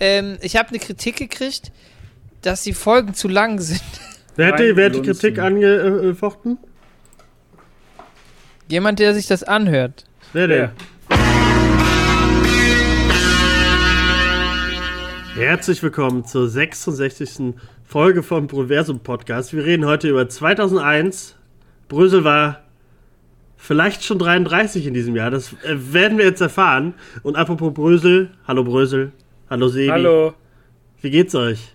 ähm, ich habe eine Kritik gekriegt, dass die Folgen zu lang sind. Wer hat die, wer hat die Kritik angefochten? Jemand, der sich das anhört. Wer denn? Herzlich willkommen zur 66. Folge vom Proversum Podcast. Wir reden heute über 2001. Brösel war vielleicht schon 33 in diesem Jahr. Das äh, werden wir jetzt erfahren. Und apropos Brösel, hallo Brösel, hallo Sebi. Hallo. Wie geht's euch?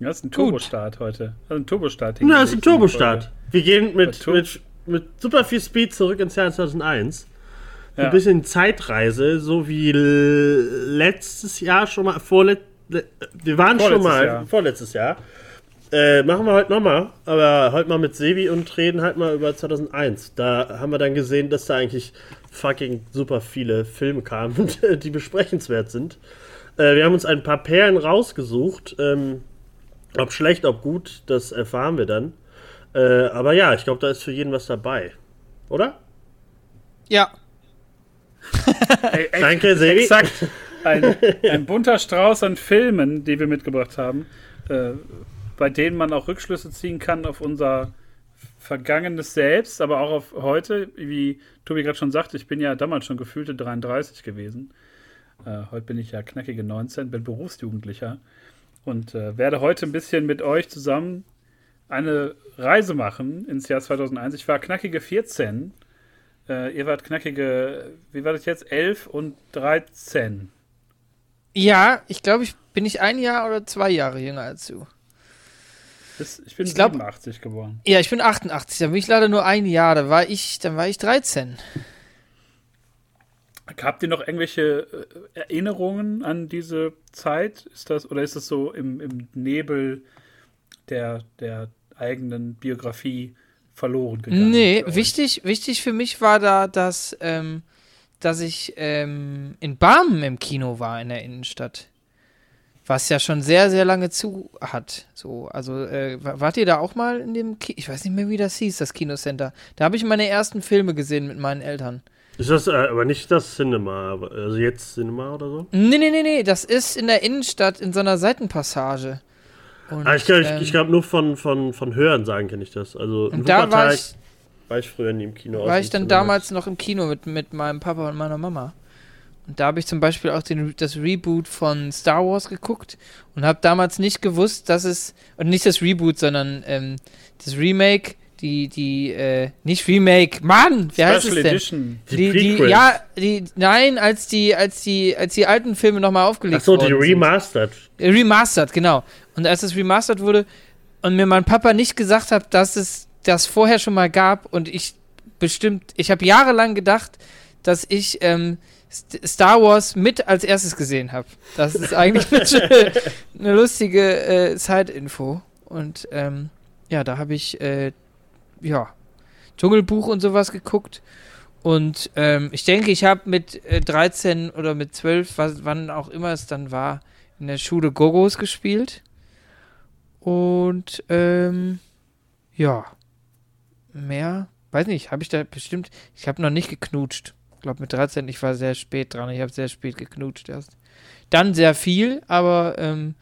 Ja, ist ein Turbostart heute. Also ein Turbostart. Ja, ist ein Turbostart. Wir gehen mit, mit, mit super viel Speed zurück ins Jahr 2001. Ja. Ein bisschen Zeitreise, so wie letztes Jahr schon mal, vorlet, wir waren schon mal, Jahr. vorletztes Jahr. Äh, machen wir heute nochmal, aber heute mal mit Sevi und reden halt mal über 2001. Da haben wir dann gesehen, dass da eigentlich fucking super viele Filme kamen, die besprechenswert sind. Äh, wir haben uns ein paar Perlen rausgesucht. Ähm, ob schlecht, ob gut, das erfahren wir dann. Äh, aber ja, ich glaube, da ist für jeden was dabei. Oder? Ja. Ey, Danke, Sebi. Exakt. Ein, ein, bunter Strauß an Filmen, die wir mitgebracht haben, äh, bei denen man auch Rückschlüsse ziehen kann auf unser vergangenes Selbst, aber auch auf heute. Wie Tobi gerade schon sagte, ich bin ja damals schon gefühlte 33 gewesen. Äh, heute bin ich ja knackige 19, bin Berufsjugendlicher und äh, werde heute ein bisschen mit euch zusammen eine Reise machen ins Jahr 2001. Ich war knackige 14. Äh, ihr wart knackige, wie war das jetzt? 11 und 13. Ja, ich glaube, ich bin ich ein Jahr oder zwei Jahre jünger als du. Das, ich bin ich glaub, 87 geboren. Ja, ich bin 88. Da bin ich leider nur ein Jahr. Da war ich, dann war ich 13. Habt ihr noch irgendwelche äh, Erinnerungen an diese Zeit? Ist das, oder ist das so im, im Nebel der, der eigenen Biografie verloren gegangen? Nee, wichtig, wichtig für mich war da, dass, ähm, dass ich ähm, in Barmen im Kino war in der Innenstadt. Was ja schon sehr, sehr lange zu hat. So, also, äh, wart ihr da auch mal in dem Kino? Ich weiß nicht mehr, wie das hieß, das Kinocenter. Da habe ich meine ersten Filme gesehen mit meinen Eltern. Ist das äh, aber nicht das Cinema, also jetzt Cinema oder so? Nee, nee, nee, nee, das ist in der Innenstadt in so einer Seitenpassage. Und, ah, ich glaube ähm, ich, glaub, nur von, von, von Hören sagen kenne ich das. Also und da war ich, war ich früher nie im Kino. War ich dann damals noch im Kino mit, mit meinem Papa und meiner Mama. Und da habe ich zum Beispiel auch den, das Reboot von Star Wars geguckt und habe damals nicht gewusst, dass es, und nicht das Reboot, sondern ähm, das Remake die, die, äh, nicht Remake, Mann, wie heißt es denn? Edition. Die, die, die, ja, die, nein, als die, als die, als die alten Filme nochmal aufgelegt wurden. Achso, die Remastered. Sind. Remastered, genau. Und als es remastered wurde und mir mein Papa nicht gesagt hat, dass es das vorher schon mal gab und ich bestimmt, ich habe jahrelang gedacht, dass ich ähm, Star Wars mit als erstes gesehen habe. Das ist eigentlich eine, eine lustige äh, Side-Info. Und ähm, ja, da habe ich äh, ja, Dschungelbuch und sowas geguckt. Und ähm, ich denke, ich habe mit äh, 13 oder mit 12, was, wann auch immer es dann war, in der Schule Gogos gespielt. Und ähm, ja, mehr, weiß nicht, habe ich da bestimmt, ich habe noch nicht geknutscht. Ich glaube mit 13, ich war sehr spät dran, ich habe sehr spät geknutscht erst. Dann sehr viel, aber ähm,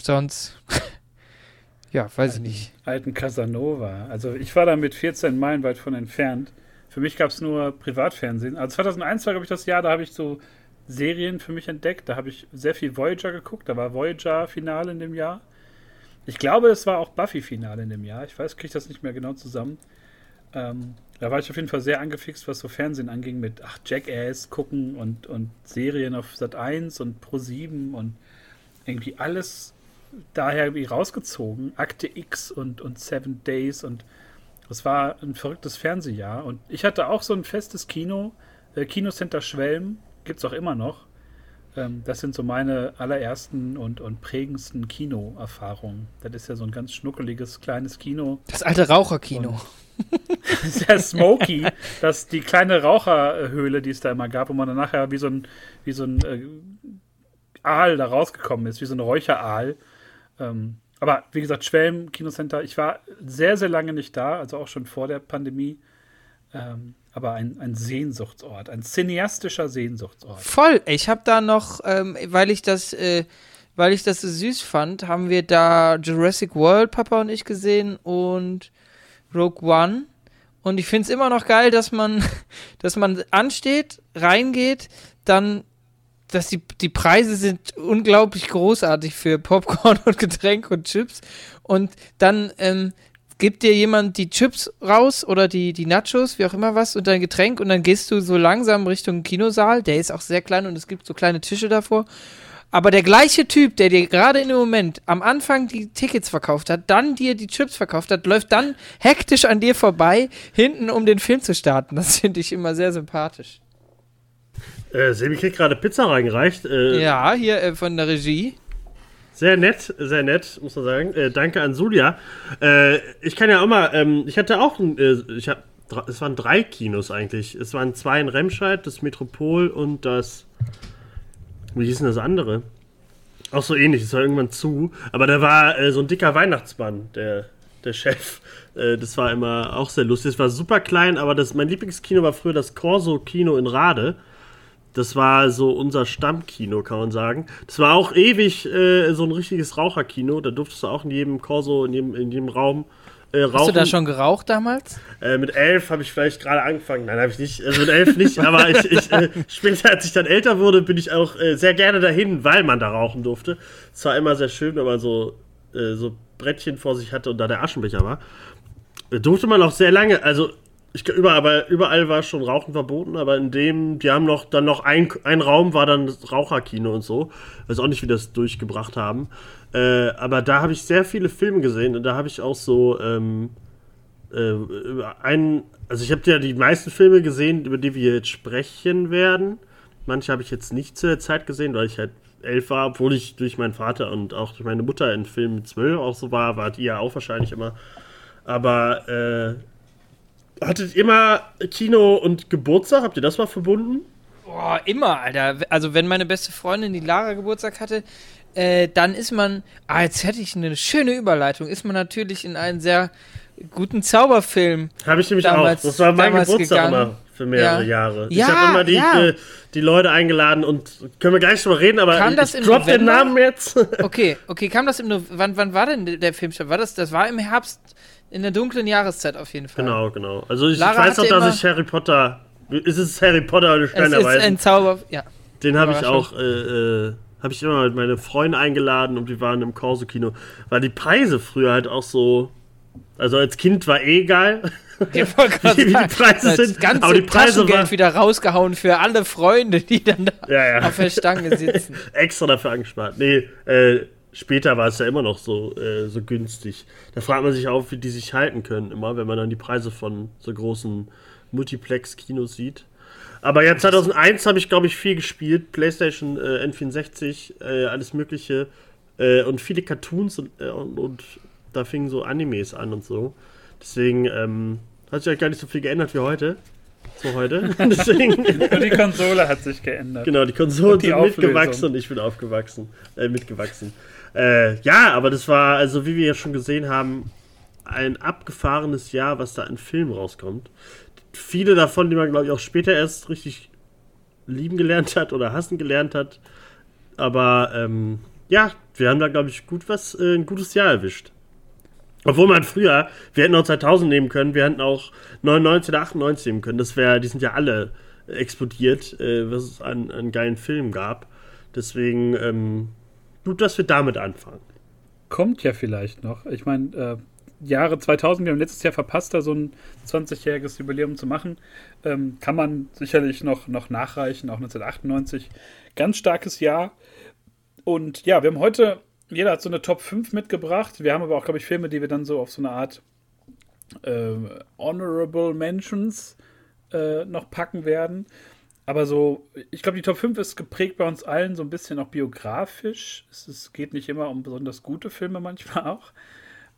sonst ja, weiß ich nicht. Alten Casanova. Also ich war da mit 14 Meilen weit von entfernt. Für mich gab es nur Privatfernsehen. Also 2001 war, glaube ich, das Jahr, da habe ich so Serien für mich entdeckt. Da habe ich sehr viel Voyager geguckt. Da war Voyager-Finale in dem Jahr. Ich glaube, es war auch Buffy-Finale in dem Jahr. Ich weiß, kriege das nicht mehr genau zusammen. Ähm, da war ich auf jeden Fall sehr angefixt, was so Fernsehen anging, mit ach, Jackass gucken und, und Serien auf Sat 1 und Pro 7 und irgendwie alles daher wie rausgezogen. Akte X und, und Seven Days und das war ein verrücktes Fernsehjahr. Und ich hatte auch so ein festes Kino, äh, Kinocenter Schwelm, gibt es auch immer noch. Ähm, das sind so meine allerersten und, und prägendsten Kinoerfahrungen. Das ist ja so ein ganz schnuckeliges kleines Kino. Das alte Raucherkino. Sehr smoky, dass die kleine Raucherhöhle, die es da immer gab, wo man dann nachher wie so ein, wie so ein äh, Aal da rausgekommen ist, wie so ein Räucheraal. Ähm, aber wie gesagt, Schwelm, Kinocenter, ich war sehr, sehr lange nicht da, also auch schon vor der Pandemie. Ähm, aber ein, ein Sehnsuchtsort, ein cineastischer Sehnsuchtsort. Voll. Ich habe da noch, ähm, weil ich das, äh, weil ich das so süß fand, haben wir da Jurassic World, Papa und ich gesehen und Rogue One. Und ich finde es immer noch geil, dass man, dass man ansteht, reingeht, dann, dass die, die Preise sind unglaublich großartig für Popcorn und Getränk und Chips. Und dann ähm, gibt dir jemand die Chips raus oder die, die Nachos, wie auch immer was, und dein Getränk und dann gehst du so langsam Richtung Kinosaal. Der ist auch sehr klein und es gibt so kleine Tische davor. Aber der gleiche Typ, der dir gerade in dem Moment am Anfang die Tickets verkauft hat, dann dir die Chips verkauft hat, läuft dann hektisch an dir vorbei, hinten, um den Film zu starten. Das finde ich immer sehr sympathisch. Äh, Sebi kriegt gerade Pizza reingereicht. Äh, ja, hier äh, von der Regie. Sehr nett, sehr nett, muss man sagen. Äh, danke an Julia. Äh, ich kann ja auch mal, ähm, ich hatte auch, äh, ich hab, es waren drei Kinos eigentlich. Es waren zwei in Remscheid, das Metropol und das, wie hieß denn das andere? Auch so ähnlich, es war irgendwann zu. Aber da war äh, so ein dicker Weihnachtsmann, der, der Chef. Äh, das war immer auch sehr lustig. Es war super klein, aber das, mein Lieblingskino war früher das Corso-Kino in Rade. Das war so unser Stammkino, kann man sagen. Das war auch ewig äh, so ein richtiges Raucherkino. Da durftest du auch in jedem Korso, in jedem, in jedem Raum äh. Hast du da schon geraucht damals? Äh, mit elf habe ich vielleicht gerade angefangen. Nein, habe ich nicht. Also mit elf nicht, aber ich, ich äh, später, als ich dann älter wurde, bin ich auch äh, sehr gerne dahin, weil man da rauchen durfte. Es war immer sehr schön, wenn man so, äh, so Brettchen vor sich hatte und da der Aschenbecher war. durfte man auch sehr lange, also ich überall, überall war schon Rauchen verboten, aber in dem, die haben noch dann noch ein, ein Raum war dann das Raucherkino und so. Weiß auch nicht, wie das durchgebracht haben. Äh, aber da habe ich sehr viele Filme gesehen und da habe ich auch so ähm, äh, einen, also ich habe ja die meisten Filme gesehen, über die wir jetzt sprechen werden. Manche habe ich jetzt nicht zu der Zeit gesehen, weil ich halt elf war, obwohl ich durch meinen Vater und auch durch meine Mutter in Filmen zwölf auch so war, war die ja auch wahrscheinlich immer. Aber äh, Hattet ihr immer Kino und Geburtstag? Habt ihr das mal verbunden? Boah, immer, Alter. Also, wenn meine beste Freundin, die Lara, Geburtstag hatte, äh, dann ist man, ah, jetzt hätte ich eine schöne Überleitung, ist man natürlich in einen sehr guten Zauberfilm. Habe ich nämlich damals, auch. Das war mein Geburtstag gegangen. immer für mehrere ja. Jahre. Ja, ich habe immer die, ja. äh, die Leute eingeladen und können wir gleich drüber reden, aber kam das ich drop den Namen jetzt. okay, okay, kam das im November? Wann, wann war denn der Film? War das, das war im Herbst in der dunklen Jahreszeit auf jeden Fall. Genau, genau. Also ich, ich weiß noch, dass ich Harry Potter. Ist es Harry Potter oder Stein Es ist ein Zauber, ja. Den habe ich auch, äh, äh, habe ich immer mit meine Freunde eingeladen und wir waren im Corso-Kino. Weil die Preise früher halt auch so. Also als Kind war eh geil. Ja, wie, wie die Preise sind. Ganze aber die Preise Taschengeld war, wieder rausgehauen für alle Freunde, die dann da ja, ja. auf der Stange sitzen. Extra dafür angespart. Nee, äh, später war es ja immer noch so, äh, so günstig. Da fragt man sich auch, wie die sich halten können, immer, wenn man dann die Preise von so großen Multiplex-Kinos sieht. Aber ja, 2001 habe ich, glaube ich, viel gespielt. PlayStation äh, N64, äh, alles Mögliche. Äh, und viele Cartoons und, äh, und, und, da fingen so Animes an und so. Deswegen ähm, hat sich ja gar nicht so viel geändert wie heute. So heute. Deswegen. und die Konsole hat sich geändert. Genau, die Konsole ist mitgewachsen und ich bin aufgewachsen. Äh, mitgewachsen. Äh, ja, aber das war, also wie wir ja schon gesehen haben, ein abgefahrenes Jahr, was da in Filmen rauskommt. Viele davon, die man, glaube ich, auch später erst richtig lieben gelernt hat oder hassen gelernt hat. Aber ähm, ja, wir haben da, glaube ich, gut was, äh, ein gutes Jahr erwischt. Obwohl man früher, wir hätten auch 2000 nehmen können, wir hätten auch 99 oder 98 nehmen können. Das wäre, die sind ja alle explodiert, äh, was es an, an geilen Filmen gab. Deswegen, ähm, gut, dass wir damit anfangen. Kommt ja vielleicht noch. Ich meine, äh, Jahre 2000, wir haben letztes Jahr verpasst, da so ein 20-jähriges Jubiläum zu machen. Ähm, kann man sicherlich noch, noch nachreichen, auch 1998. Ganz starkes Jahr. Und ja, wir haben heute, jeder hat so eine Top 5 mitgebracht. Wir haben aber auch, glaube ich, Filme, die wir dann so auf so eine Art äh, Honorable Mentions äh, noch packen werden. Aber so, ich glaube, die Top 5 ist geprägt bei uns allen so ein bisschen auch biografisch. Es, es geht nicht immer um besonders gute Filme, manchmal auch.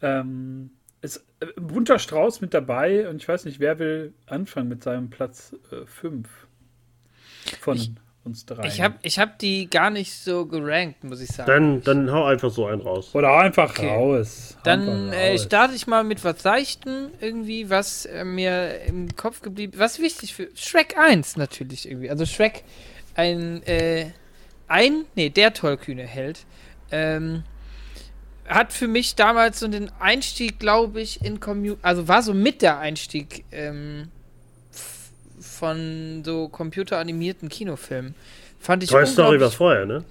Ähm, ist äh, bunter Strauß mit dabei und ich weiß nicht, wer will anfangen mit seinem Platz 5 äh, von ich, uns drei. Ich habe ich hab die gar nicht so gerankt, muss ich sagen. Dann, dann hau einfach so einen raus. Oder einfach okay. raus. Dann einfach äh, starte ich mal mit was Seichten irgendwie, was äh, mir im Kopf geblieben Was wichtig für Shrek 1 natürlich irgendwie. Also Shrek, ein, äh, ein, nee, der tollkühne Held. Ähm, hat für mich damals so den Einstieg, glaube ich, in Community, also war so mit der Einstieg ähm, von so computeranimierten Kinofilmen. Fand ich Toy Story war vorher, ne?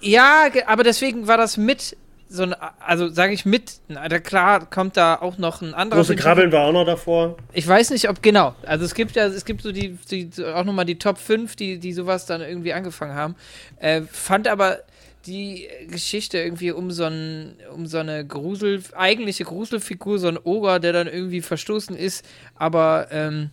Ja, aber deswegen war das mit so ein, also sage ich mit, na, klar kommt da auch noch ein anderer. Große Krabbeln war auch noch davor. Ich weiß nicht, ob genau. Also es gibt ja, es gibt so die, die auch nochmal die Top 5, die, die sowas dann irgendwie angefangen haben. Äh, fand aber die Geschichte irgendwie um so, ein, um so eine Grusel, eigentliche Gruselfigur, so ein Oger, der dann irgendwie verstoßen ist, aber ähm,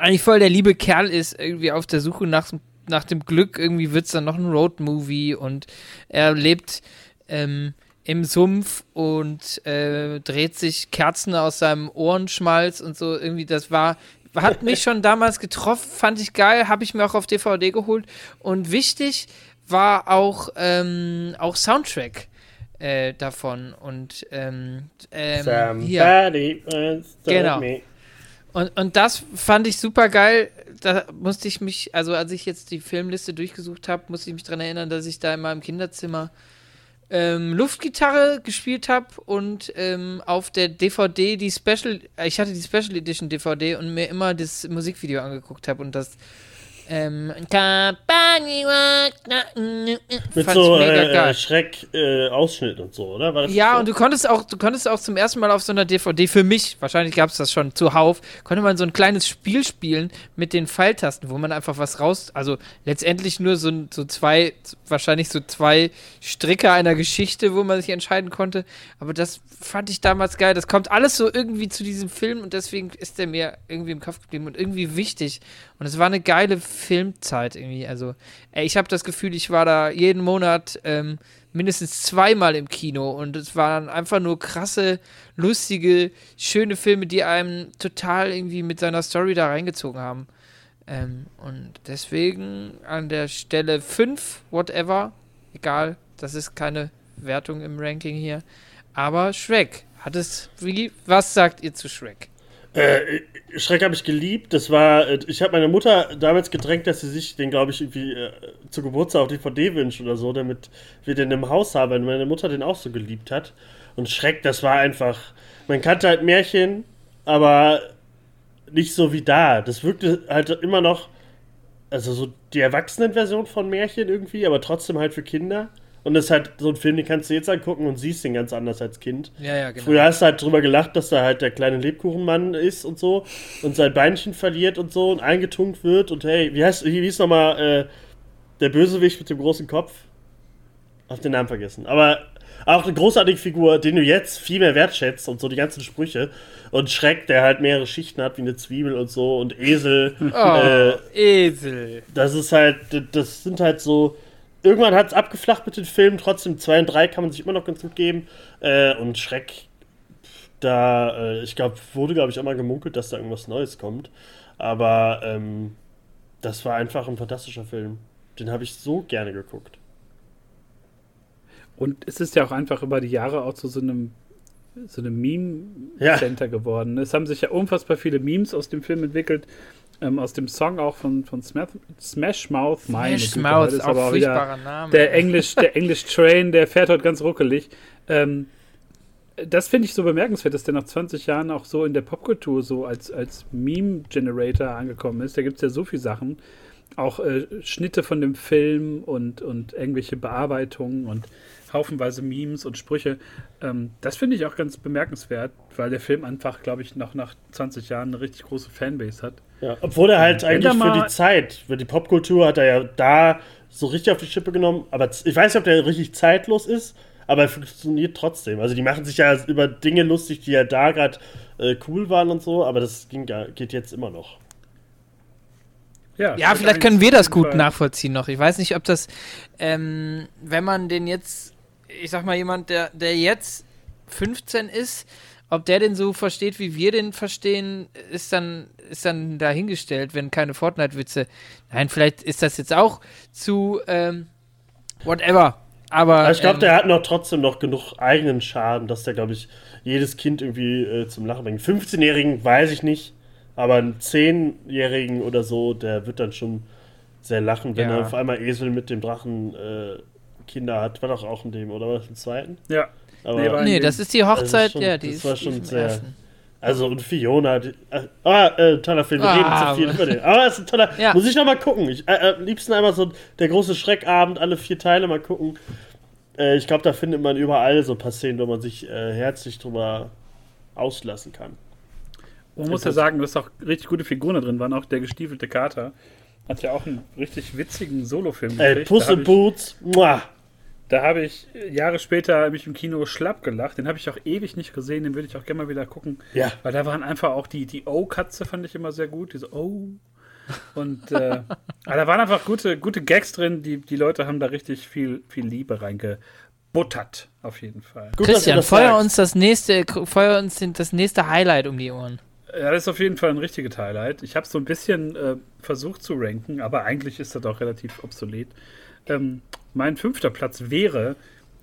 eigentlich voll der liebe Kerl ist, irgendwie auf der Suche nach, nach dem Glück. Irgendwie wird es dann noch ein Roadmovie und er lebt ähm, im Sumpf und äh, dreht sich Kerzen aus seinem Ohrenschmalz und so. Irgendwie, das war, hat mich schon damals getroffen, fand ich geil, habe ich mir auch auf DVD geholt. Und wichtig war auch, ähm, auch Soundtrack. Äh, davon und ähm, ähm, hier. genau. Me. Und, und das fand ich super geil. Da musste ich mich, also als ich jetzt die Filmliste durchgesucht habe, musste ich mich daran erinnern, dass ich da in meinem Kinderzimmer ähm, Luftgitarre gespielt habe und ähm, auf der DVD die Special, ich hatte die Special Edition DVD und mir immer das Musikvideo angeguckt habe und das ähm, Mit so äh, Schreck-Ausschnitt äh, und so, oder? ja, so? und du konntest auch, du konntest auch zum ersten Mal auf so einer DVD, für mich, wahrscheinlich gab es das schon zuhauf, konnte man so ein kleines Spiel spielen mit den Pfeiltasten, wo man einfach was raus, also letztendlich nur so, so zwei, wahrscheinlich so zwei Stricke einer Geschichte, wo man sich entscheiden konnte. Aber das fand ich damals geil. Das kommt alles so irgendwie zu diesem Film und deswegen ist der mir irgendwie im Kopf geblieben und irgendwie wichtig. Und es war eine geile Filmzeit irgendwie. Also, ey, ich habe das Gefühl, ich war da jeden Monat ähm, mindestens zweimal im Kino und es waren einfach nur krasse, lustige, schöne Filme, die einem total irgendwie mit seiner Story da reingezogen haben. Ähm, und deswegen an der Stelle 5, whatever, egal, das ist keine Wertung im Ranking hier. Aber Shrek, hat es, wie, was sagt ihr zu Shrek? Äh, Schreck habe ich geliebt. Das war, äh, ich habe meine Mutter damals gedrängt, dass sie sich den, glaube ich, irgendwie äh, zu Geburtstag auf DVD wünscht oder so, damit wir den im Haus haben, weil meine Mutter den auch so geliebt hat. Und Schreck, das war einfach, man kannte halt Märchen, aber nicht so wie da. Das wirkte halt immer noch, also so die Erwachsenenversion von Märchen irgendwie, aber trotzdem halt für Kinder. Und das ist halt so ein Film, den kannst du jetzt angucken und siehst den ganz anders als Kind. Ja, ja, genau. Früher hast du halt drüber gelacht, dass da halt der kleine Lebkuchenmann ist und so und sein Beinchen verliert und so und eingetunkt wird und hey, wie heißt, wie hieß nochmal äh, der Bösewicht mit dem großen Kopf? Hab den Namen vergessen. Aber auch eine großartige Figur, den du jetzt viel mehr wertschätzt und so die ganzen Sprüche. Und Schreck, der halt mehrere Schichten hat, wie eine Zwiebel und so. Und Esel. Oh, äh, Esel. Das ist halt, das sind halt so irgendwann hat es abgeflacht mit den Filmen, trotzdem 2 und 3 kann man sich immer noch ganz gut geben. Äh, und Schreck, da, äh, ich glaube, wurde, glaube ich, auch mal gemunkelt, dass da irgendwas Neues kommt. Aber ähm, das war einfach ein fantastischer Film. Den habe ich so gerne geguckt. Und es ist ja auch einfach über die Jahre auch zu so einem so einem Meme-Center ja. geworden. Es haben sich ja unfassbar viele Memes aus dem Film entwickelt ähm, aus dem Song auch von, von Smash, Smash Mouth. Smash Güte, Mouth, ist aber auch wieder Name. Der Englisch, der English Train, der fährt heute ganz ruckelig. Ähm, das finde ich so bemerkenswert, dass der nach 20 Jahren auch so in der Popkultur so als, als Meme-Generator angekommen ist. Da gibt es ja so viele Sachen. Auch äh, Schnitte von dem Film und, und irgendwelche Bearbeitungen und haufenweise Memes und Sprüche. Ähm, das finde ich auch ganz bemerkenswert, weil der Film einfach, glaube ich, noch nach 20 Jahren eine richtig große Fanbase hat. Ja, obwohl er halt eigentlich für die Zeit, für die Popkultur hat er ja da so richtig auf die Schippe genommen. Aber ich weiß nicht, ob der richtig zeitlos ist, aber er funktioniert trotzdem. Also die machen sich ja über Dinge lustig, die ja da gerade äh, cool waren und so, aber das ging, geht jetzt immer noch. Ja, ja vielleicht können wir das gut Fall. nachvollziehen noch. Ich weiß nicht, ob das, ähm, wenn man den jetzt, ich sag mal, jemand, der, der jetzt 15 ist Ob der den so versteht, wie wir den verstehen, ist dann, ist dann dahingestellt, wenn keine Fortnite-Witze. Nein, vielleicht ist das jetzt auch zu ähm, whatever. Aber, Aber ich glaube, ähm, der hat noch trotzdem noch genug eigenen Schaden, dass der, glaube ich, jedes Kind irgendwie äh, zum Lachen bringt. 15-Jährigen weiß ich nicht, aber einen 10-Jährigen oder so, der wird dann schon sehr lachen, wenn ja. er auf einmal Esel mit dem Drachen äh, Kinder hat. War doch auch in dem, oder was? Im zweiten? Ja. Aber nee, nee das ist die Hochzeit, also schon, ja, die das war schon sehr. Ersten. Also und Fiona, die, äh, ah, äh, toller Film, wir ah, reden zu viel über den. Aber es ist ein toller, ja. muss ich noch mal gucken. Ich, äh, am liebsten einmal so der große Schreckabend, alle vier Teile mal gucken. Äh, ich glaube, da findet man überall so ein paar Szenen, wo man sich äh, herzlich drüber auslassen kann. Man muss ja sagen, dass auch richtig gute Figuren da drin waren, auch der gestiefelte Kater. Hat ja auch einen richtig witzigen Solofilm gekriegt. Ey, Puss in Boots, muah. Da habe ich Jahre später mich im Kino schlapp gelacht. Den habe ich auch ewig nicht gesehen. Den würde ich auch gerne mal wieder gucken. Ja. Weil da waren einfach auch die, die O-Katze, fand ich immer sehr gut. Diese O. Und äh, da waren einfach gute, gute Gags drin. Die, die Leute haben da richtig viel, viel Liebe reingebuttert. Auf jeden Fall. Gut, Christian, feuer uns, das nächste, feuer uns das nächste Highlight um die Ohren. Ja, das ist auf jeden Fall ein richtiges Highlight. Ich habe so ein bisschen äh, versucht zu ranken, aber eigentlich ist das auch relativ obsolet. Ähm, mein fünfter Platz wäre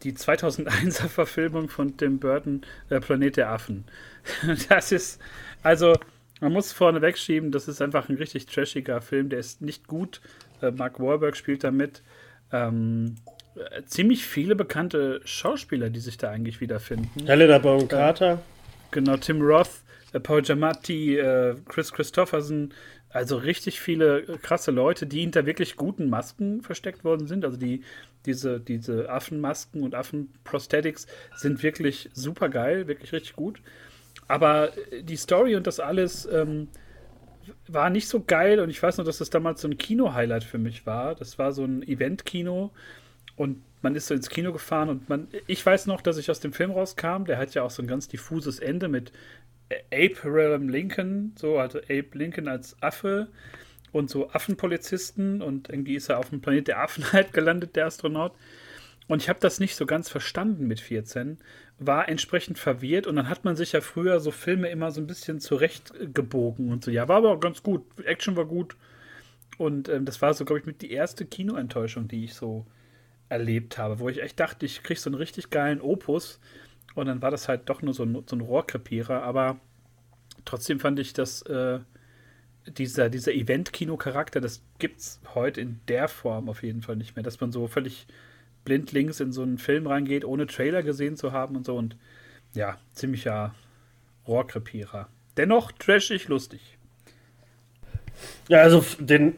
die 2001er Verfilmung von Tim Burton äh, Planet der Affen. Das ist, also, man muss vorne wegschieben, das ist einfach ein richtig trashiger Film, der ist nicht gut. Äh, Mark Wahlberg spielt da mit. Ähm, äh, ziemlich viele bekannte Schauspieler, die sich da eigentlich wiederfinden. Helena Bonham Carter. Genau, Tim Roth, äh, Paul Giamatti, äh, Chris Christopherson, also richtig viele äh, krasse Leute, die hinter wirklich guten Masken versteckt worden sind. Also die, diese, diese Affenmasken und Affenprosthetics sind wirklich super geil, wirklich richtig gut. Aber äh, die Story und das alles ähm, war nicht so geil und ich weiß nur, dass das damals so ein Kino-Highlight für mich war. Das war so ein Event-Kino und man ist so ins Kino gefahren und man, ich weiß noch, dass ich aus dem Film rauskam. Der hat ja auch so ein ganz diffuses Ende mit Abraham Lincoln, so, also Abe Lincoln als Affe und so Affenpolizisten und irgendwie ist er auf dem Planet der Affen halt gelandet, der Astronaut. Und ich habe das nicht so ganz verstanden mit 14, war entsprechend verwirrt und dann hat man sich ja früher so Filme immer so ein bisschen zurechtgebogen und so. Ja, war aber auch ganz gut. Action war gut. Und ähm, das war so, glaube ich, mit die erste Kinoenttäuschung, die ich so erlebt habe, wo ich echt dachte, ich kriege so einen richtig geilen Opus und dann war das halt doch nur so ein, so ein Rohrkrepierer. Aber trotzdem fand ich, dass äh, dieser, dieser Event-Kino-Charakter, das gibt es heute in der Form auf jeden Fall nicht mehr. Dass man so völlig blindlings in so einen Film reingeht, ohne Trailer gesehen zu haben und so. Und ja, ziemlicher Rohrkrepierer. Dennoch trashig lustig. Ja, also den.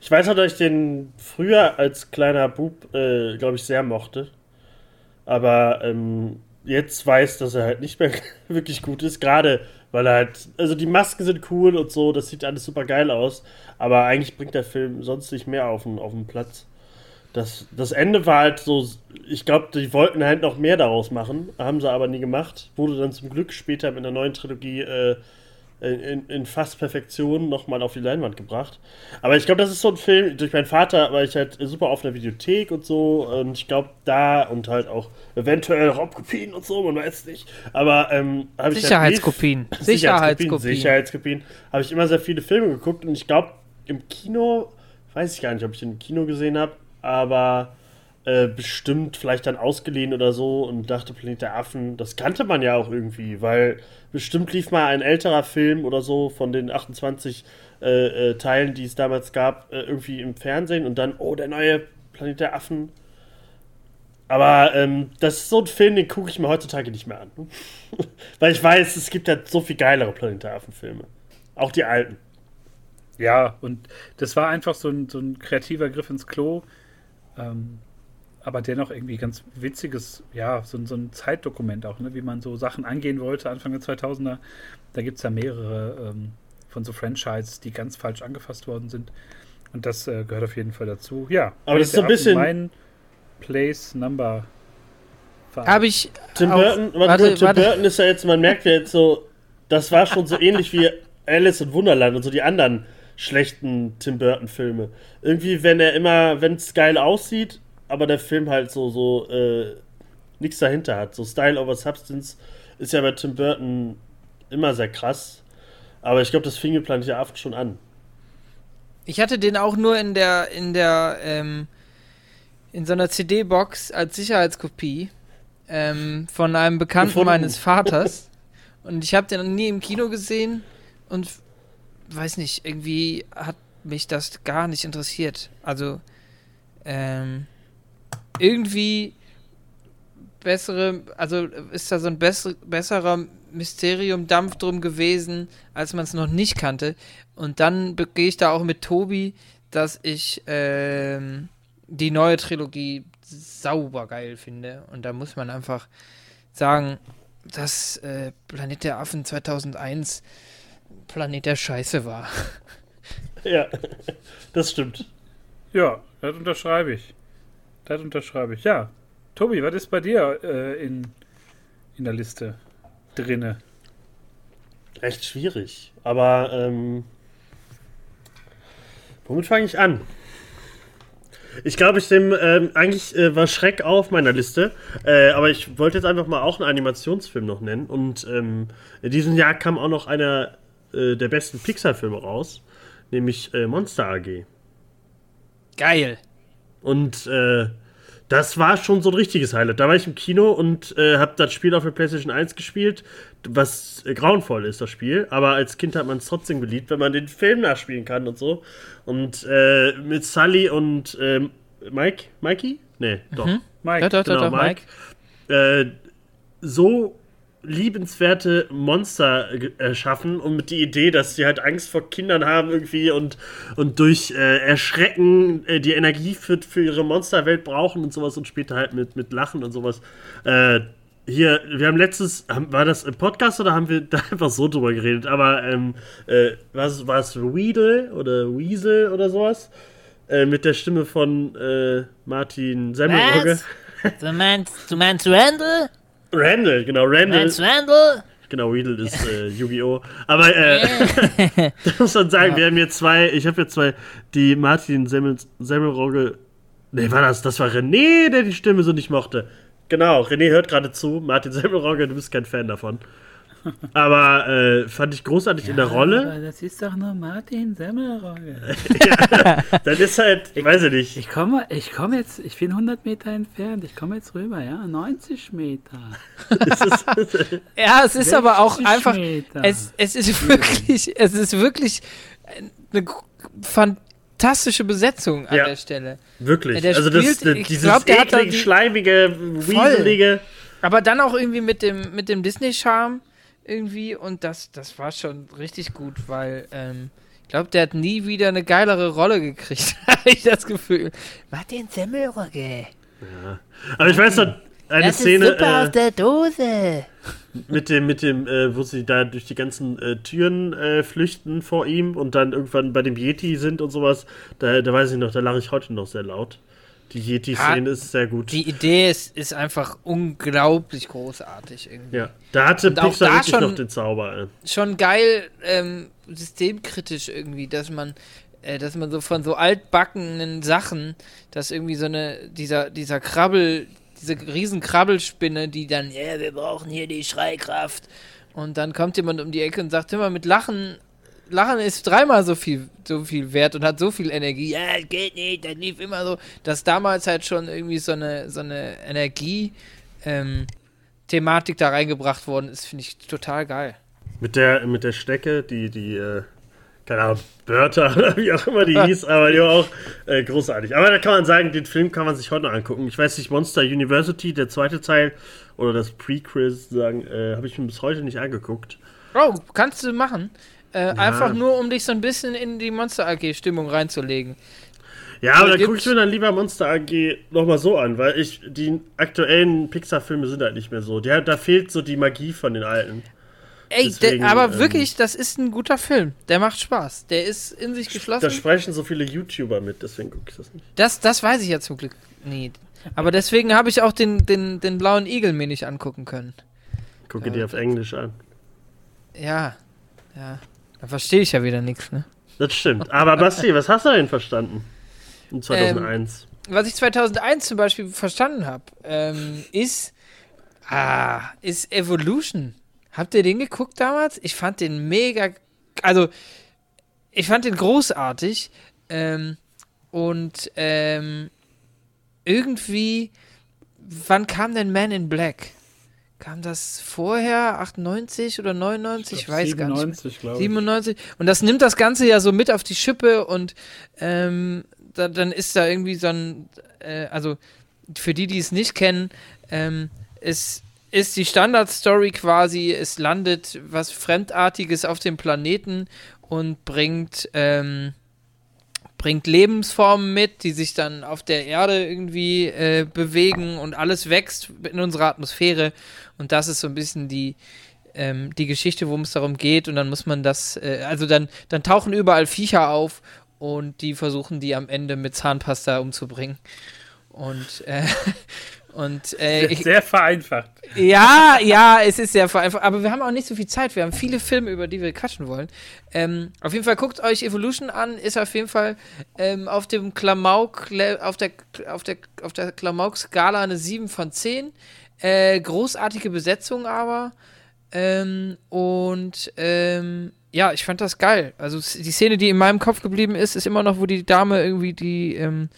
Ich weiß noch, dass ich den früher als kleiner Bub, äh, glaube ich, sehr mochte. Aber ähm, jetzt weiß, dass er halt nicht mehr wirklich gut ist. Gerade weil er halt, also die Masken sind cool und so, das sieht alles super geil aus. Aber eigentlich bringt der Film sonst nicht mehr auf den, auf den Platz. Das, das Ende war halt so, ich glaube, die wollten halt noch mehr daraus machen, haben sie aber nie gemacht. Wurde dann zum Glück später mit einer neuen Trilogie äh, in, in fast Perfektion nochmal auf die Leinwand gebracht. Aber ich glaube, das ist so ein Film, durch meinen Vater war ich halt super auf der Videothek und so. Und ich glaube, da und halt auch eventuell Raubkopien und so, man weiß es nicht. Aber ähm, habe ich Sicherheitskopien. Halt Sicherheitskopien. Sicherheitskopien. Habe ich immer sehr viele Filme geguckt und ich glaube, im Kino, weiß ich gar nicht, ob ich ihn im Kino gesehen habe, aber äh, bestimmt vielleicht dann ausgeliehen oder so und dachte Planet der Affen, das kannte man ja auch irgendwie, weil bestimmt lief mal ein älterer Film oder so von den 28 äh, äh, Teilen, die es damals gab, äh, irgendwie im Fernsehen und dann, oh, der neue Planet der Affen. Aber ähm, das ist so ein Film, den gucke ich mir heutzutage nicht mehr an. weil ich weiß, es gibt ja so viel geilere Planet der Affen-Filme. Auch die alten. Ja, und das war einfach so ein, so ein kreativer Griff ins Klo. Ähm, aber dennoch irgendwie ganz witziges, ja, so, so ein Zeitdokument auch, ne, wie man so Sachen angehen wollte, Anfang der 2000er. Da gibt es ja mehrere ähm, von so Franchises, die ganz falsch angefasst worden sind. Und das äh, gehört auf jeden Fall dazu. Ja, aber das ist so ein bisschen. Mein Place Number. Habe ich. Tim Burton, warte, warte, Tim warte. Burton ist ja jetzt, man merkt ja jetzt so, das war schon so ähnlich wie Alice in Wunderland und so die anderen schlechten Tim Burton-Filme. Irgendwie, wenn er immer, wenn es geil aussieht, aber der Film halt so, so, äh, nichts dahinter hat. So Style over Substance ist ja bei Tim Burton immer sehr krass. Aber ich glaube, das fing Planet der Affen schon an. Ich hatte den auch nur in der, in der, ähm, in so einer CD-Box als Sicherheitskopie ähm, von einem Bekannten Gefunden. meines Vaters. Und ich habe den noch nie im Kino gesehen und weiß nicht, irgendwie hat mich das gar nicht interessiert. Also, ähm, irgendwie bessere, also ist da so ein besser, besserer Mysterium-Dampf drum gewesen, als man es noch nicht kannte. Und dann gehe ich da auch mit Tobi, dass ich ähm, die neue Trilogie sauber geil finde. Und da muss man einfach sagen, dass äh, Planet der Affen 2001 Planet der Scheiße war. Ja, das stimmt. Ja, das unterschreibe ich. Das unterschreibe ich. Ja. Tobi, was ist bei dir äh, in, in der Liste drinne? Recht schwierig. Aber ähm, womit fange ich an? Ich glaube, ich nehme, ähm, eigentlich äh, war Schreck auf meiner Liste, äh, aber ich wollte jetzt einfach mal auch einen Animationsfilm noch nennen. Und ähm, in diesem Jahr kam auch noch einer äh, der besten Pixar-Filme raus, nämlich äh, Monster AG. Geil. Und äh, das war schon so ein richtiges Highlight. Da war ich im Kino und äh, habe das Spiel auf der PlayStation 1 gespielt, was äh, grauenvoll ist, das Spiel. Aber als Kind hat man es trotzdem geliebt, wenn man den Film nachspielen kann und so. Und äh, mit Sully und ähm, Mike, Mikey? Nee, doch. Mhm. Mike. Ja, doch, genau, doch, Mike. Mike. Äh, so liebenswerte Monster erschaffen und mit die Idee, dass sie halt Angst vor Kindern haben irgendwie und, und durch äh, Erschrecken äh, die Energie für, für ihre Monsterwelt brauchen und sowas und später halt mit, mit Lachen und sowas. Äh, hier, wir haben letztes, war das im Podcast oder haben wir da einfach so drüber geredet? Aber ähm, äh, was war es Weedle oder Weasel oder sowas? Äh, mit der Stimme von äh, Martin Semmelrogge. Du meinst, du meinst Randall? Randall, genau, Randall. Meinst Randall? Genau, Weedle ist äh, Yu-Gi-Oh! Aber äh, da muss man sagen, ja. wir haben hier zwei, ich habe hier zwei, die Martin Semmel, Semmelrogge. Nee, war das? Das war René, der die Stimme so nicht mochte. Genau, René hört gerade zu. Martin Semmelrogge, du bist kein Fan davon. Aber äh, fand ich großartig ja, in der Rolle. Aber das ist doch nur Martin Semmelrogge. ja, das ist halt, ich, weiß ich nicht. Ich komme ich komm jetzt, ich bin 100 Meter entfernt, ich komme jetzt rüber, ja, 90 Meter. ja, es ist aber auch einfach, es, es ist wirklich, es ist wirklich eine fantastische Besetzung an ja, der Stelle. Wirklich. Der also spielt, das, das, dieses glaub, eklig, schleimige, wieselige. Aber dann auch irgendwie mit dem, mit dem Disney-Charme irgendwie und das, das war schon richtig gut, weil ähm, ich glaube, der hat nie wieder eine geilere Rolle gekriegt, habe ich das Gefühl. Martin Semmelrogge. Ja. Aber ich weiß noch, eine das Szene. Ist Suppe äh, aus der Dose. Mit dem, mit dem, äh, wo sie da durch die ganzen äh, Türen äh, flüchten vor ihm und dann irgendwann bei dem Yeti sind und sowas. Da, da weiß ich noch, da lache ich heute noch sehr laut. Die Yeti-Szene ist sehr gut. Die Idee ist, ist einfach unglaublich großartig irgendwie. Ja, da hatte Und Pixar da wirklich schon, noch den Zauber. Ey. Schon geil ähm, systemkritisch irgendwie, dass man äh, dass man so von so altbackenen Sachen, dass irgendwie so eine, dieser, dieser Krabbel, diese riesen Krabbelspinne, die dann, ja, yeah, wir brauchen hier die Schreikraft. Und dann kommt jemand um die Ecke und sagt immer, mit Lachen Lachen ist dreimal so viel, so viel wert und hat so viel Energie. Ja, geht nicht, das lief immer so. Dass damals halt schon irgendwie so eine, so eine Energie, ähm, Thematik da reingebracht worden ist, finde ich total geil. Mit der, mit der Stecke, die, die, äh, keine Ahnung, Börter oder wie auch immer die hieß, aber die war auch äh, großartig. Aber da kann man sagen, den Film kann man sich heute noch angucken. Ich weiß nicht, Monster University, der zweite Teil oder das Prequel, sagen, äh, habe ich mir bis heute nicht angeguckt. Oh, kannst du machen. Äh, ja. Einfach nur, um dich so ein bisschen in die Monster AG-Stimmung reinzulegen. Ja, aber da gucke ich mir dann lieber Monster AG nochmal so an, weil ich die aktuellen Pixar-Filme sind halt nicht mehr so. Der, da fehlt so die Magie von den alten. Ey, Deswegen, der, aber ähm, wirklich, das ist ein guter Film. Der macht Spaß. Der ist in sich geschlossen. Da sprechen so viele YouTuber mit, deswegen gucke ich das nicht. Das, das weiß ich ja zum Glück nicht. Aber deswegen habe ich auch den, den, den blauen Igel mir nicht angucken können. Gucke ja, dir auf Englisch an. Ja, ja. Da verstehe ich ja wieder nichts, ne? Das stimmt. Aber Basti, was hast du denn verstanden? In 2001. Ähm, was ich 2001 zum Beispiel verstanden habe, ähm, ist Ah, ist Evolution. Habt ihr den geguckt damals? Ich fand den mega. Also, ich fand den großartig. Ähm, und ähm, irgendwie. Wann kam denn Man in Black? Kam das vorher? 98 oder 99? Ich, glaub, ich weiß 97, gar nicht. 97. Und das nimmt das Ganze ja so mit auf die Schippe und ähm, da, dann ist da irgendwie so ein. Äh, also, für die, die es nicht kennen, ähm, ist ist die Standardstory quasi, es landet was Fremdartiges auf dem Planeten und bringt, ähm, bringt Lebensformen mit, die sich dann auf der Erde irgendwie äh, bewegen und alles wächst in unserer Atmosphäre. Und das ist so ein bisschen die, ähm, die Geschichte, worum es darum geht. Und dann muss man das, äh, also dann, dann tauchen überall Viecher auf und die versuchen die am Ende mit Zahnpasta umzubringen. Und äh, Und, äh, sehr, sehr, vereinfacht. Ja, ja, es ist sehr vereinfacht. Aber wir haben auch nicht so viel Zeit. Wir haben viele Filme, über die wir quatschen wollen. Ähm, auf jeden Fall guckt euch Evolution an. Ist auf jeden Fall ähm, auf dem Klamauk, auf der, auf der, auf der Klamauk-Skala eine 7 von 10. Äh, großartige Besetzung aber. Ähm, und ähm, ja, ich fand das geil. Also die Szene, die in meinem Kopf geblieben ist, ist immer noch, wo die Dame irgendwie die ähm,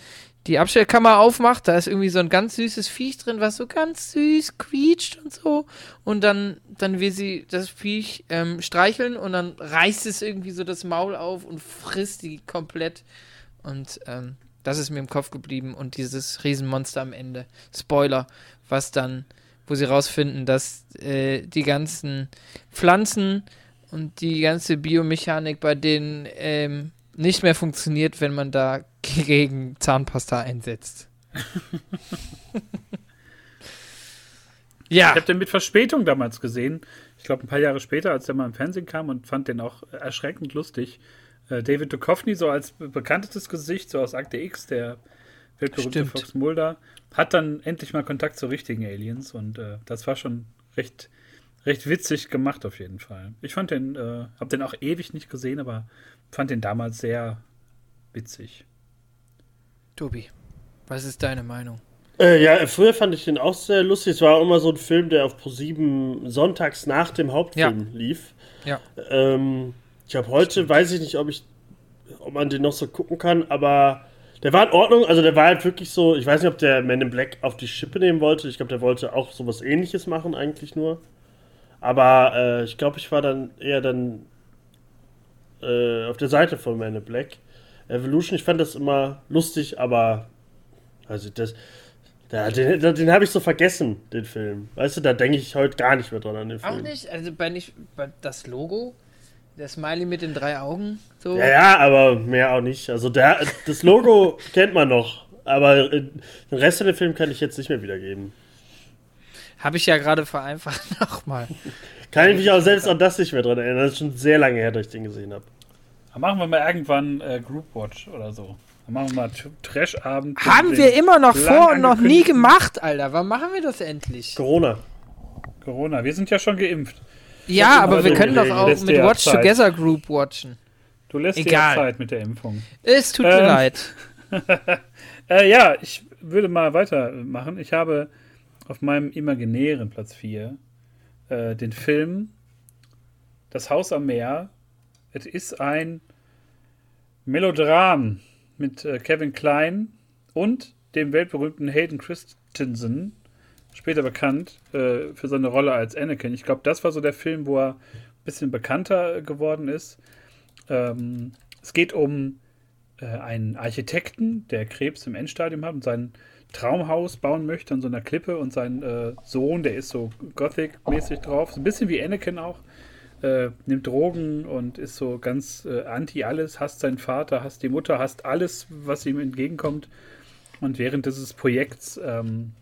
die Abstellkammer aufmacht, da ist irgendwie so ein ganz süßes Viech drin, was so ganz süß quietscht und so. Und dann, dann will sie das Viech ähm, streicheln und dann reißt es irgendwie so das Maul auf und frisst die komplett. Und ähm, das ist mir im Kopf geblieben. Und dieses Riesenmonster am Ende. Spoiler, was dann, wo sie rausfinden, dass äh, die ganzen Pflanzen und die ganze Biomechanik bei denen ähm, nicht mehr funktioniert, wenn man da gegen Zahnpasta einsetzt. ja. Ich habe den mit Verspätung damals gesehen. Ich glaube, ein paar Jahre später, als der mal im Fernsehen kam und fand den auch erschreckend lustig. Äh, David Duchovny, so als bekanntes Gesicht, so aus Akte X, der weltberühmte Fox Mulder, hat dann endlich mal Kontakt zu richtigen Aliens und äh, das war schon recht, recht witzig gemacht auf jeden Fall. Ich fand den, äh, habe den auch ewig nicht gesehen, aber fand den damals sehr witzig. Tobi, was ist deine Meinung? Äh, ja, früher fand ich den auch sehr lustig. Es war auch immer so ein Film, der auf Pro7 sonntags nach dem Hauptfilm ja. lief. Ja. Ähm, ich glaube, heute Stimmt. weiß ich nicht, ob ich, ob man den noch so gucken kann, aber der war in Ordnung. Also der war halt wirklich so, ich weiß nicht, ob der Man in Black auf die Schippe nehmen wollte. Ich glaube, der wollte auch sowas ähnliches machen, eigentlich nur. Aber äh, ich glaube, ich war dann eher dann äh, auf der Seite von Man in Black. Evolution, ich fand das immer lustig, aber also das, da, den, den habe ich so vergessen, den Film. Weißt du, da denke ich heute gar nicht mehr dran an den Film. Auch nicht? Also bei, nicht, bei das Logo, der Smiley mit den drei Augen, so. Ja, ja, aber mehr auch nicht. Also der, das Logo kennt man noch, aber äh, den Rest von dem Film kann ich jetzt nicht mehr wiedergeben. Habe ich ja gerade vereinfacht nochmal. Kann ich mich auch selbst an das nicht mehr dran erinnern. Das ist schon sehr lange her, dass ich den gesehen habe. Dann machen wir mal irgendwann äh, Groupwatch oder so. Dann machen wir mal Trash-Abend. Haben wir immer noch vor und noch nie gemacht, Alter. Wann machen wir das endlich? Corona. Corona. Wir sind ja schon geimpft. Ja, aber wir können doch auch mit Watch Zeit. Together Group watchen. Du lässt Egal. dir Zeit mit der Impfung. Es tut ähm, mir leid. äh, ja, ich würde mal weitermachen. Ich habe auf meinem imaginären Platz 4 äh, den Film Das Haus am Meer es ist ein Melodram mit äh, Kevin Klein und dem weltberühmten Hayden Christensen, später bekannt äh, für seine Rolle als Anakin. Ich glaube, das war so der Film, wo er ein bisschen bekannter geworden ist. Ähm, es geht um äh, einen Architekten, der Krebs im Endstadium hat und sein Traumhaus bauen möchte an so einer Klippe und sein äh, Sohn, der ist so Gothic-mäßig drauf, so ein bisschen wie Anakin auch äh, nimmt Drogen und ist so ganz äh, anti alles, hasst seinen Vater, hasst die Mutter, hasst alles, was ihm entgegenkommt. Und während dieses Projekts, ähm,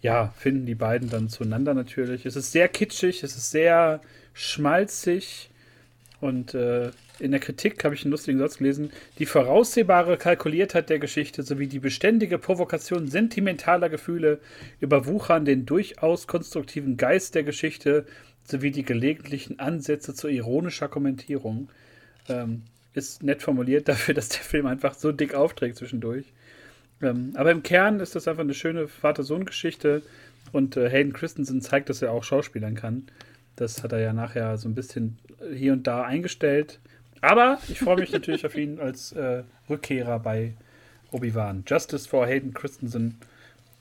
ja, finden die beiden dann zueinander natürlich. Es ist sehr kitschig, es ist sehr schmalzig und äh, in der Kritik habe ich einen lustigen Satz gelesen. Die voraussehbare Kalkuliertheit der Geschichte sowie die beständige Provokation sentimentaler Gefühle überwuchern den durchaus konstruktiven Geist der Geschichte sowie die gelegentlichen Ansätze zu ironischer Kommentierung. Ähm, ist nett formuliert dafür, dass der Film einfach so dick aufträgt zwischendurch. Ähm, aber im Kern ist das einfach eine schöne Vater-Sohn-Geschichte. Und äh, Hayden Christensen zeigt, dass er auch Schauspielern kann. Das hat er ja nachher so ein bisschen hier und da eingestellt. Aber ich freue mich natürlich auf ihn als äh, Rückkehrer bei Obi-Wan. Justice for Hayden Christensen.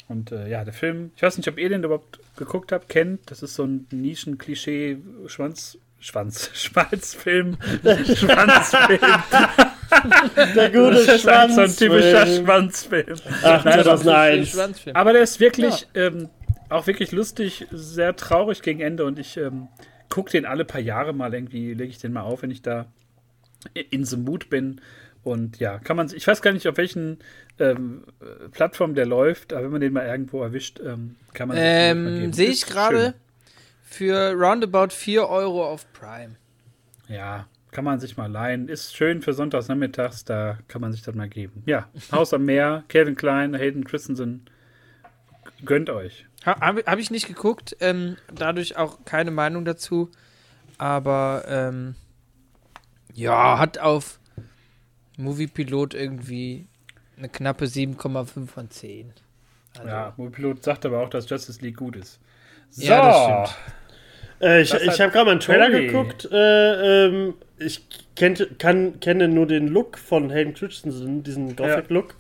Und äh, ja, der Film, ich weiß nicht, ob ihr den überhaupt geguckt habt, kennt. Das ist so ein Nischen-Klischee-Schwanz. Schwanz, Schwanzfilm, Schwanzfilm. Der gute das ist halt so ein typischer Schwanzfilm. Ach, Nein, 2001. Schwanzfilm. Aber der ist wirklich ähm, auch wirklich lustig, sehr traurig gegen Ende und ich ähm, gucke den alle paar Jahre mal irgendwie, lege ich den mal auf, wenn ich da in the mood bin. Und ja, kann man, ich weiß gar nicht, auf welchen ähm, Plattformen der läuft, aber wenn man den mal irgendwo erwischt, ähm, kann man Ähm. Sehe ich gerade für roundabout 4 Euro auf Prime. Ja, kann man sich mal leihen. Ist schön für sonntags nachmittags, da kann man sich das mal geben. Ja, Haus am Meer, Kevin Klein, Hayden Christensen. Gönnt euch. Ha, Habe hab ich nicht geguckt, ähm, dadurch auch keine Meinung dazu. Aber ähm, ja, hat auf Moviepilot irgendwie eine knappe 7,5 von 10. Also, Ja, Mobilot sagt aber auch, dass Justice League gut ist. So, Ja, das stimmt. Äh, ich Das ich habe gerade mal einen Trailer Tobi. geguckt. Äh, ähm, ich kennt, kann, kenne nur den Look von Hayden Christensen, diesen Gothic-Look.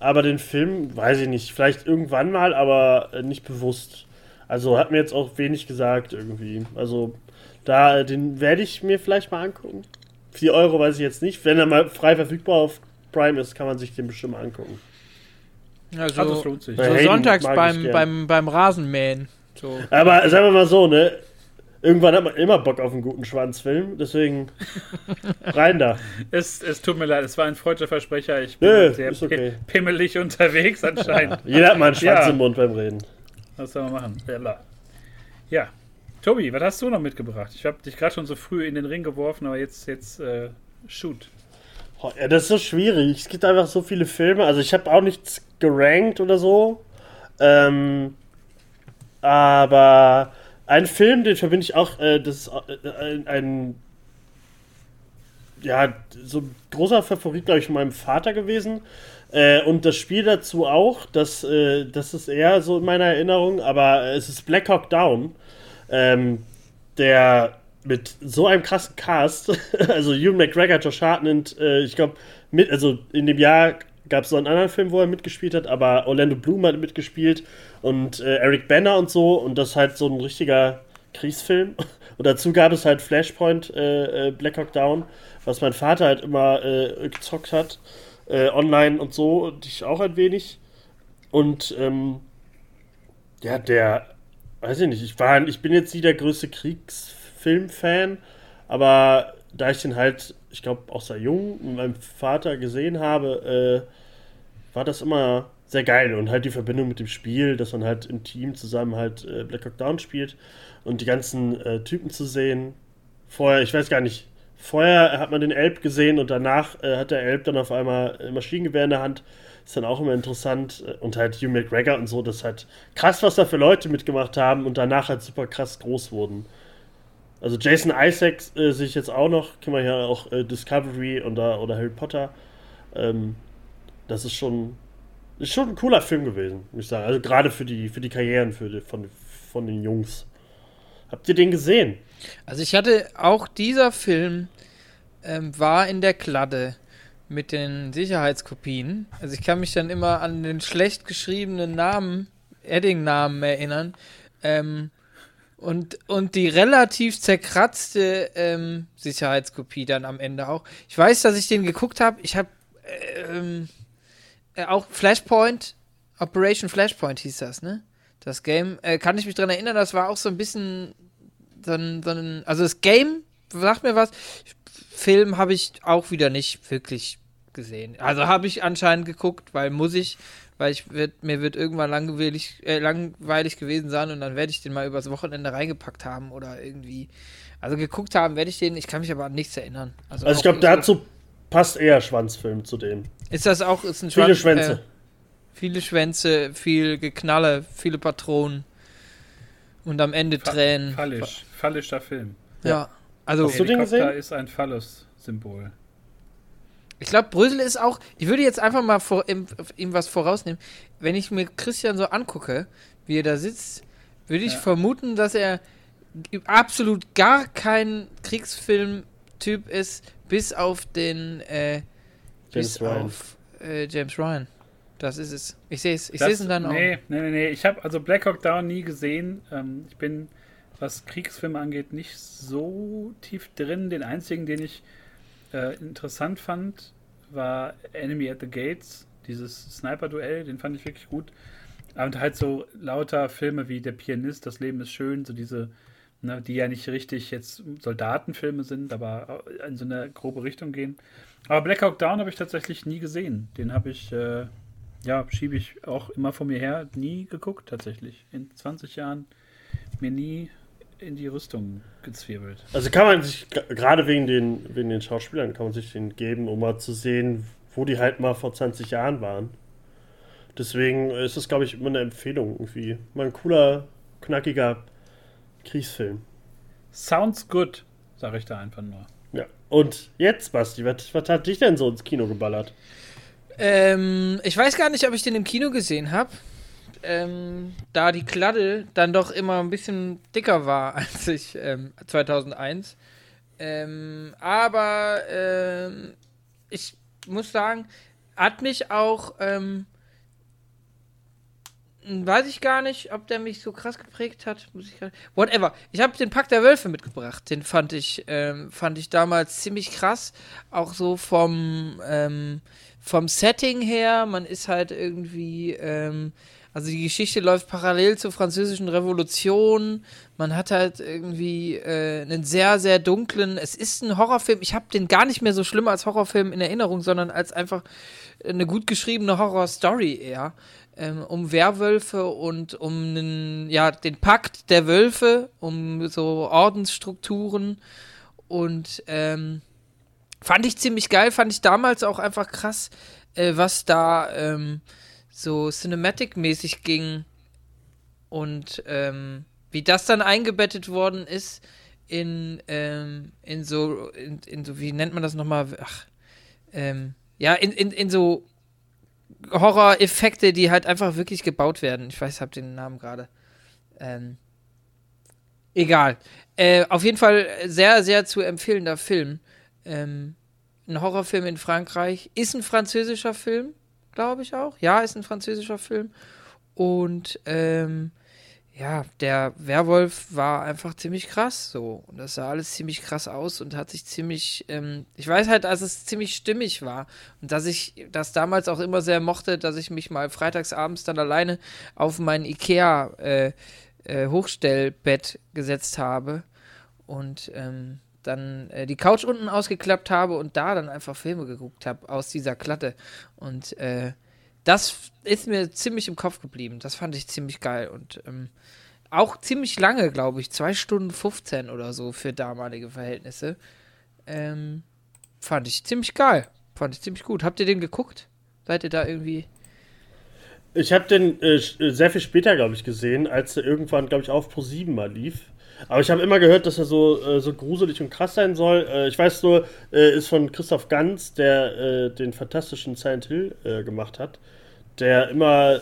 Aber den Film, weiß ich nicht, vielleicht irgendwann mal, aber äh, nicht bewusst. Also hat mir jetzt auch wenig gesagt irgendwie. Also da, äh, den werde ich mir vielleicht mal angucken. 4 Euro weiß ich jetzt nicht. Wenn er mal frei verfügbar auf Prime ist, kann man sich den bestimmt mal angucken. Also, Also es lohnt sich. So Hayden sonntags beim, beim, beim Rasenmähen. So. Aber sagen wir mal so, ne? Irgendwann hat man immer Bock auf einen guten Schwanzfilm, deswegen rein da. Es, es tut mir leid, es war ein freudscher Versprecher. Ich bin Nö, sehr ist okay. pi- pimmelig unterwegs anscheinend. Jeder hat mal einen Schwanz Ja. im Mund beim Reden. Was soll man machen? Ja. Tobi, was hast du noch mitgebracht? Ich habe dich gerade schon so früh in den Ring geworfen, aber jetzt, jetzt äh, shoot. Oh, Ja, das ist so schwierig. Es gibt einfach so viele Filme. Also ich habe auch nichts gerankt oder so. Ähm, aber ein Film, den verbinde ich auch, äh, das ist äh, ein, ein ja, so ein großer Favorit, glaube ich, von meinem Vater gewesen. Äh, und das Spiel dazu auch, das, äh, das ist eher so in meiner Erinnerung, aber es ist Black Hawk Down. Ähm, der mit so einem krassen Cast, also Hugh McGregor, Josh Hartnett, äh, ich glaube, mit, also in dem Jahr gab es so einen anderen Film, wo er mitgespielt hat, aber Orlando Bloom hat mitgespielt und äh, Eric Banner und so und das ist halt so ein richtiger Kriegsfilm. Und dazu gab es halt Flashpoint äh, äh, Black Hawk Down, was mein Vater halt immer äh, gezockt hat, äh, online und so, und ich auch ein wenig. Und ähm, ja, der, weiß ich nicht, ich war, ich bin jetzt nie der größte Kriegsfilm-Fan, aber da ich den halt, ich glaube, auch sehr jung mit meinem Vater gesehen habe, äh, war das immer sehr geil und halt die Verbindung mit dem Spiel, dass man halt im Team zusammen halt äh, Black Hawk Down spielt und die ganzen äh, Typen zu sehen. Vorher, ich weiß gar nicht, vorher hat man den Elb gesehen und danach äh, hat der Elb dann auf einmal ein Maschinengewehr in der Hand. Ist dann auch immer interessant. Und halt Hugh McGregor und so, das ist halt krass, was da für Leute mitgemacht haben und danach halt super krass groß wurden. Also Jason Isaacs äh, sehe ich jetzt auch noch, kennen wir ja auch äh, Discovery oder, oder Harry Potter. Ähm, das ist schon, ist schon ein cooler Film gewesen, muss ich sagen. Also gerade für die, für die Karrieren für die, von, von den Jungs. Habt ihr den gesehen? Also ich hatte auch dieser Film ähm, war in der Kladde mit den Sicherheitskopien. Also ich kann mich dann immer an den schlecht geschriebenen Namen, Edding-Namen erinnern. Ähm, und, und die relativ zerkratzte ähm, Sicherheitskopie dann am Ende auch. Ich weiß, dass ich den geguckt habe. Ich habe ähm, äh, auch Flashpoint, Operation Flashpoint hieß das, ne? Das Game, äh, kann ich mich dran erinnern, das war auch so ein bisschen so ein, so ein also das Game sagt mir was. Film habe ich auch wieder nicht wirklich gesehen. Also habe ich anscheinend geguckt, weil muss ich, weil ich wird, mir wird irgendwann langweilig, äh, langweilig gewesen sein und dann werde ich den mal übers Wochenende reingepackt haben oder irgendwie. Also geguckt haben werde ich den, ich kann mich aber an nichts erinnern. Also ich auch glaube, dazu passt eher Schwanzfilm zu dem. Ist das auch, ist ein Viele Schwanz- Schwänze. Äh, viele Schwänze, viel Geknalle, viele Patronen und am Ende Fa- Tränen. Fallisch. Fallischer Film. Ja. Also, Hast du den gesehen? ist ein Phallus-Symbol. Ich glaube, Brösel ist auch. Ich würde jetzt einfach mal vor, ihm, ihm was vorausnehmen. Wenn ich mir Christian so angucke, wie er da sitzt, würde ich ja. vermuten, dass er absolut gar kein Kriegsfilm-Typ ist, bis auf den äh, James bis Ryan. auf äh, James Ryan. Das ist es. Ich sehe es. Ich sehe es dann auch. Nee, nee, nee. Ich habe also Black Hawk Down nie gesehen. Ähm, ich bin, was Kriegsfilme angeht, nicht so tief drin. Den einzigen, den ich äh, interessant fand, war Enemy at the Gates. Dieses Sniper-Duell, den fand ich wirklich gut. Und halt so lauter Filme wie Der Pianist, Das Leben ist schön, so diese, ne, die ja nicht richtig jetzt Soldatenfilme sind, aber in so eine grobe Richtung gehen. Aber Black Hawk Down habe ich tatsächlich nie gesehen. Den habe ich, äh, ja, schiebe ich auch immer vor mir her, nie geguckt tatsächlich. In 20 Jahren mir nie in die Rüstung gezwirbelt. Also kann man sich, gerade wegen den, wegen den Schauspielern, kann man sich den geben, um mal zu sehen, wo die halt mal vor 20 Jahren waren. Deswegen ist es, glaube ich, immer eine Empfehlung irgendwie. Mal ein cooler, knackiger Kriegsfilm. Sounds good, sage ich da einfach nur. Ja. Und jetzt, Basti, was, was hat dich denn so ins Kino geballert? Ähm, ich weiß gar nicht, ob ich den im Kino gesehen habe. Ähm, da die Kladde dann doch immer ein bisschen dicker war als ich ähm, 2001. Ähm, aber ähm, ich muss sagen, hat mich auch ähm, Weiß ich gar nicht, ob der mich so krass geprägt hat. Muss ich Whatever. Ich habe den Pakt der Wölfe mitgebracht. Den fand ich, ähm, fand ich damals ziemlich krass. Auch so vom, vom Setting her. Man ist halt irgendwie, also die Geschichte läuft parallel zur französischen Revolution. Man hat halt irgendwie äh, einen sehr, sehr dunklen. Es ist ein Horrorfilm. Ich habe den gar nicht mehr so schlimm als Horrorfilm in Erinnerung, sondern als einfach eine gut geschriebene Horrorstory eher ähm, um Werwölfe und um den, ja, den Pakt der Wölfe, um so Ordensstrukturen und ähm, fand ich ziemlich geil, fand ich damals auch einfach krass, äh, was da ähm, so Cinematic-mäßig ging und ähm, wie das dann eingebettet worden ist in, ähm, in so, in, in so, wie nennt man das nochmal? Ach, ähm, ja, in, in, in so Horror-Effekte, die halt einfach wirklich gebaut werden. Ich weiß, ich habe den Namen gerade. Ähm, egal. Äh, auf jeden Fall sehr, sehr zu empfehlender Film. Ähm, ein Horrorfilm in Frankreich. Ist ein französischer Film, glaube ich auch. Ja, ist ein französischer Film. Und ähm, ja, der Werwolf war einfach ziemlich krass so. Und das sah alles ziemlich krass aus und hat sich ziemlich, ähm, ich weiß halt, dass es ziemlich stimmig war. Und dass ich das damals auch immer sehr mochte, dass ich mich mal freitagsabends dann alleine auf mein Ikea äh, äh, Hochstellbett gesetzt habe und ähm, dann äh, die Couch unten ausgeklappt habe und da dann einfach Filme geguckt habe aus dieser Klatte. Und äh, das ist mir ziemlich im Kopf geblieben. Das fand ich ziemlich geil und ähm, auch ziemlich lange, glaube ich. Zwei Stunden 15 oder so für damalige Verhältnisse. Ähm, fand ich ziemlich geil. Fand ich ziemlich gut. Habt ihr den geguckt? Seid ihr da irgendwie. Ich habe den äh, sehr viel später, glaube ich, gesehen, als er irgendwann, glaube ich, auf Pro 7 mal lief. Aber ich habe immer gehört, dass er so, äh, so gruselig und krass sein soll. Äh, ich weiß nur, äh, ist von Christoph Ganz, der äh, den fantastischen Silent Hill äh, gemacht hat, der immer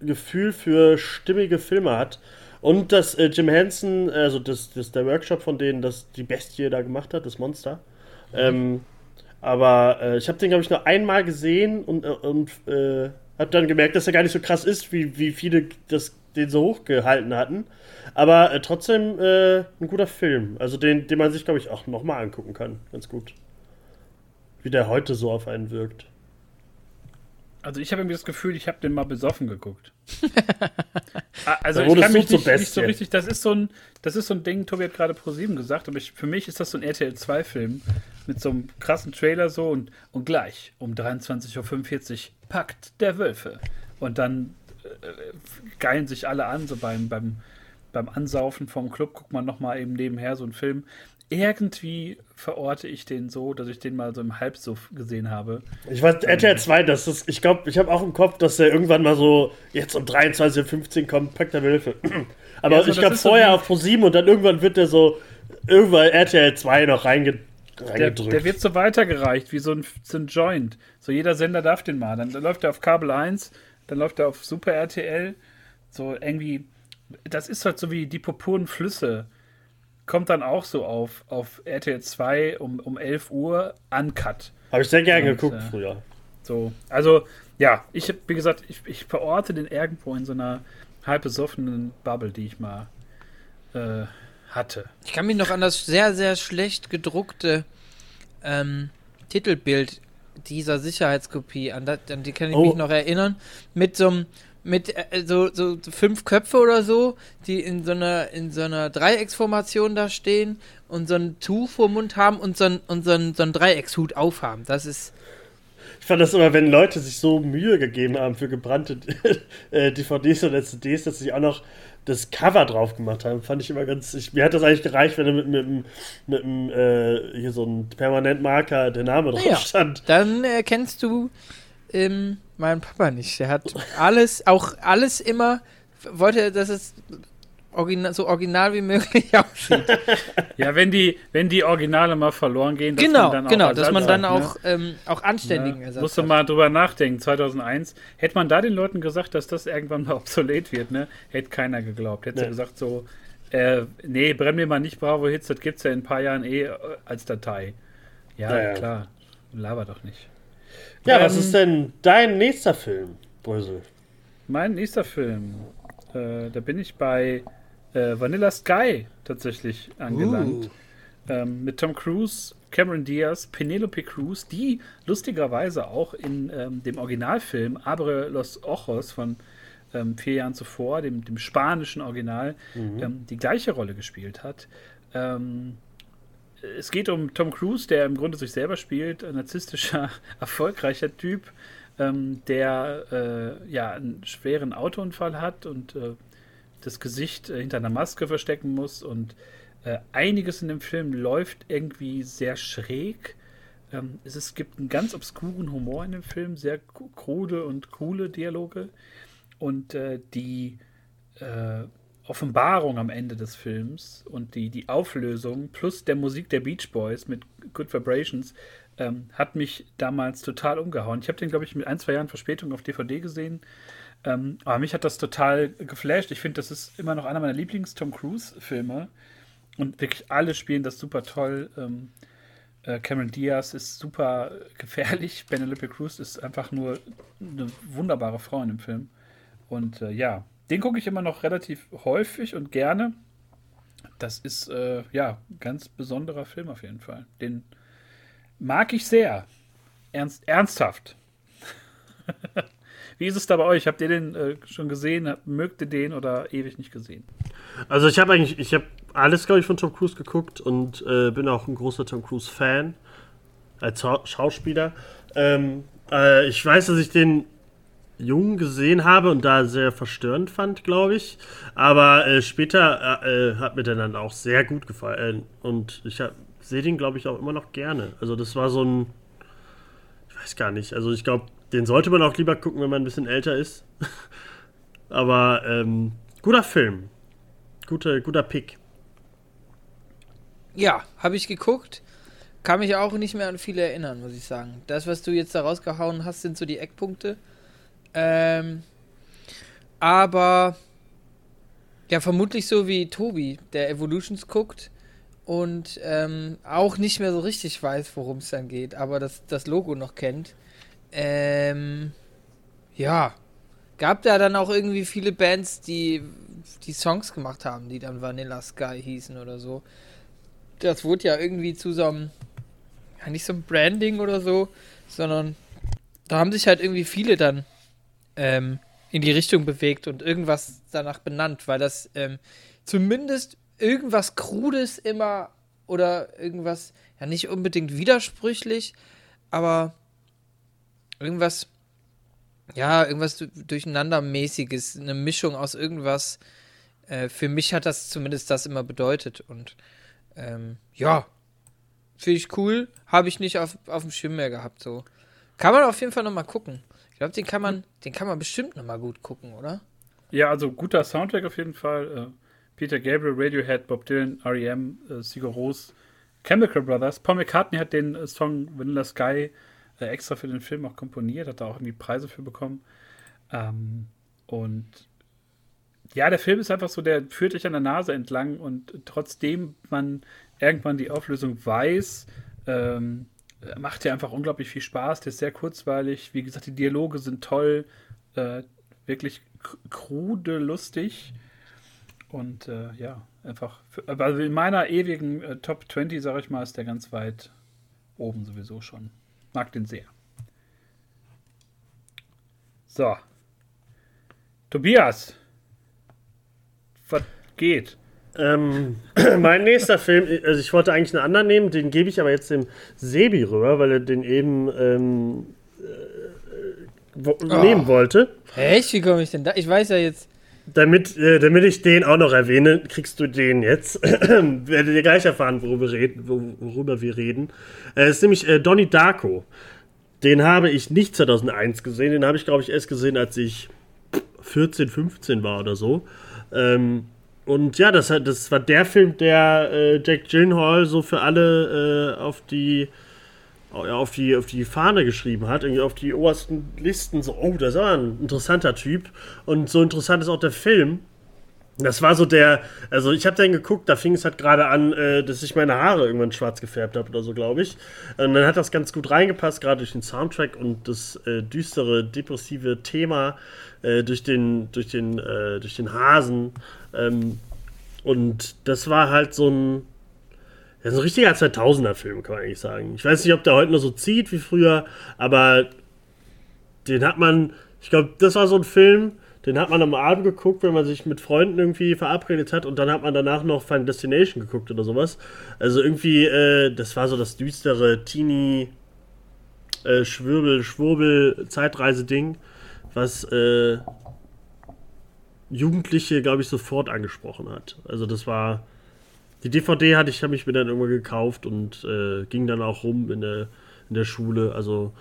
Gefühl für stimmige Filme hat. Und dass äh, Jim Henson, also das, das der Workshop von denen, das die Bestie da gemacht hat, das Monster. Mhm. Ähm, aber ich habe den, glaube ich, nur einmal gesehen und, und habe dann gemerkt, dass er gar nicht so krass ist, wie, wie viele das, den so hochgehalten hatten. Aber äh, trotzdem äh, ein guter Film. Also den, den man sich, glaube ich, auch nochmal angucken kann. Ganz gut. Wie der heute so auf einen wirkt. Also ich habe irgendwie das Gefühl, ich habe den mal besoffen geguckt. Also ich kann mich nicht, nicht, so richtig, das ist so ein, das ist so ein Ding, Tobi hat gerade Pro 7 gesagt, aber ich, für mich ist das so ein RTL 2 Film mit so einem krassen Trailer so und, und gleich um 23.45 Uhr packt der Wölfe. Und dann geilen sich alle an, so beim, beim, beim Ansaufen vom Club, guckt man nochmal eben nebenher so einen Film irgendwie verorte ich den so, dass ich den mal so im Halbsuff gesehen habe. Ich weiß, RTL 2, das ist, ich glaube, ich habe auch im Kopf, dass der irgendwann mal so jetzt um 23.15 Uhr kommt, packt der Hilfe. Aber ja, also ich glaube vorher so auf Pro 7 und dann irgendwann wird der so, irgendwann RTL 2 noch reinge reingedrückt. Der, der, wird so weitergereicht, wie so ein, so ein Joint. So jeder Sender darf den mal. Dann, dann läuft er auf Kabel 1, dann läuft er auf Super RTL. So irgendwie das ist halt so wie die purpuren Flüsse. Kommt dann auch so auf, auf RTL 2 um, um 11 Uhr uncut. Habe ich sehr gerne geguckt äh, früher. So, also ja, ich wie gesagt, ich, ich verorte den irgendwo in so einer halb besoffenen Bubble, die ich mal äh, hatte. Ich kann mich noch an das sehr, sehr schlecht gedruckte ähm, Titelbild dieser Sicherheitskopie, an, das, an die kann ich oh. mich noch erinnern, mit so einem mit äh, so, so fünf Köpfe oder so, die in so einer in so einer Dreiecksformation da stehen und so ein Tuch vor Mund haben und so ein, und so ein, so ein Dreieckshut aufhaben. Das ist ich fand das immer, wenn Leute sich so Mühe gegeben haben für gebrannte äh, DVDs oder CDs, dass sie auch noch das Cover drauf gemacht haben, fand ich immer ganz. Ich, mir hat das eigentlich gereicht, wenn da mit, mit, mit, mit äh, hier so ein Permanentmarker der Name drauf ja, stand. Dann erkennst du ähm, meinen Papa nicht. Der hat alles, auch alles immer, wollte, dass es original, so original wie möglich aussieht. ja, wenn die, wenn die Originale mal verloren gehen, dass genau, man dann genau, dass man dann auch, ne? ähm, auch anständigen ja, Ersatz Musst du mal drüber nachdenken. 2001 hätte man da den Leuten gesagt, dass das irgendwann mal obsolet wird, ne? Hätte keiner geglaubt. Hätte nee. gesagt so, äh, nee, brennen wir mal nicht Bravo Hits, das gibt es ja in ein paar Jahren eh äh, als Datei. Ja, ja, klar. Laber doch nicht. Ja, ähm, was ist denn dein nächster Film, Brösel? Mein nächster Film. Äh, da bin ich bei äh, Vanilla Sky tatsächlich angelangt. Uh. Ähm, mit Tom Cruise, Cameron Diaz, Penelope Cruz, die lustigerweise auch in ähm, dem Originalfilm Abre los Ojos von ähm, vier Jahren zuvor, dem, dem spanischen Original, mhm. Ähm, die gleiche Rolle gespielt hat. Ähm, es geht um Tom Cruise, der im Grunde sich selber spielt, ein narzisstischer, erfolgreicher Typ, ähm, der äh, ja einen schweren Autounfall hat und äh, das Gesicht äh, hinter einer Maske verstecken muss und äh, einiges in dem Film läuft irgendwie sehr schräg. Ähm, es, es gibt einen ganz obskuren Humor in dem Film, sehr krude und coole Dialoge und äh, die äh, Offenbarung am Ende des Films und die, die Auflösung plus der Musik der Beach Boys mit Good Vibrations ähm, hat mich damals total umgehauen. Ich habe den, glaube ich, mit ein, zwei Jahren Verspätung auf DVD gesehen ähm, aber mich hat das total geflasht. Ich finde, das ist immer noch einer meiner Lieblings-Tom Cruise-Filme. Und wirklich alle spielen das super toll. Ähm, äh, Cameron Diaz ist super gefährlich. Penelope Cruz ist einfach nur eine wunderbare Frau in dem Film. Und äh, ja, den gucke ich immer noch relativ häufig und gerne. Das ist äh, ja ganz besonderer Film auf jeden Fall. Den mag ich sehr. Ernst, ernsthaft. Wie ist es da bei euch? Habt ihr den äh, schon gesehen? Mögt ihr den oder ewig nicht gesehen? Also ich habe eigentlich, ich habe alles, glaube ich, von Tom Cruise geguckt und äh, bin auch ein großer Tom Cruise-Fan als Schauspieler. Ähm, äh, ich weiß, dass ich den jung gesehen habe und da sehr verstörend fand, glaube ich. Aber äh, später äh, äh, hat mir der dann auch sehr gut gefallen. Und ich sehe den, glaube ich, auch immer noch gerne. Also das war so ein, ich weiß gar nicht. Also ich glaube, den sollte man auch lieber gucken, wenn man ein bisschen älter ist. Aber ähm, guter Film. Gute, guter Pick. Ja, habe ich geguckt. Kann mich auch nicht mehr an viele erinnern, muss ich sagen. Das, was du jetzt da rausgehauen hast, sind so die Eckpunkte. Ähm, aber ja, vermutlich so wie Tobi, der Evolutions guckt und ähm, auch nicht mehr so richtig weiß, worum es dann geht, aber das, das Logo noch kennt. Ähm, ja. Gab da dann auch irgendwie viele Bands, die die Songs gemacht haben, die dann Vanilla Sky hießen oder so. Das wurde ja irgendwie zu so einem, ja nicht so ein Branding oder so, sondern da haben sich halt irgendwie viele dann ähm, in die Richtung bewegt und irgendwas danach benannt, weil das ähm, zumindest irgendwas Krudes immer oder irgendwas, ja nicht unbedingt widersprüchlich, aber irgendwas, ja, irgendwas durcheinandermäßiges, eine Mischung aus irgendwas. Äh, für mich hat das zumindest das immer bedeutet und ähm, ja, finde ich cool, habe ich nicht auf, auf dem Schirm mehr gehabt, so. Kann man auf jeden Fall nochmal gucken. Ich glaube, den kann man, den kann man bestimmt nochmal gut gucken, oder? Ja, also guter Soundtrack auf jeden Fall. Äh, Peter Gabriel, Radiohead, Bob Dylan, R.E.M., äh, Sigur Rós, Chemical Brothers. Paul McCartney hat den Song Vanilla Sky äh, extra für den Film auch komponiert, hat da auch irgendwie Preise für bekommen. Ähm, und ja, der Film ist einfach so, der führt dich an der Nase entlang und trotzdem man irgendwann die Auflösung weiß, ähm, macht ja einfach unglaublich viel Spaß. Der ist sehr kurzweilig. Wie gesagt, die Dialoge sind toll, äh, wirklich krude, lustig. Und äh, ja, einfach. Für, also in meiner ewigen äh, Top 20, sag ich mal, ist der ganz weit oben sowieso schon. Mag den sehr. So. Tobias. Was geht? Ähm, mein nächster Film, also ich wollte eigentlich einen anderen nehmen, den gebe ich aber jetzt dem Sebi rüber, weil er den eben ähm, äh, oh. nehmen wollte. Echt? Wie komme ich denn da? Ich weiß ja jetzt. Damit, äh, damit ich den auch noch erwähne, kriegst du den jetzt. Werdet ihr gleich erfahren, worüber, reden, worüber wir reden. Es äh, ist nämlich äh, Donnie Darko. Den habe ich nicht 2001 gesehen, den habe ich, glaube ich, erst gesehen, als ich 14, 15 war oder so. Ähm, und ja, das, das war der Film, der äh, Jack Gyllenhaal so für alle äh, auf die auf die, auf die Fahne geschrieben hat, irgendwie auf die obersten Listen, so, oh, das war ein interessanter Typ. Und so interessant ist auch der Film. Das war so der, also ich habe den geguckt, da fing es halt gerade an, äh, dass ich meine Haare irgendwann schwarz gefärbt habe oder so, glaube ich. Und dann hat das ganz gut reingepasst, gerade durch den Soundtrack und das äh, düstere, depressive Thema äh, durch den, durch den, äh, durch den Hasen. Ähm, und das war halt so ein, ja, so ein richtiger 2000er-Film, kann man eigentlich sagen. Ich weiß nicht, ob der heute noch so zieht wie früher, aber den hat man, ich glaube, das war so ein Film, den hat man am Abend geguckt, wenn man sich mit Freunden irgendwie verabredet hat und dann hat man danach noch Final Destination geguckt oder sowas. Also irgendwie, äh, das war so das düstere Teenie äh, Schwirbel, Schwurbel, Zeitreise-Ding, was äh, Jugendliche, glaube ich, sofort angesprochen hat. Also das war. Die DVD hatte ich, habe ich mir dann irgendwann gekauft und äh, ging dann auch rum in der, in der Schule. Also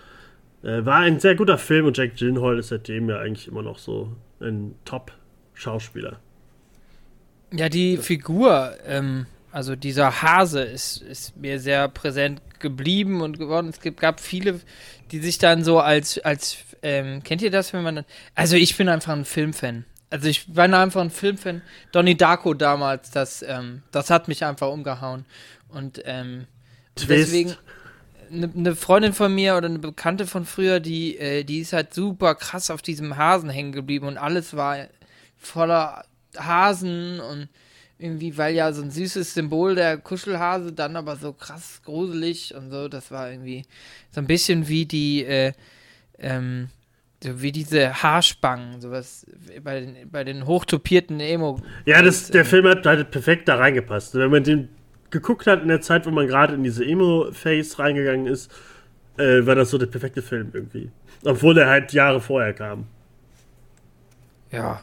äh, war ein sehr guter Film und Jack Gyllenhaal ist seitdem ja eigentlich immer noch so ein Top-Schauspieler. Ja, die Figur, ähm, also dieser Hase, ist, ist mir sehr präsent geblieben und geworden. Es gab viele, die sich dann so als, als ähm, kennt ihr das, wenn man, also ich bin einfach ein Filmfan. Also ich war einfach ein Filmfan. Donnie Darko damals, das, ähm, das hat mich einfach umgehauen. Und ähm, deswegen, eine ne Freundin von mir oder eine Bekannte von früher, die, äh, die ist halt super krass auf diesem Hasen hängen geblieben und alles war voller Hasen und irgendwie, weil ja so ein süßes Symbol der Kuschelhase, dann aber so krass gruselig und so, das war irgendwie so ein bisschen wie die, äh, ähm, so wie diese Haarspangen, sowas bei den, bei den hochtopierten Emo. Ja, das, der Film hat halt perfekt da reingepasst. Wenn man den geguckt hat in der Zeit, wo man gerade in diese Emo-Phase reingegangen ist, äh, war das so der perfekte Film irgendwie. Obwohl er halt Jahre vorher kam. Ja.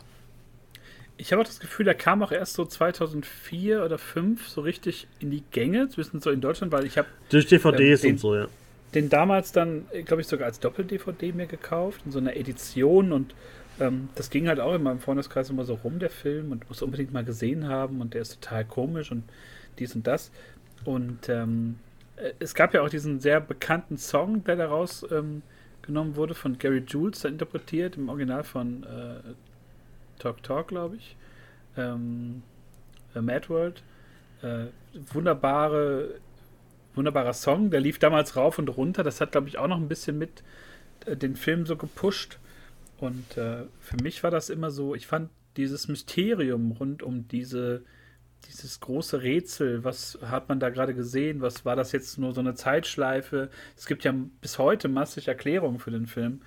Ich habe auch das Gefühl, er kam auch erst so 2004 oder 2005 so richtig in die Gänge, zumindest so in Deutschland, weil ich habe. Durch DVDs ähm, den, und so, ja. Den damals dann, glaube ich, sogar als Doppel-DVD mir gekauft, in so einer Edition und ähm, das ging halt auch in meinem Freundeskreis immer so rum, der Film, und muss unbedingt mal gesehen haben und der ist total komisch und dies und das. Und ähm, äh, es gab ja auch diesen sehr bekannten Song, der daraus ähm, genommen wurde, von Gary Jules, interpretiert, im Original von äh, Talk Talk, glaube ich. Ähm, äh, Mad World. Äh, wunderbare, wunderbarer Song, der lief damals rauf und runter. Das hat, glaube ich, auch noch ein bisschen mit äh, den Film so gepusht. Und äh, für mich war das immer so, ich fand dieses Mysterium rund um diese dieses große Rätsel, was hat man da gerade gesehen? Was war das jetzt nur so eine Zeitschleife? Es gibt ja bis heute massig Erklärungen für den Film.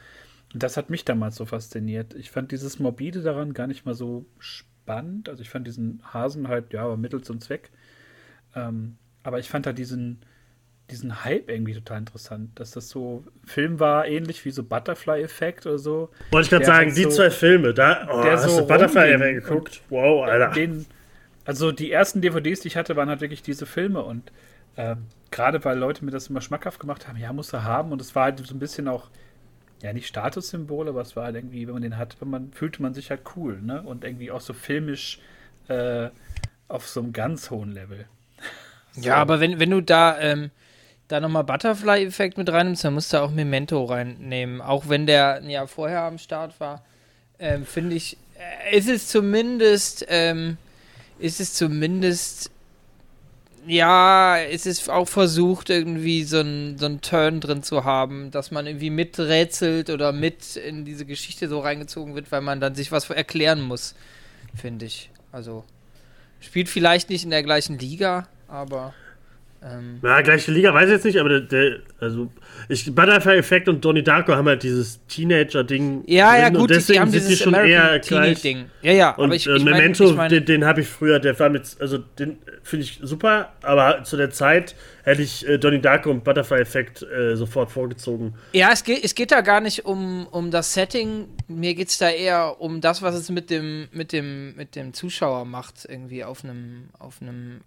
Und das hat mich damals so fasziniert. Ich fand dieses Morbide daran gar nicht mal so spannend. Also ich fand diesen Hasen halt, ja, aber Mittel zum Zweck. Ähm, aber ich fand da diesen, diesen Hype irgendwie total interessant, dass das so Film war, ähnlich wie so Butterfly-Effekt oder so. Wollte ich gerade sagen, die so, zwei Filme, da oh, hast so du Butterfly-Effekt geguckt? Wow, Alter. Den, also die ersten DVDs, die ich hatte, waren halt wirklich diese Filme und äh, gerade weil Leute mir das immer schmackhaft gemacht haben, ja, musst du haben und es war halt so ein bisschen auch, ja, nicht Statussymbol, aber es war halt irgendwie, wenn man den hat, wenn man, fühlte man sich halt cool, ne? Und irgendwie auch so filmisch äh, auf so einem ganz hohen Level. so. Ja, aber wenn, wenn du da, ähm, da nochmal Butterfly-Effekt mit reinnimmst, dann musst du auch Memento reinnehmen. Auch wenn der Jahr vorher am Start war, ähm, finde ich, ist es zumindest, ähm, ist es zumindest, ja, es ist auch versucht, irgendwie so einen so Turn drin zu haben, dass man irgendwie miträtselt oder mit in diese Geschichte so reingezogen wird, weil man dann sich was erklären muss, finde ich. Also, spielt vielleicht nicht in der gleichen Liga, aber. Ähm, ja, gleiche Liga weiß ich jetzt nicht, aber der, der also ich, Butterfly-Effekt und Donnie Darko haben halt dieses Teenager-Ding. Ja, ja, gut, deswegen die haben sind die schon American eher gleich. Ding. Ja, ja, und aber ich, ich Memento, ich mein, den, den habe ich früher, der war mit, also den finde ich super, aber zu der Zeit hätte ich äh, Donnie Darko und Butterfly-Effekt äh, sofort vorgezogen. Ja, es geht, es geht da gar nicht um, um das Setting. Mir geht es da eher um das, was es mit dem, mit dem, mit dem Zuschauer macht, irgendwie auf einem auf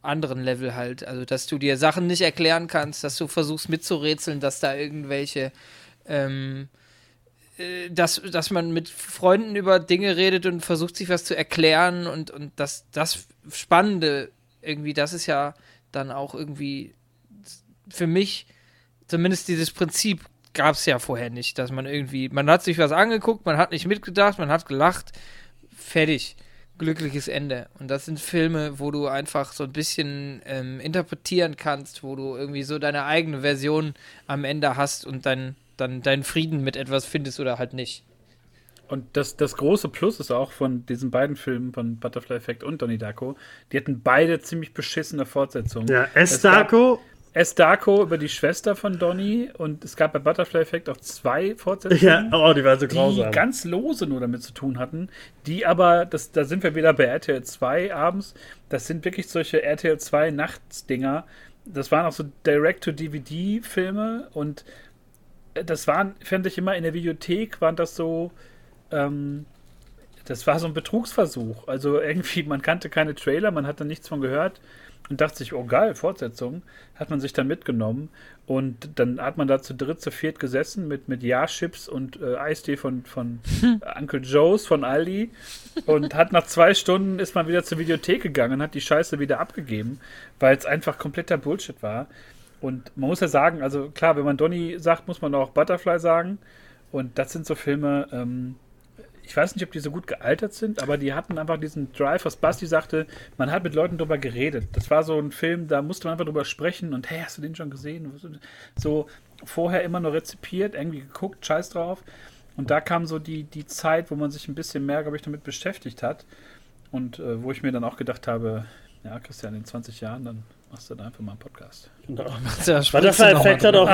anderen Level halt. Also, dass du dir Sachen nicht erklären kannst, dass du versuchst mitzurätseln, dass da irgendwelche ähm, äh, dass, dass man mit Freunden über Dinge redet und versucht, sich was zu erklären und, und das, das Spannende irgendwie, das ist ja dann auch irgendwie für mich, zumindest dieses Prinzip gab es ja vorher nicht, dass man irgendwie, man hat sich was angeguckt, man hat nicht mitgedacht, man hat gelacht, fertig, glückliches Ende. Und das sind Filme, wo du einfach so ein bisschen ähm, interpretieren kannst, wo du irgendwie so deine eigene Version am Ende hast und dann, dann deinen Frieden mit etwas findest oder halt nicht. Und das, das große Plus ist auch von diesen beiden Filmen, von Butterfly Effect und Donnie Darko, die hatten beide ziemlich beschissene Fortsetzungen. Ja, S. Darko S. Darko über die Schwester von Donny und es gab bei Butterfly Effect auch zwei Fortsetzungen, ja, oh, die, waren so grausam. die ganz lose nur damit zu tun hatten, die aber, das, da sind wir wieder bei RTL 2 abends, das sind wirklich solche RTL 2 Nachtsdinger, das waren auch so Direct-to-DVD-Filme und das waren, fand ich immer in der Videothek, waren das so, ähm, das war so ein Betrugsversuch. Also irgendwie, man kannte keine Trailer, man hatte nichts von gehört und dachte sich, oh geil, Fortsetzung, hat man sich dann mitgenommen und dann hat man da zu dritt, zu viert gesessen mit, mit Ja-Chips und äh, Eistee von, von. Uncle Joe's von Aldi und hat nach zwei Stunden ist man wieder zur Videothek gegangen und hat die Scheiße wieder abgegeben, weil es einfach kompletter Bullshit war. Und man muss ja sagen, also klar, wenn man Donny sagt, muss man auch Butterfly sagen. Und das sind so Filme, ähm, ich weiß nicht, ob die so gut gealtert sind, aber die hatten einfach diesen Drive, was Basti sagte, man hat mit Leuten drüber geredet. Das war so ein Film, da musste man einfach drüber sprechen und hey, hast du den schon gesehen? So vorher immer nur rezipiert, irgendwie geguckt, scheiß drauf. Und da kam so die, die Zeit, wo man sich ein bisschen mehr, glaube ich, damit beschäftigt hat. Und äh, wo ich mir dann auch gedacht habe, ja, Christian, in 20 Jahren, dann machst du da einfach mal einen Podcast. Genau. Ja, Butterfly-Effekt hat auch.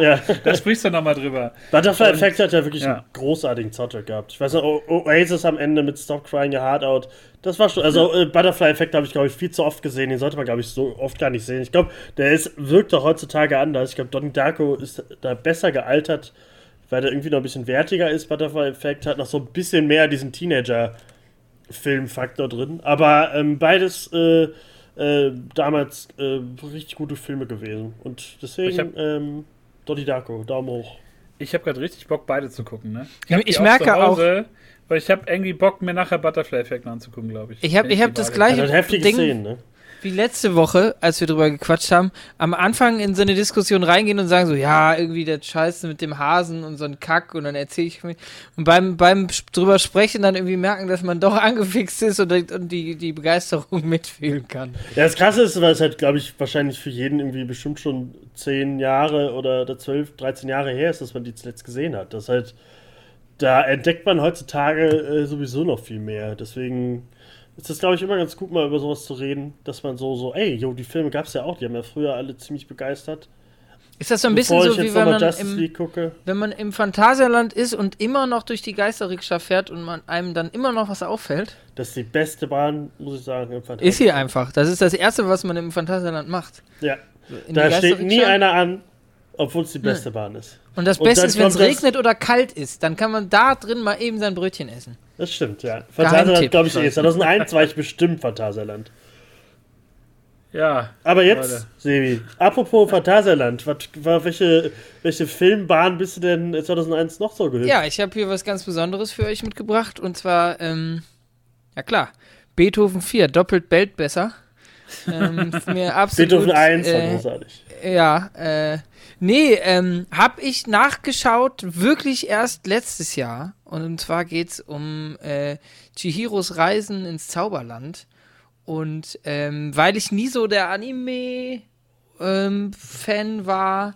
ja. Da sprichst du nochmal drüber. Butterfly-Effekt hat ja wirklich ja. einen großartigen Soundtrack gehabt. Ich weiß noch, Oasis am Ende mit Stop Crying Your Heart Out. Das war schon. Also, äh, Butterfly-Effekt habe ich, glaube ich, viel zu oft gesehen. Den sollte man, glaube ich, so oft gar nicht sehen. Ich glaube, der ist, wirkt doch heutzutage anders. Ich glaube, Donnie Darko ist da besser gealtert, weil der irgendwie noch ein bisschen wertiger ist. Butterfly-Effekt hat noch so ein bisschen mehr diesen Teenager-Filmfaktor drin. Aber ähm, beides. Äh, äh, damals äh, richtig gute Filme gewesen. Und deswegen, hab, ähm, Dottie Darko, Daumen hoch. Ich habe gerade richtig Bock, beide zu gucken, ne? Ich, ich merke Hause, auch. Weil ich habe irgendwie Bock, mir nachher Butterfly-Effekt anzugucken, glaube ich. Ich habe ich hab das gleiche also Ding. Szenen, ne? Wie letzte Woche, als wir drüber gequatscht haben, am Anfang in so eine Diskussion reingehen und sagen so, ja, irgendwie der Scheiße mit dem Hasen und so ein Kack und dann erzähle ich mir. Und beim, beim drüber sprechen dann irgendwie merken, dass man doch angefixt ist und, und die, die Begeisterung mitfühlen kann. Ja, das Krasse ist, weil es halt, glaube ich, wahrscheinlich für jeden irgendwie bestimmt schon zehn Jahre oder zwölf, dreizehn Jahre her ist, dass man die zuletzt gesehen hat. Das halt, da entdeckt man heutzutage äh, sowieso noch viel mehr. Deswegen ist das, glaube ich, immer ganz gut, mal über sowas zu reden, dass man so, so, ey, jo, die Filme gab es ja auch, die haben ja früher alle ziemlich begeistert. Ist das so ein bisschen so, wie wenn man, im, wenn man im Phantasialand ist und immer noch durch die Geisterrikscha fährt und man einem dann immer noch was auffällt? Das ist die beste Bahn, muss ich sagen, im Phantasialand. Ist sie einfach. Das ist das Erste, was man im Phantasialand macht. Ja. In da steht nie einer an, obwohl es die beste ja. Bahn ist. Und das Beste und ist, wenn es regnet oder kalt ist, dann kann man da drin mal eben sein Brötchen essen. Das stimmt, ja. Phantasialand, glaube ich, eh. 2001 war ich bestimmt Phantasialand. Ja. Aber jetzt, Leute. Sebi, apropos Phantasialand, welche, welche Filmbahn bist du denn 2001 noch so gehört? Ja, ich habe hier was ganz Besonderes für euch mitgebracht und zwar, ähm, ja klar, Beethoven 4, doppelt bellt besser. Ähm, mir absolut. Beethoven 1 äh, war großartig. Ja, äh, nee, ähm, hab ich nachgeschaut, wirklich erst letztes Jahr. Und zwar geht's um äh, Chihiros Reisen ins Zauberland. Und ähm, weil ich nie so der Anime-Fan ähm, war,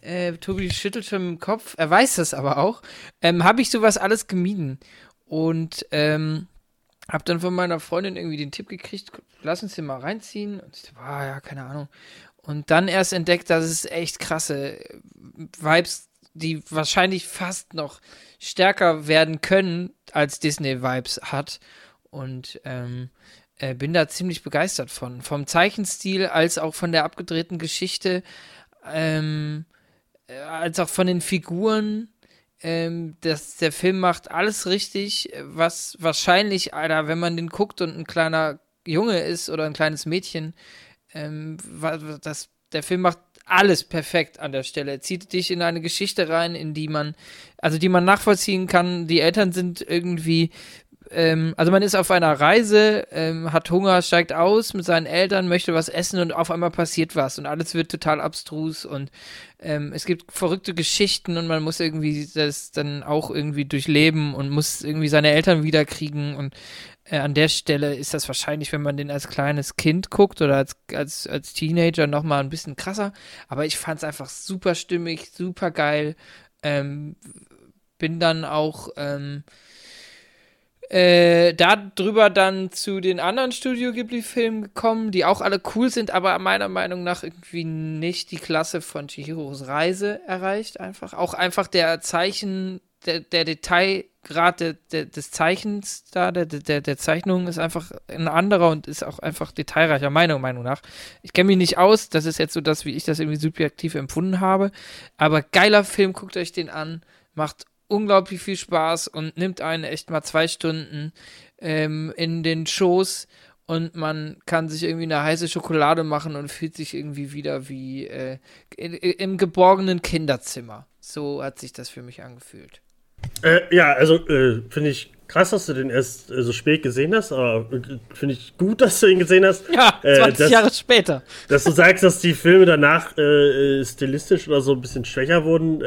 äh, Tobi schüttelt schon im Kopf, er weiß das aber auch, ähm, habe ich sowas alles gemieden. Und ähm, hab dann von meiner Freundin irgendwie den Tipp gekriegt, lass uns den mal reinziehen. Und ich war, ja, keine Ahnung. Und dann erst entdeckt, dass es echt krasse Vibes, die wahrscheinlich fast noch stärker werden können, als Disney-Vibes hat. Und ähm, äh, bin da ziemlich begeistert von. Vom Zeichenstil als auch von der abgedrehten Geschichte, ähm, äh, als auch von den Figuren ähm, das, der Film macht alles richtig, was wahrscheinlich, Alter, wenn man den guckt und ein kleiner Junge ist oder ein kleines Mädchen, ähm, das, der Film macht alles perfekt an der Stelle. Er zieht dich in eine Geschichte rein, in die man, also die man nachvollziehen kann. Die Eltern sind irgendwie ähm, also man ist auf einer Reise, ähm, hat Hunger, steigt aus mit seinen Eltern, möchte was essen und auf einmal passiert was und alles wird total abstrus und ähm, es gibt verrückte Geschichten und man muss irgendwie das dann auch irgendwie durchleben und muss irgendwie seine Eltern wiederkriegen und äh, an der Stelle ist das wahrscheinlich, wenn man den als kleines Kind guckt oder als, als, als Teenager nochmal ein bisschen krasser, aber ich fand es einfach super stimmig, super geil, ähm, bin dann auch, ähm, äh, darüber dann zu den anderen Studio Ghibli-Filmen gekommen, die auch alle cool sind, aber meiner Meinung nach irgendwie nicht die Klasse von Chihiros Reise erreicht. Einfach. Auch einfach der Zeichen, der, der Detailgrad der, der, des Zeichens da, der, der, der Zeichnung ist einfach ein anderer und ist auch einfach detailreicher, meiner Meinung nach. Ich kenne mich nicht aus, das ist jetzt so das, wie ich das irgendwie subjektiv empfunden habe. Aber geiler Film, guckt euch den an, macht unglaublich viel Spaß und nimmt einen echt mal zwei Stunden ähm, in den Schoß und man kann sich irgendwie eine heiße Schokolade machen und fühlt sich irgendwie wieder wie äh, im geborgenen Kinderzimmer. So hat sich das für mich angefühlt. Äh, ja, also äh, finde ich krass, dass du den erst äh, so spät gesehen hast, aber äh, finde ich gut, dass du ihn gesehen hast. Ja, 20 äh, dass, Jahre später. Dass du sagst, dass die Filme danach äh, stilistisch oder so ein bisschen schwächer wurden,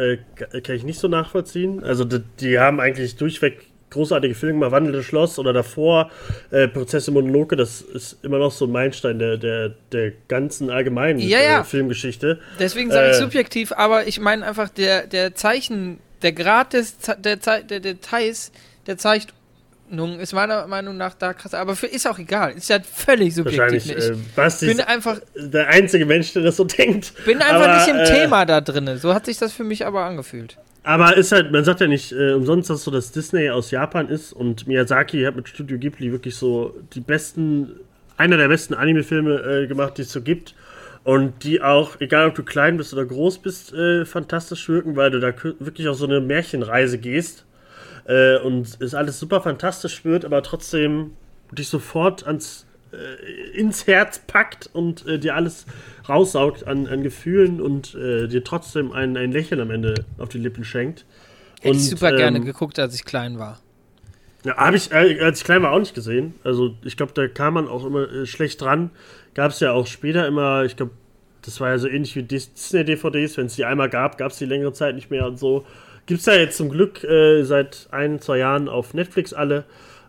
kann ich nicht so nachvollziehen. Also die, die haben eigentlich durchweg großartige Filme gemacht, Wandelnde Schloss oder davor äh, Prozesse Mononoke, das ist immer noch so ein Meilenstein der, der, der ganzen allgemeinen ja, ja. Äh, Filmgeschichte. Deswegen sage ich subjektiv, aber ich meine einfach der, der Zeichen der Grad des, der, der Details der Zeichnung ist meiner Meinung nach da krass. Aber für ist auch egal. Ist ja völlig subjektiv. Wahrscheinlich. Ich äh, Basti bin einfach der einzige Mensch, der das so denkt. Bin einfach aber, nicht im äh, Thema da drin. So hat sich das für mich aber angefühlt. Aber ist halt, man sagt ja nicht äh, umsonst, dass so das Disney aus Japan ist und Miyazaki hat mit Studio Ghibli wirklich so die besten, einer der besten Anime-Filme äh, gemacht, die es so gibt. Und die auch, egal ob du klein bist oder groß bist, äh, fantastisch wirken, weil du da wirklich auf so eine Märchenreise gehst äh, und es alles super fantastisch wird, aber trotzdem dich sofort ans, äh, ins Herz packt und äh, dir alles raussaugt an, an Gefühlen und äh, dir trotzdem ein, ein Lächeln am Ende auf die Lippen schenkt. Hätte ich super ähm, gerne geguckt, als ich klein war. Ja, habe ich, äh, als ich klein war, auch nicht gesehen. Also ich glaube, da kam man auch immer äh, schlecht dran gab es ja auch später immer, ich glaube, das war ja so ähnlich wie Disney-DVDs, wenn es die einmal gab, gab es die längere Zeit nicht mehr und so. Gibt es ja jetzt zum Glück äh, seit ein, zwei Jahren auf Netflix alle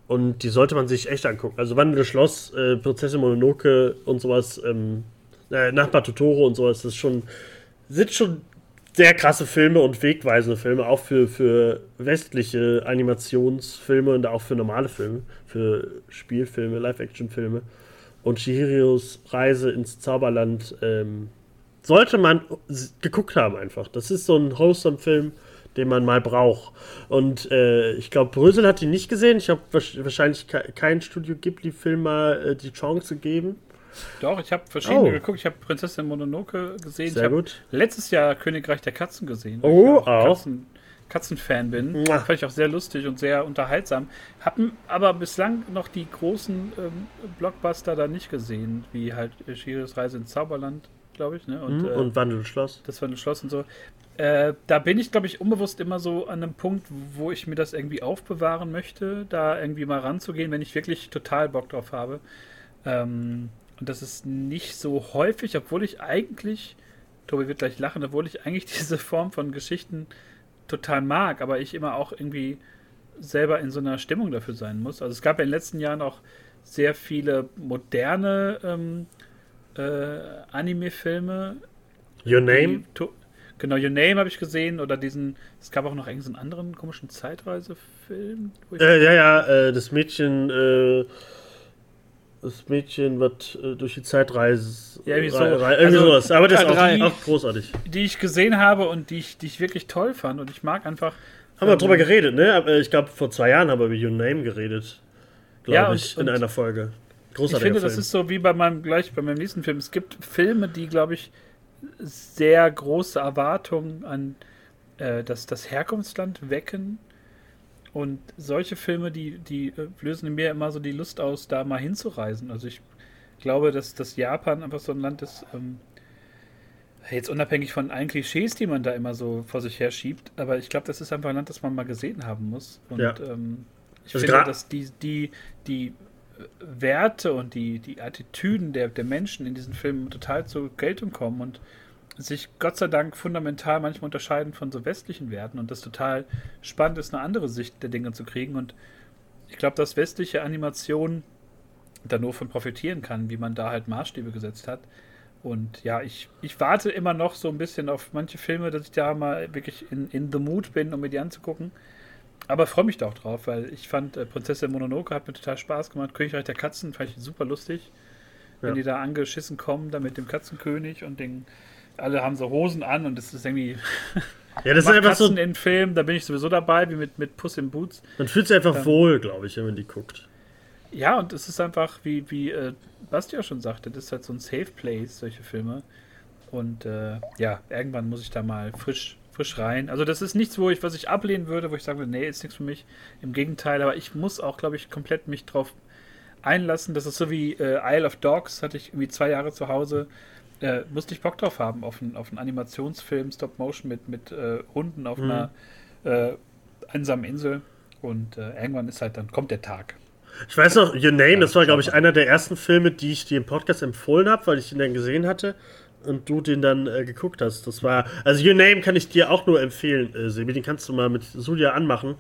und die sollte man sich echt angucken. Also Wandelnde Schloss, äh, Prinzessin Mononoke und sowas, ähm, äh, Nachbar Totoro und sowas, das ist schon, sind schon sehr krasse Filme und wegweisende Filme, auch für, für westliche Animationsfilme und auch für normale Filme, für Spielfilme, Live-Action-Filme und Chihirios Reise ins Zauberland ähm, sollte man geguckt haben einfach. Das ist so ein wholesome Film, den man mal braucht. Und äh, ich glaube, Brösel hat ihn nicht gesehen. Ich habe wahrscheinlich keinen Studio Ghibli-Film mal äh, die Chance gegeben. Doch, ich habe verschiedene oh. geguckt. Ich habe Prinzessin Mononoke gesehen. Sehr ich gut. Letztes Jahr Königreich der Katzen gesehen. Oh, auch. auch. Katzen, Katzenfan bin. Mua. Fand ich auch sehr lustig und sehr unterhaltsam. Haben aber bislang noch die großen ähm, Blockbuster da nicht gesehen, wie halt Shiris Reise ins Zauberland, glaube ich. Ne? Und, mhm, äh, und Wandelschloss. Das Wandelschloss und so. Äh, da bin ich, glaube ich, unbewusst immer so an einem Punkt, wo ich mir das irgendwie aufbewahren möchte, da irgendwie mal ranzugehen, wenn ich wirklich total Bock drauf habe. Ähm, Und das ist nicht so häufig, obwohl ich eigentlich, Tobi wird gleich lachen, obwohl ich eigentlich diese Form von Geschichten total mag, aber ich immer auch irgendwie selber in so einer Stimmung dafür sein muss. Also es gab ja in den letzten Jahren auch sehr viele moderne ähm, äh, Anime-Filme. Your Name? Genau, Your Name habe ich gesehen oder diesen, es gab auch noch irgendeinen anderen komischen Zeitreisefilm. Äh, ja, ja, äh, das Mädchen, äh, das Mädchen wird äh, durch die Zeitreise. Ja, irgendwie, so. irgendwie also, sowas. Aber das ist auch, auch, großartig. Die ich gesehen habe und die ich, die ich wirklich toll fand und ich mag einfach. Haben wir drüber geredet, ne? Ich glaube, vor zwei Jahren haben wir über Your Name geredet. Glaube ja, ich, in einer Folge. Großartiger Ich finde, Film. das ist so wie bei meinem, gleich bei meinem nächsten Film. Es gibt Filme, die, glaube ich, sehr große Erwartungen an äh, das, das Herkunftsland wecken. Und solche Filme, die, die äh, lösen in mir immer so die Lust aus, da mal hinzureisen. Also ich glaube, dass, dass Japan einfach so ein Land ist, ähm, jetzt unabhängig von allen Klischees, die man da immer so vor sich her schiebt, aber ich glaube, das ist einfach ein Land, das man mal gesehen haben muss. Und ja. ähm, ich also finde, dass die, die, die Werte und die, die Attitüden der, der Menschen in diesen Filmen total zur Geltung kommen und sich Gott sei Dank fundamental manchmal unterscheiden von so westlichen Werten und das total spannend ist, eine andere Sicht der Dinge zu kriegen. Und ich glaube, dass westliche Animation da nur von profitieren kann, wie man da halt Maßstäbe gesetzt hat. Und ja, ich, ich warte immer noch so ein bisschen auf manche Filme, dass ich da mal wirklich in, in the mood bin, um mir die anzugucken. Aber freue mich da auch drauf, weil ich fand äh, Prinzessin Mononoke hat mir total Spaß gemacht. Königreich der Katzen fand ich super lustig. Ja. Wenn die da angeschissen kommen, da mit dem Katzenkönig und den, alle haben so Hosen an und das ist irgendwie. Ja, das ist einfach Katzen so. in Film, da bin ich sowieso dabei, wie mit, mit Puss in Boots. Man fühlt sich einfach ähm, wohl, glaube ich, wenn man die guckt. Ja, und es ist einfach, wie, wie äh, Basti auch schon sagte, das ist halt so ein Safe Place, solche Filme. Und äh, ja, irgendwann muss ich da mal frisch frisch rein. Also das ist nichts, wo ich, was ich ablehnen würde, wo ich sage, nee, ist nichts für mich. Im Gegenteil, aber ich muss auch, glaube ich, komplett mich drauf einlassen. Das ist so wie äh, Isle of Dogs, hatte ich irgendwie zwei Jahre zu Hause. Äh, musste ich Bock drauf haben, auf einen, auf einen Animationsfilm, Stop Motion mit, mit äh, Hunden auf mhm. einer äh, einsamen Insel. Und äh, irgendwann ist halt dann, kommt der Tag. Ich weiß noch, Your Name, das war, glaube ich, einer der ersten Filme, die ich dir im Podcast empfohlen habe, weil ich ihn dann gesehen hatte und du den dann äh, geguckt hast. Das war, also Your Name kann ich dir auch nur empfehlen, äh, Sebi. Den kannst du mal mit Julia anmachen.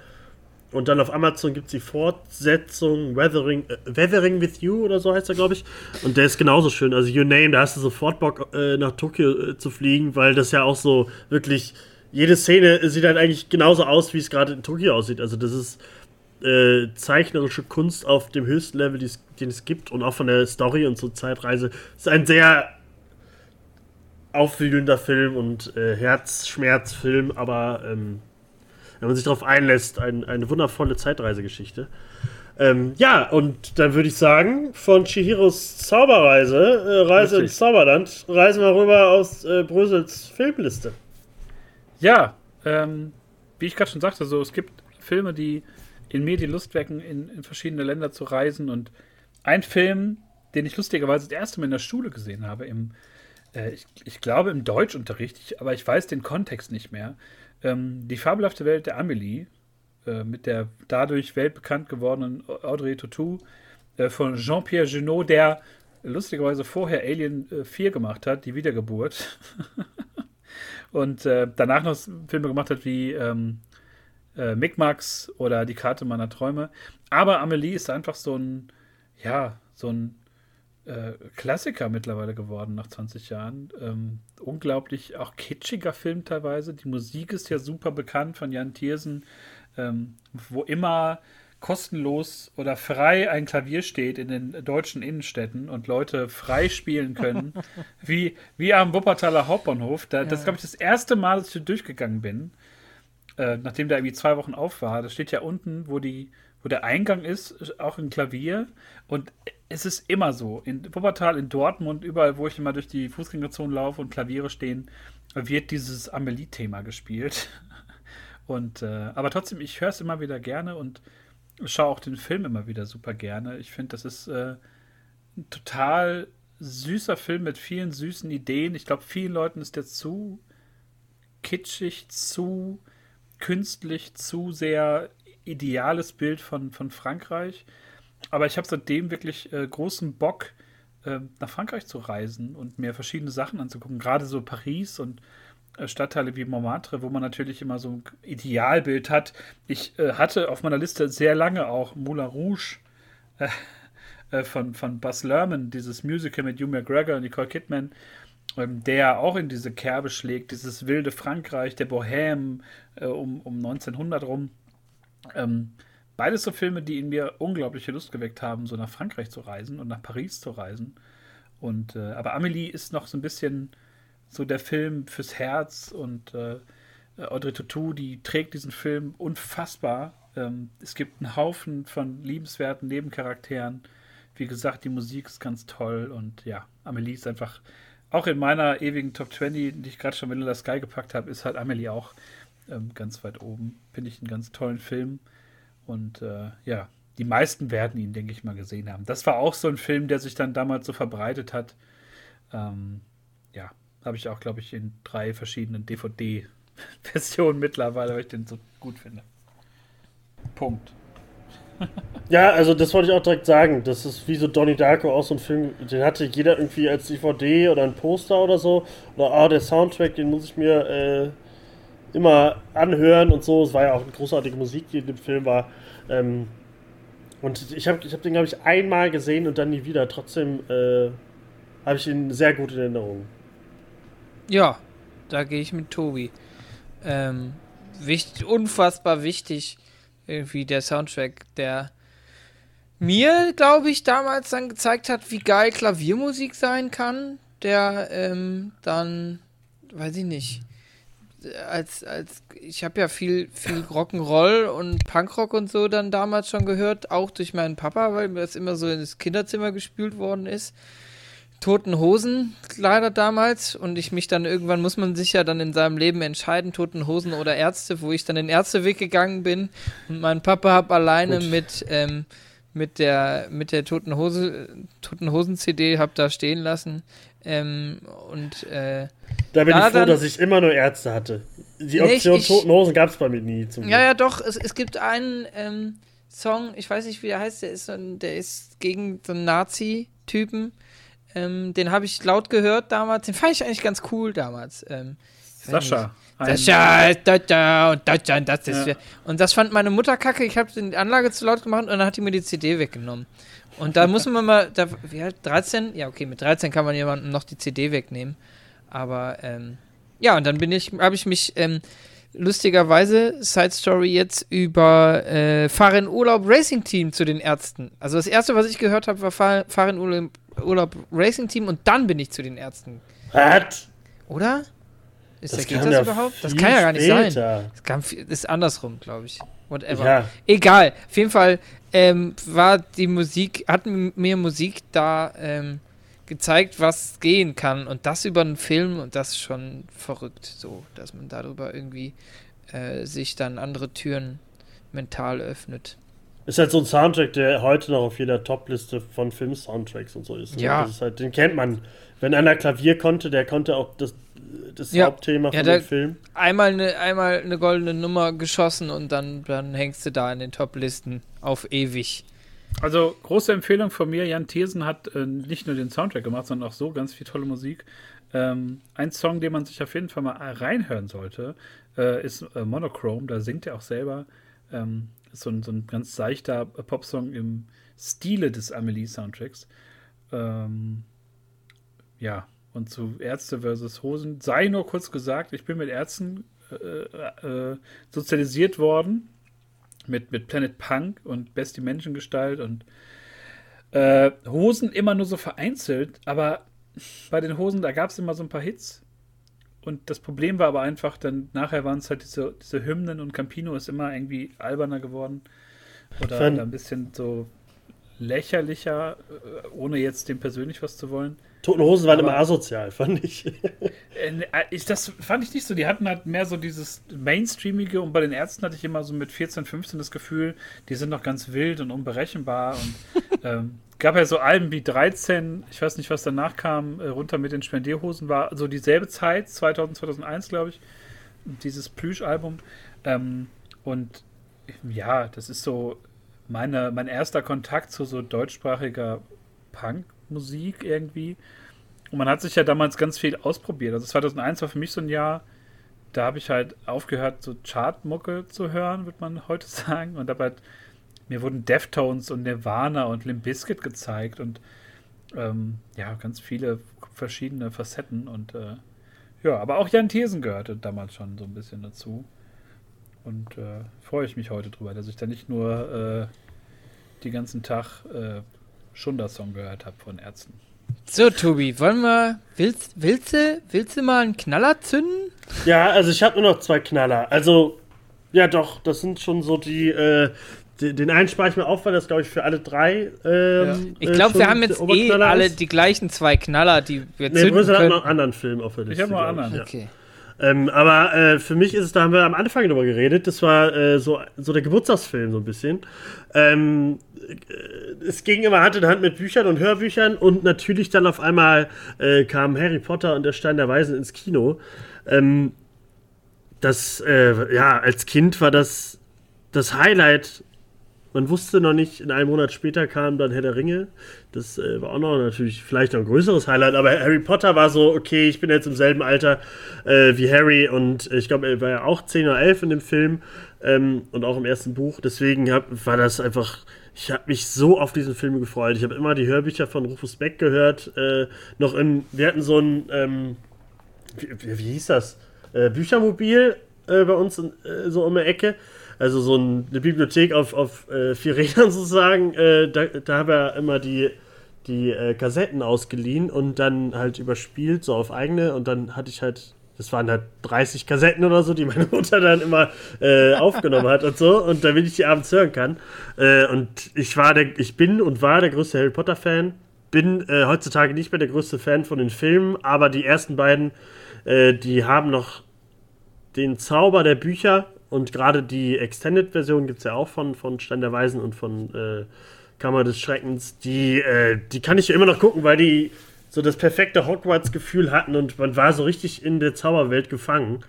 Und dann auf Amazon gibt es die Fortsetzung Weathering, äh, Weathering with You oder so heißt er, glaube ich. Und der ist genauso schön. Also Your Name, da hast du sofort Bock äh, nach Tokio äh, zu fliegen, weil das ja auch so wirklich, jede Szene sieht halt eigentlich genauso aus, wie es gerade in Tokio aussieht. Also das ist äh, zeichnerische Kunst auf dem höchsten Level, den es gibt. Und auch von der Story und zur Zeitreise. Ist ein sehr aufwühlender Film und äh, Herzschmerzfilm, aber ähm, wenn man sich darauf einlässt, ein, eine wundervolle Zeitreisegeschichte. Ähm, ja, und dann würde ich sagen, von Chihiros Zauberreise, äh, Reise Richtig. ins Zauberland, reisen wir rüber aus äh, Brüssels Filmliste. Ja, ähm, wie ich gerade schon sagte, so, es gibt Filme, die in mir die Lust wecken, in, in verschiedene Länder zu reisen. Und ein Film, den ich lustigerweise das erste Mal in der Schule gesehen habe, im äh, ich, ich, glaube im Deutschunterricht, ich, aber ich weiß den Kontext nicht mehr. Ähm, die fabelhafte Welt der Amelie äh, mit der dadurch weltbekannt gewordenen Audrey Tautou äh, von Jean-Pierre Junot, der lustigerweise vorher Alien äh, 4 gemacht hat, die Wiedergeburt. Und äh, danach noch Filme gemacht hat wie ähm, äh, Micmacs oder Die Karte meiner Träume. Aber Amelie ist einfach so ein, ja, so ein äh, Klassiker mittlerweile geworden nach 20 Jahren. Ähm, unglaublich auch kitschiger Film teilweise. Die Musik ist ja super bekannt von Jan Thiersen, ähm, wo immer kostenlos oder frei ein Klavier steht in den deutschen Innenstädten und Leute frei spielen können, wie, wie am Wuppertaler Hauptbahnhof. Da, ja. Das ist, glaube ich, das erste Mal, dass ich durchgegangen bin, äh, nachdem der irgendwie zwei Wochen auf war. Das steht ja unten, wo die wo der Eingang ist, auch ein Klavier. Und es ist immer so. In Wuppertal, in Dortmund, überall, wo ich immer durch die Fußgängerzone laufe und Klaviere stehen, wird dieses Amelie-Thema gespielt. Und, äh, aber trotzdem, ich höre es immer wieder gerne und schaue auch den Film immer wieder super gerne. Ich finde, das ist äh, ein total süßer Film mit vielen süßen Ideen. Ich glaube, vielen Leuten ist der zu kitschig, zu künstlich, zu sehr ideales Bild von, von Frankreich. Aber ich habe seitdem wirklich äh, großen Bock, äh, nach Frankreich zu reisen und mir verschiedene Sachen anzugucken. Gerade so Paris und äh, Stadtteile wie Montmartre, wo man natürlich immer so ein Idealbild hat. Ich äh, hatte auf meiner Liste sehr lange auch Moulin Rouge äh, äh, von, von Buzz Lerman, dieses Musical mit Hugh McGregor und Nicole Kidman, ähm, der auch in diese Kerbe schlägt, dieses wilde Frankreich, der Bohème äh, um, um 1900 rum. Ähm, beides so Filme, die in mir unglaubliche Lust geweckt haben, so nach Frankreich zu reisen und nach Paris zu reisen. Und, äh, aber Amelie ist noch so ein bisschen so der Film fürs Herz und äh, Audrey Tautou, die trägt diesen Film unfassbar. Ähm, es gibt einen Haufen von liebenswerten Nebencharakteren. Wie gesagt, die Musik ist ganz toll und ja, Amelie ist einfach, auch in meiner ewigen Top 20, die ich gerade schon Vanilla Sky gepackt habe, ist halt Amelie auch ähm, ganz weit oben. Finde ich einen ganz tollen Film und äh, ja, die meisten werden ihn, denke ich mal, gesehen haben. Das war auch so ein Film, der sich dann damals so verbreitet hat. Ähm, ja, habe ich auch, glaube ich, in drei verschiedenen DVD-Versionen mittlerweile, weil ich den so gut finde. Punkt. ja, also das wollte ich auch direkt sagen. Das ist wie so Donnie Darko auch so ein Film, den hatte jeder irgendwie als DVD oder ein Poster oder so. Oder ah, der Soundtrack, den muss ich mir äh, immer anhören und so. Es war ja auch eine großartige Musik, die in dem Film war. Ähm, und ich habe ich hab den, glaube ich, einmal gesehen und dann nie wieder. Trotzdem äh, habe ich ihn sehr gut in Erinnerung. Ja, da gehe ich mit Tobi. Ähm, wichtig, unfassbar wichtig, irgendwie der Soundtrack, der mir, glaube ich, damals dann gezeigt hat, wie geil Klaviermusik sein kann. Der ähm, dann, weiß ich nicht, als, als ich habe ja viel, viel Rock'n'Roll und Punkrock und so dann damals schon gehört, auch durch meinen Papa, weil mir das immer so ins Kinderzimmer gespült worden ist. Toten Hosen leider damals und ich mich dann irgendwann muss man sich ja dann in seinem Leben entscheiden, Toten Hosen oder Ärzte, wo ich dann den Ärzteweg gegangen bin und mein Papa hab alleine Gut. mit ähm, mit der mit der Toten Hose Toten Hosen CD hab da stehen lassen ähm, und äh, da bin da ich froh, dann, dass ich immer nur Ärzte hatte. Die Option ich, Toten Hosen gab es bei mir nie. Zum ja, ja, doch. Es, es gibt einen ähm, Song, ich weiß nicht, wie der heißt, der ist, der ist gegen so einen Nazi-Typen. Ähm, den habe ich laut gehört damals. Den fand ich eigentlich ganz cool damals. Ähm, Sascha. Sascha ist da, und Deutschland, das ist. Ja. Und das fand meine Mutter kacke. Ich habe die Anlage zu laut gemacht und dann hat die mir die CD weggenommen. Und da muss man mal, da, wie alt, 13? Ja, okay, mit 13 kann man jemandem noch die CD wegnehmen. Aber, ähm, ja, und dann bin ich, habe ich mich, ähm, lustigerweise, Side Story jetzt über äh, Fahr in Urlaub Racing Team zu den Ärzten. Also das erste, was ich gehört habe, war Fahr, in Urlaub Urlaub Racing Team und dann bin ich zu den Ärzten. Was? Oder? Ist, das geht das überhaupt? Das kann ja gar nicht später. sein. Das, kann, ist andersrum, glaube ich. Whatever. Ja. Egal. Auf jeden Fall ähm, war die Musik, hat mir Musik da ähm, gezeigt, was gehen kann. Und das über einen Film und das ist schon verrückt, so, dass man darüber irgendwie äh, sich dann andere Türen mental öffnet. Ist halt so ein Soundtrack, der heute noch auf jeder Top-Liste von Film-Soundtracks und so ist. Ne? Ja. Halt, den kennt man. Wenn einer Klavier konnte, der konnte auch das, das ja. Hauptthema ja, von dem Film. Einmal eine, einmal eine goldene Nummer geschossen und dann, dann hängst du da in den Top-Listen auf ewig. Also große Empfehlung von mir, Jan Thiersen hat äh, nicht nur den Soundtrack gemacht, sondern auch so ganz viel tolle Musik. Ähm, ein Song, den man sich auf jeden Fall mal reinhören sollte, äh, ist äh, Monochrome. Da singt er auch selber. Ähm, ist so ein, so ein ganz seichter Popsong im Stile des Amelie-Soundtracks. Ähm, ja, und zu Ärzte versus Hosen. Sei nur kurz gesagt, ich bin mit Ärzten äh, äh, sozialisiert worden. Mit, mit Planet Punk und Best die Menschengestalt und äh, Hosen immer nur so vereinzelt, aber bei den Hosen, da gab es immer so ein paar Hits. Und das Problem war aber einfach, dann nachher waren es halt diese, diese Hymnen und Campino ist immer irgendwie alberner geworden. Oder ein bisschen so lächerlicher, äh, ohne jetzt dem persönlich was zu wollen. Toten Hosen waren aber, immer asozial, fand ich. Äh, ne, äh, ich. Das fand ich nicht so. Die hatten halt mehr so dieses Mainstreamige und bei den Ärzten hatte ich immer so mit 14, 15 das Gefühl, die sind noch ganz wild und unberechenbar und ähm, gab ja so Alben wie 13, ich weiß nicht, was danach kam, äh, runter mit den Spendierhosen, war so dieselbe Zeit, 2000, 2001, glaube ich, dieses Plüsch-Album. Ähm, und ja, das ist so meine, mein erster Kontakt zu so deutschsprachiger Punk, Musik irgendwie. Und man hat sich ja damals ganz viel ausprobiert. Also 2001 war für mich so ein Jahr, da habe ich halt aufgehört, so Chartmucke zu hören, würde man heute sagen. Und dabei mir wurden Deftones und Nirvana und Limp Bizkit gezeigt und ähm, ja, ganz viele verschiedene Facetten und äh, ja, aber auch Jan Thiersen gehörte damals schon so ein bisschen dazu. Und äh, freue ich mich heute drüber, dass ich da nicht nur äh, die ganzen Tag äh, Schunder-Song gehört habe von Ärzten. So, Tobi, wollen wir. Willst, willst, du, willst du mal einen Knaller zünden? Ja, also ich habe nur noch zwei Knaller. Also, ja, doch, das sind schon so die. Äh, den einen spare ich mir auf, weil das, glaube ich, für alle drei. Ähm, ja. Ich glaube, wir haben jetzt eh alle die gleichen zwei Knaller, die wir nee, zünden können. hat noch einen anderen Film auf der Liste. Ich habe noch einen anderen. Okay. Ähm, aber äh, für mich ist es, da haben wir am Anfang drüber geredet, das war äh, so, so der Geburtstagsfilm so ein bisschen. Ähm, äh, es ging immer Hand in Hand mit Büchern und Hörbüchern und natürlich dann auf einmal äh, kam Harry Potter und der Stein der Weisen ins Kino. Ähm, das, äh, ja, als Kind war das das Highlight man wusste noch nicht, in einem Monat später kam dann Herr der Ringe. Das äh, war auch noch natürlich vielleicht noch ein größeres Highlight, aber Harry Potter war so, okay, ich bin jetzt im selben Alter äh, wie Harry und ich glaube, er war ja auch 10 oder 11 in dem Film ähm, und auch im ersten Buch. Deswegen hab, war das einfach, ich habe mich so auf diesen Film gefreut. Ich habe immer die Hörbücher von Rufus Beck gehört. Äh, noch im, wir hatten so ein, ähm, wie, wie, hieß das? Äh, Büchermobil äh, bei uns in, äh, so um die Ecke also so ein, eine Bibliothek auf, auf äh, vier Rädern sozusagen, äh, da, da habe er immer die, die äh, Kassetten ausgeliehen und dann halt überspielt, so auf eigene. Und dann hatte ich halt, das waren halt 30 Kassetten oder so, die meine Mutter dann immer äh, aufgenommen hat und so. Und damit ich die abends hören kann. Äh, und ich war der, ich bin und war der größte Harry Potter Fan, bin äh, heutzutage nicht mehr der größte Fan von den Filmen, aber die ersten beiden, die haben noch den Zauber der Bücher und gerade die Extended-Version gibt es ja auch von, von Stein der Weisen und von äh, Kammer des Schreckens. Die, äh, die kann ich ja immer noch gucken, weil die so das perfekte Hogwarts-Gefühl hatten und man war so richtig in der Zauberwelt gefangen.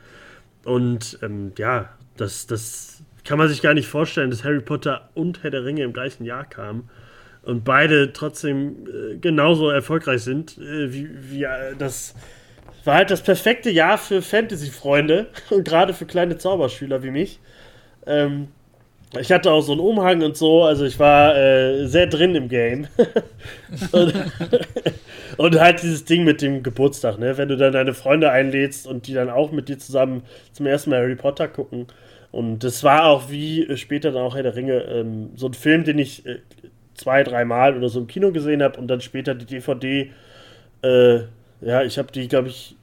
Und ähm, ja, das, das kann man sich gar nicht vorstellen, dass Harry Potter und Herr der Ringe im gleichen Jahr kamen und beide trotzdem äh, genauso erfolgreich sind, äh, wie, wie äh, das war halt das perfekte Jahr für Fantasy-Freunde und gerade für kleine Zauberschüler wie mich. Ähm, ich hatte auch so einen Umhang und so, also ich war äh, sehr drin im Game. und, und, halt dieses Ding mit dem Geburtstag, ne? Wenn du dann deine Freunde einlädst und die dann auch mit dir zusammen zum ersten Mal Harry Potter gucken. Und das war auch wie später dann auch Herr der Ringe, ähm, so ein Film, den ich äh, zwei, dreimal oder so im Kino gesehen habe und dann später die DVD äh, ja, ich habe die, glaube ich,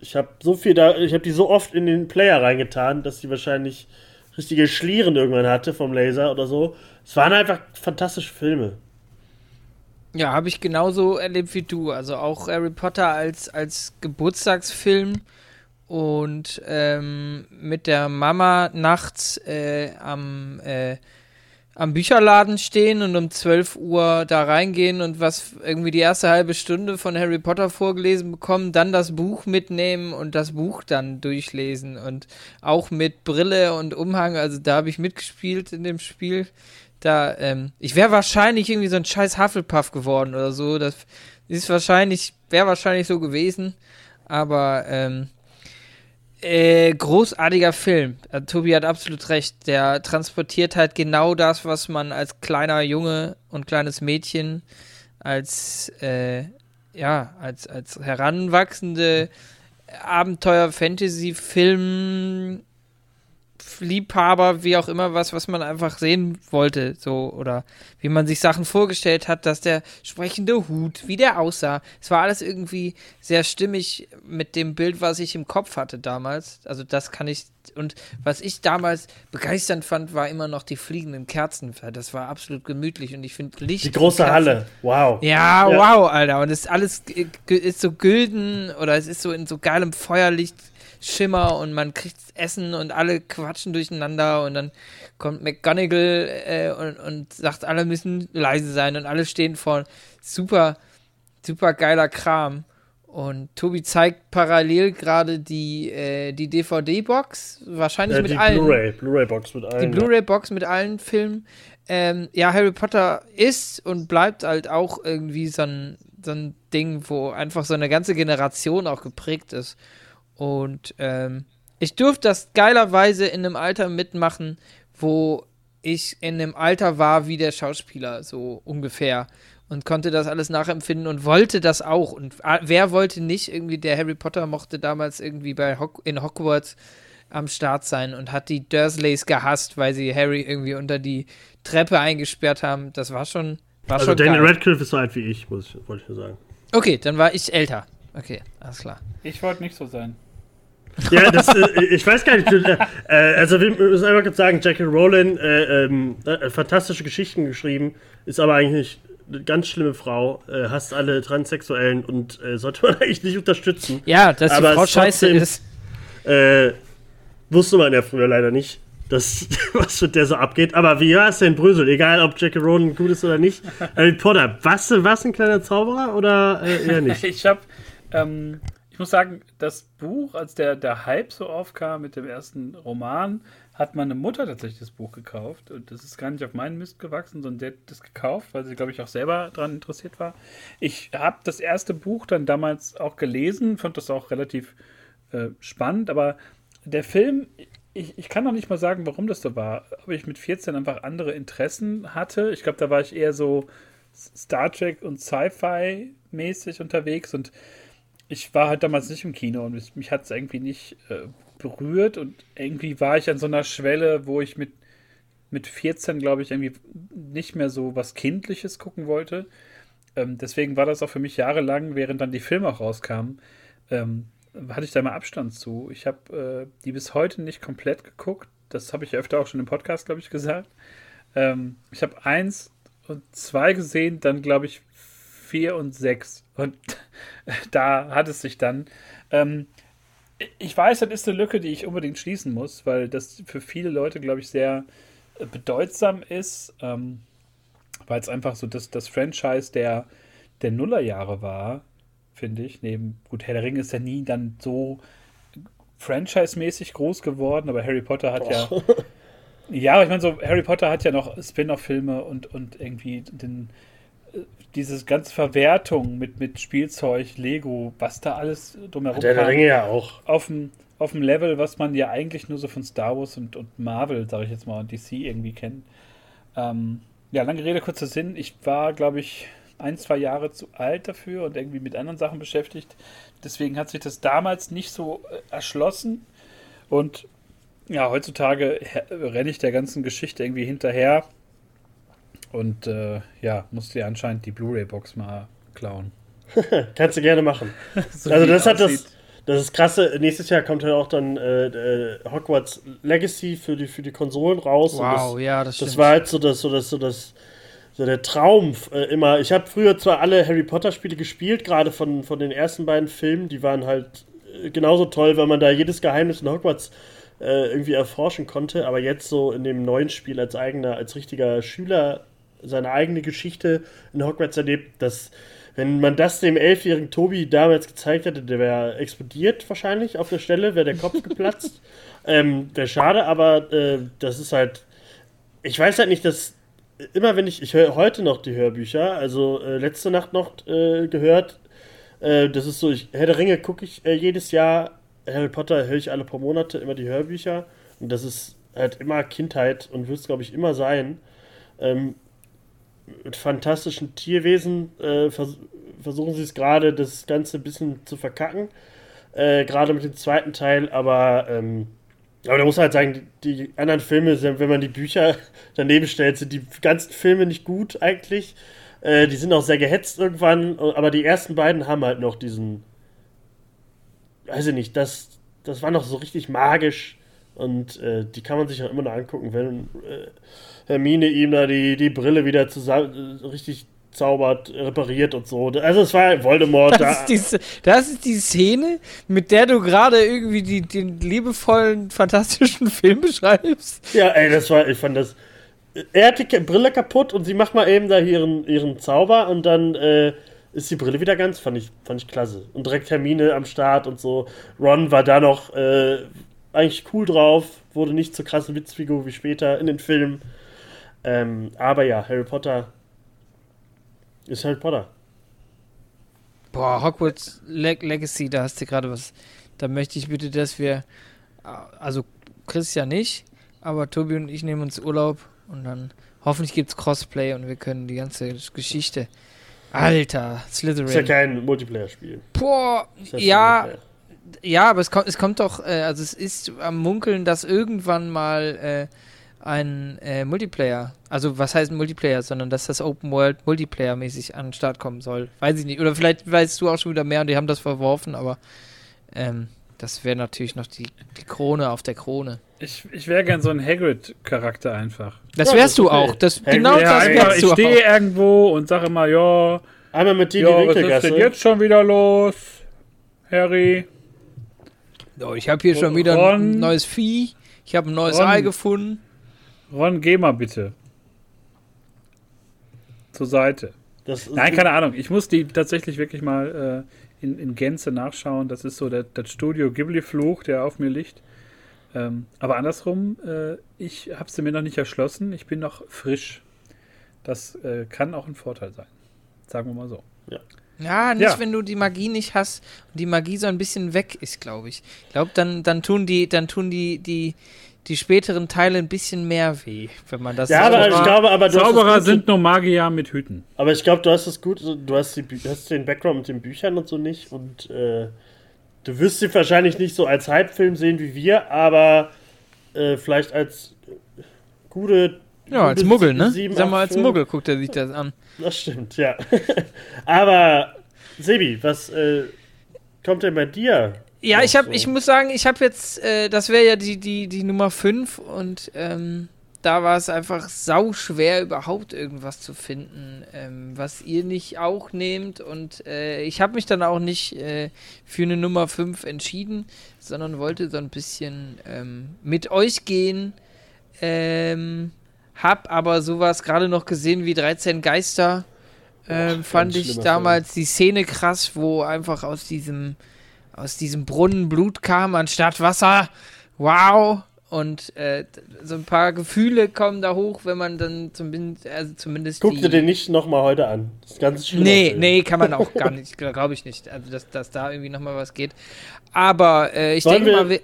ich habe so viel da, ich habe die so oft in den Player reingetan, dass die wahrscheinlich richtige Schlieren irgendwann hatte vom Laser oder so. Es waren einfach fantastische Filme. Ja, habe ich genauso erlebt wie du. Also auch Harry Potter als, als Geburtstagsfilm und ähm, mit der Mama nachts äh, am äh, am Bücherladen stehen und um 12 Uhr da reingehen und was irgendwie die erste halbe Stunde von Harry Potter vorgelesen bekommen, dann das Buch mitnehmen und das Buch dann durchlesen und auch mit Brille und Umhang, also da habe ich mitgespielt in dem Spiel. Da, ähm, ich wäre wahrscheinlich irgendwie so ein scheiß Hufflepuff geworden oder so. Das ist wahrscheinlich, wäre wahrscheinlich so gewesen. Aber ähm, äh, großartiger Film. Äh, Tobi hat absolut recht. Der transportiert halt genau das, was man als kleiner Junge und kleines Mädchen, als äh, ja, als, als heranwachsende Abenteuer-Fantasy-Film Liebhaber, wie auch immer, was, was man einfach sehen wollte, so, oder wie man sich Sachen vorgestellt hat, dass der sprechende Hut, wie der aussah. Es war alles irgendwie sehr stimmig mit dem Bild, was ich im Kopf hatte damals. Also, das kann ich, und was ich damals begeisternd fand, war immer noch die fliegenden Kerzen. Das war absolut gemütlich und ich finde Licht. Die große Halle, wow. Ja, ja, wow, Alter. Und es ist alles ist so gülden oder es ist so in so geilem Feuerlicht Schimmer und man kriegt Essen und alle quatschen durcheinander und dann kommt McGonagall äh, und, und sagt, alle müssen leise sein und alle stehen vor super, super geiler Kram. Und Tobi zeigt parallel gerade die, äh, die DVD-Box, wahrscheinlich äh, mit allen. Blu-ray, Blu-ray-Box mit allen. Die Blu-ray-Box mit allen Filmen. Ähm, ja, Harry Potter ist und bleibt halt auch irgendwie so ein, so ein Ding, wo einfach so eine ganze Generation auch geprägt ist. Und ähm, ich durfte das geilerweise in einem Alter mitmachen, wo ich in einem Alter war wie der Schauspieler, so ungefähr. Und konnte das alles nachempfinden und wollte das auch. Und wer wollte nicht irgendwie, der Harry Potter mochte damals irgendwie bei Hock in Hogwarts am Start sein und hat die Dursleys gehasst, weil sie Harry irgendwie unter die Treppe eingesperrt haben. Das war schon. War also schon Daniel geil. Radcliffe ist so alt wie ich, muss ich, wollte ich nur sagen. Okay, dann war ich älter. Okay, alles klar. Ich wollte nicht so sein. Ja, das, äh, ich weiß gar nicht. Äh, also, wir müssen einfach kurz sagen: Jackie Rowland, äh, ähm, äh, fantastische Geschichten geschrieben, ist aber eigentlich eine ganz schlimme Frau, äh, hasst alle Transsexuellen und äh, sollte man eigentlich nicht unterstützen. Ja, dass aber die Frau scheiße ist. wusste man ja früher leider nicht das, was mit der so abgeht. Aber wie war es denn Brösel? Egal, ob Jackie Ronan gut ist oder nicht. Harry Potter, was, was ein kleiner Zauberer oder äh, eher nicht? ich habe, ähm, ich muss sagen, das Buch, als der, der Hype so aufkam mit dem ersten Roman, hat meine Mutter tatsächlich das Buch gekauft. Und das ist gar nicht auf meinen Mist gewachsen, sondern der hat das gekauft, weil sie, glaube ich, auch selber daran interessiert war. Ich habe das erste Buch dann damals auch gelesen, fand das auch relativ äh, spannend, aber der Film, ich, ich kann noch nicht mal sagen, warum das so war. Ob ich mit 14 einfach andere Interessen hatte. Ich glaube, da war ich eher so Star Trek und Sci-Fi mäßig unterwegs und ich war halt damals nicht im Kino und mich, mich hat es irgendwie nicht äh, berührt und irgendwie war ich an so einer Schwelle, wo ich mit, mit 14, glaube ich, irgendwie nicht mehr so was Kindliches gucken wollte. Ähm, deswegen war das auch für mich jahrelang, während dann die Filme auch rauskamen, ähm, hatte ich da mal Abstand zu. Ich habe äh, die bis heute nicht komplett geguckt. Das habe ich öfter auch schon im Podcast, glaube ich, gesagt. Ähm, ich habe eins und zwei gesehen, dann glaube ich vier und sechs. Und da hat es sich dann. Ähm, ich weiß, das ist eine Lücke, die ich unbedingt schließen muss, weil das für viele Leute, glaube ich, sehr äh, bedeutsam ist, ähm, weil es einfach so das, das Franchise der, der Nullerjahre war finde ich. Neben, gut, Herr der Ringe ist ja nie dann so franchise-mäßig groß geworden, aber Harry Potter hat Boah. ja. Ja, ich meine, so Harry Potter hat ja noch Spin-off-Filme und, und irgendwie den, äh, diese ganze Verwertung mit, mit Spielzeug, Lego, was da alles drumherum Der, der Ringe ja auch. Auf dem, auf dem Level, was man ja eigentlich nur so von Star Wars und, und Marvel, sage ich jetzt mal, und DC irgendwie kennt. Ähm, ja, lange Rede, kurzer Sinn. Ich war, glaube ich, ein, zwei Jahre zu alt dafür und irgendwie mit anderen Sachen beschäftigt. Deswegen hat sich das damals nicht so äh, erschlossen. Und ja, heutzutage renne ich der ganzen Geschichte irgendwie hinterher. Und äh, ja, musste ja anscheinend die Blu-ray-Box mal klauen. Kannst du gerne machen. so also das hat das, das ist krasse. Nächstes Jahr kommt ja auch dann äh, äh, Hogwarts Legacy für die für die Konsolen raus. Wow, das, ja, das stimmt. Das war halt so das so das so das so der Traum äh, immer. Ich habe früher zwar alle Harry Potter Spiele gespielt, gerade von, von den ersten beiden Filmen, die waren halt äh, genauso toll, weil man da jedes Geheimnis in Hogwarts äh, irgendwie erforschen konnte, aber jetzt so in dem neuen Spiel als eigener, als richtiger Schüler seine eigene Geschichte in Hogwarts erlebt, dass wenn man das dem elfjährigen Tobi damals gezeigt hätte, der wäre explodiert wahrscheinlich auf der Stelle, wäre der Kopf geplatzt. Ähm, wäre schade, aber äh, das ist halt. Ich weiß halt nicht, dass immer wenn ich, ich höre heute noch die Hörbücher, also äh, letzte Nacht noch äh, gehört, äh, das ist so, ich, Herr der Ringe gucke ich äh, jedes Jahr, Harry Potter höre ich alle paar Monate immer die Hörbücher und das ist halt immer Kindheit und wird es, glaube ich, immer sein. Ähm, mit fantastischen Tierwesen äh, vers versuchen sie es gerade, das Ganze ein bisschen zu verkacken, äh, gerade mit dem zweiten Teil, aber ähm, aber da muss man halt sagen, die anderen Filme, wenn man die Bücher daneben stellt, sind die ganzen Filme nicht gut eigentlich. Äh, die sind auch sehr gehetzt irgendwann, aber die ersten beiden haben halt noch diesen. Weiß ich nicht, das, das war noch so richtig magisch und äh, die kann man sich auch immer noch angucken, wenn äh, Hermine ihm da die, die Brille wieder zusammen äh, richtig zaubert, repariert und so. Also es war Voldemort. Das, da. Ist, die, das ist die Szene, mit der du gerade irgendwie die, den liebevollen, fantastischen Film beschreibst. Ja, ey, das war, ich fand das. Er hat die Brille kaputt und sie macht mal eben da ihren, ihren Zauber und dann äh, ist die Brille wieder ganz, fand ich, fand ich klasse. Und direkt Termine am Start und so. Ron war da noch äh, eigentlich cool drauf, wurde nicht so krasse Witzfigur wie später in den Filmen. Ähm, aber ja, Harry Potter ist Harry Potter. Boah, Hogwarts Leg Legacy, da hast du gerade was. Da möchte ich bitte, dass wir, also Christian nicht, aber Tobi und ich nehmen uns Urlaub und dann hoffentlich gibt es Crossplay und wir können die ganze Geschichte. Alter, Slytherin. Ist ja kein Multiplayer-Spiel. Boah, ja, ja, aber es kommt, es kommt doch, äh, also es ist am Munkeln, dass irgendwann mal äh, ein äh, Multiplayer, also was heißt Multiplayer, sondern dass das Open World Multiplayer-mäßig an den Start kommen soll. Weiß ich nicht. Oder vielleicht weißt du auch schon wieder mehr und die haben das verworfen, aber ähm, das wäre natürlich noch die, die Krone auf der Krone. Ich, ich wäre gern so ein Hagrid-Charakter einfach. Das ja, wärst das du auch. Das, genau ja, das wärst du Ich stehe irgendwo und sage immer, ja. Einmal mit dir ja, die Was ist denn jetzt schon wieder los, Harry? Oh, ich habe hier schon wieder Ron, ein neues Vieh. Ich habe ein neues Ron, Ei gefunden. Ron, geh mal bitte. Zur Seite. Nein, keine Ahnung. Ich muss die tatsächlich wirklich mal äh, in, in Gänze nachschauen. Das ist so der, das Studio Ghibli-Fluch, der auf mir liegt. Ähm, aber andersrum, äh, ich habe sie mir noch nicht erschlossen. Ich bin noch frisch. Das äh, kann auch ein Vorteil sein. Sagen wir mal so. Ja. Ja, nicht, ja. wenn du die Magie nicht hast und die Magie so ein bisschen weg ist, glaube ich. Ich glaube, dann, dann tun die, dann tun die, die, die späteren Teile ein bisschen mehr weh, wenn man das Ja, aber ich glaube, aber du Zauberer sind nur Magier mit Hüten. Aber ich glaube, du hast es gut, du hast, die, hast den Background mit den Büchern und so nicht und äh, du wirst sie wahrscheinlich nicht so als Hype-Film sehen wie wir, aber äh, vielleicht als gute ja, als Muggel, ne? Sag mal, als Muggel guckt er sich das an. Das stimmt, ja. Aber, Sebi, was äh, kommt denn bei dir? Ja, ich, hab, so? ich muss sagen, ich habe jetzt, äh, das wäre ja die, die, die Nummer 5 und ähm, da war es einfach sau schwer, überhaupt irgendwas zu finden, ähm, was ihr nicht auch nehmt. Und äh, ich habe mich dann auch nicht äh, für eine Nummer 5 entschieden, sondern wollte so ein bisschen ähm, mit euch gehen. Ähm, hab aber sowas gerade noch gesehen wie 13 Geister. Ähm, Boah, fand ich damals Film. die Szene krass, wo einfach aus diesem, aus diesem Brunnen Blut kam anstatt Wasser. Wow! Und äh, so ein paar Gefühle kommen da hoch, wenn man dann zumindest, also zumindest. Guck dir den nicht nochmal heute an. Das ist ganz schlimm. Nee, nee, kann man auch gar nicht, glaube ich nicht. Also, dass, dass da irgendwie nochmal was geht. Aber äh, ich denke mal.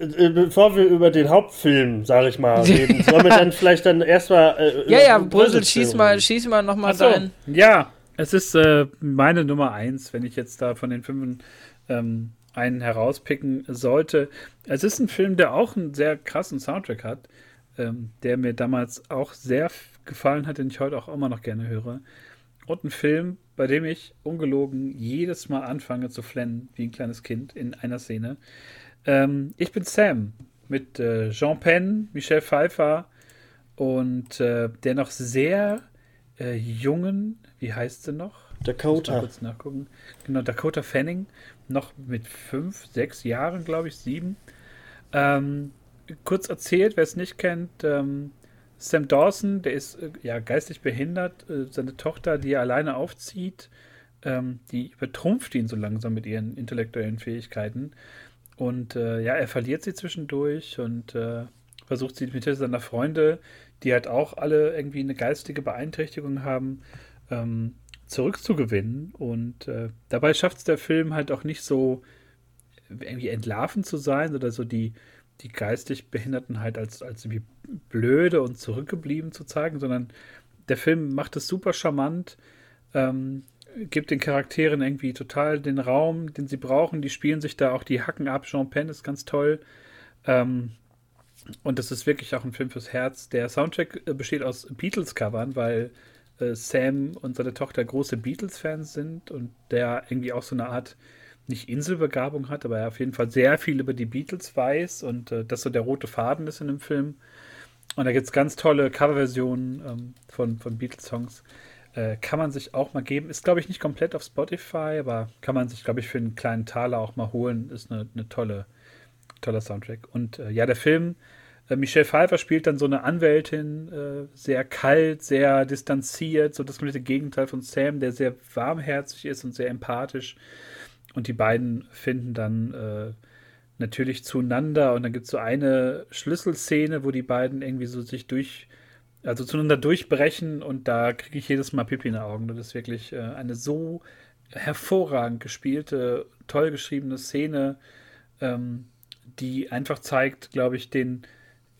Äh, bevor wir über den Hauptfilm, sag ich mal, reden, sollen wir dann vielleicht dann erstmal. Äh, ja, ja, Brüssel, schieß mal, schieß mal nochmal so, dein. Ja, es ist äh, meine Nummer eins, wenn ich jetzt da von den fünf ähm, einen herauspicken sollte. Es ist ein Film, der auch einen sehr krassen Soundtrack hat, ähm, der mir damals auch sehr gefallen hat, den ich heute auch immer noch gerne höre. Und ein Film, bei dem ich ungelogen jedes Mal anfange zu flennen, wie ein kleines Kind in einer Szene. Ähm, ich bin Sam mit äh, Jean Penn, Michelle Pfeiffer und äh, der noch sehr äh, jungen, wie heißt sie noch? Dakota. Kurz nachgucken. Genau, Dakota Fanning, noch mit fünf, sechs Jahren, glaube ich, sieben. Ähm, kurz erzählt, wer es nicht kennt, ähm, Sam Dawson, der ist äh, ja geistig behindert. Äh, seine Tochter, die er alleine aufzieht, ähm, die übertrumpft ihn so langsam mit ihren intellektuellen Fähigkeiten. Und äh, ja, er verliert sie zwischendurch und äh, versucht sie mit Hilfe seiner Freunde, die halt auch alle irgendwie eine geistige Beeinträchtigung haben, ähm, zurückzugewinnen. Und äh, dabei schafft es der Film halt auch nicht so irgendwie entlarvend zu sein oder so die, die geistig Behinderten halt als, als irgendwie blöde und zurückgeblieben zu zeigen, sondern der Film macht es super charmant. Ähm, gibt den Charakteren irgendwie total den Raum, den sie brauchen. Die spielen sich da auch die Hacken ab. Jean Penn ist ganz toll. Ähm, und das ist wirklich auch ein Film fürs Herz. Der Soundtrack äh, besteht aus Beatles-Covern, weil äh, Sam und seine Tochter große Beatles-Fans sind und der irgendwie auch so eine Art, nicht Inselbegabung hat, aber er auf jeden Fall sehr viel über die Beatles weiß und äh, das so der rote Faden ist in dem Film. Und da gibt es ganz tolle Coverversionen ähm, von, von Beatles-Songs. Äh, kann man sich auch mal geben. Ist, glaube ich, nicht komplett auf Spotify, aber kann man sich, glaube ich, für einen kleinen Taler auch mal holen. Ist eine, eine tolle, toller Soundtrack. Und äh, ja, der Film, äh, Michelle Pfeiffer spielt dann so eine Anwältin, äh, sehr kalt, sehr distanziert, so das komplette Gegenteil von Sam, der sehr warmherzig ist und sehr empathisch. Und die beiden finden dann äh, natürlich zueinander. Und dann gibt es so eine Schlüsselszene, wo die beiden irgendwie so sich durch also zueinander durchbrechen und da kriege ich jedes Mal Pipi in den Augen. Das ist wirklich äh, eine so hervorragend gespielte, toll geschriebene Szene, ähm, die einfach zeigt, glaube ich, den,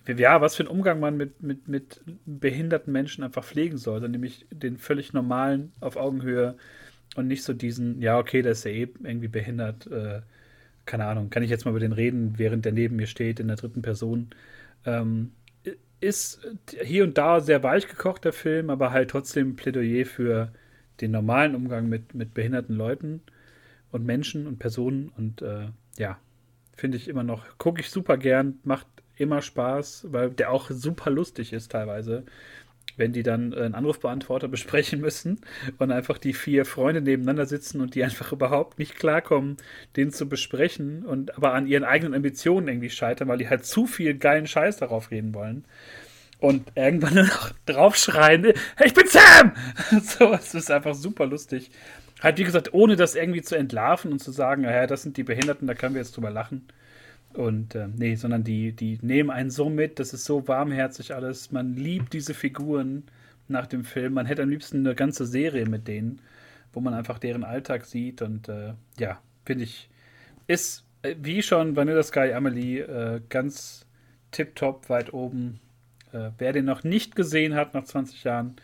ja, was für einen Umgang man mit, mit, mit behinderten Menschen einfach pflegen sollte, nämlich den völlig normalen auf Augenhöhe und nicht so diesen, ja, okay, der ist ja eh irgendwie behindert, äh, keine Ahnung, kann ich jetzt mal über den reden, während der neben mir steht in der dritten Person. Ähm, ist hier und da sehr weich gekocht, der Film, aber halt trotzdem Plädoyer für den normalen Umgang mit, mit behinderten Leuten und Menschen und Personen. Und äh, ja, finde ich immer noch, gucke ich super gern, macht immer Spaß, weil der auch super lustig ist teilweise wenn die dann einen Anrufbeantworter besprechen müssen und einfach die vier Freunde nebeneinander sitzen und die einfach überhaupt nicht klarkommen, den zu besprechen und aber an ihren eigenen Ambitionen irgendwie scheitern, weil die halt zu viel geilen Scheiß darauf reden wollen. Und irgendwann nur noch draufschreien, hey, ich bin Sam! so, es ist einfach super lustig. Halt, wie gesagt, ohne das irgendwie zu entlarven und zu sagen, naja, das sind die Behinderten, da können wir jetzt drüber lachen. Und äh, nee, sondern die, die nehmen einen so mit, das ist so warmherzig alles. Man liebt diese Figuren nach dem Film. Man hätte am liebsten eine ganze Serie mit denen, wo man einfach deren Alltag sieht. Und äh, ja, finde ich, ist äh, wie schon Vanilla Sky Amelie äh, ganz tipptopp weit oben. Äh, wer den noch nicht gesehen hat nach 20 Jahren,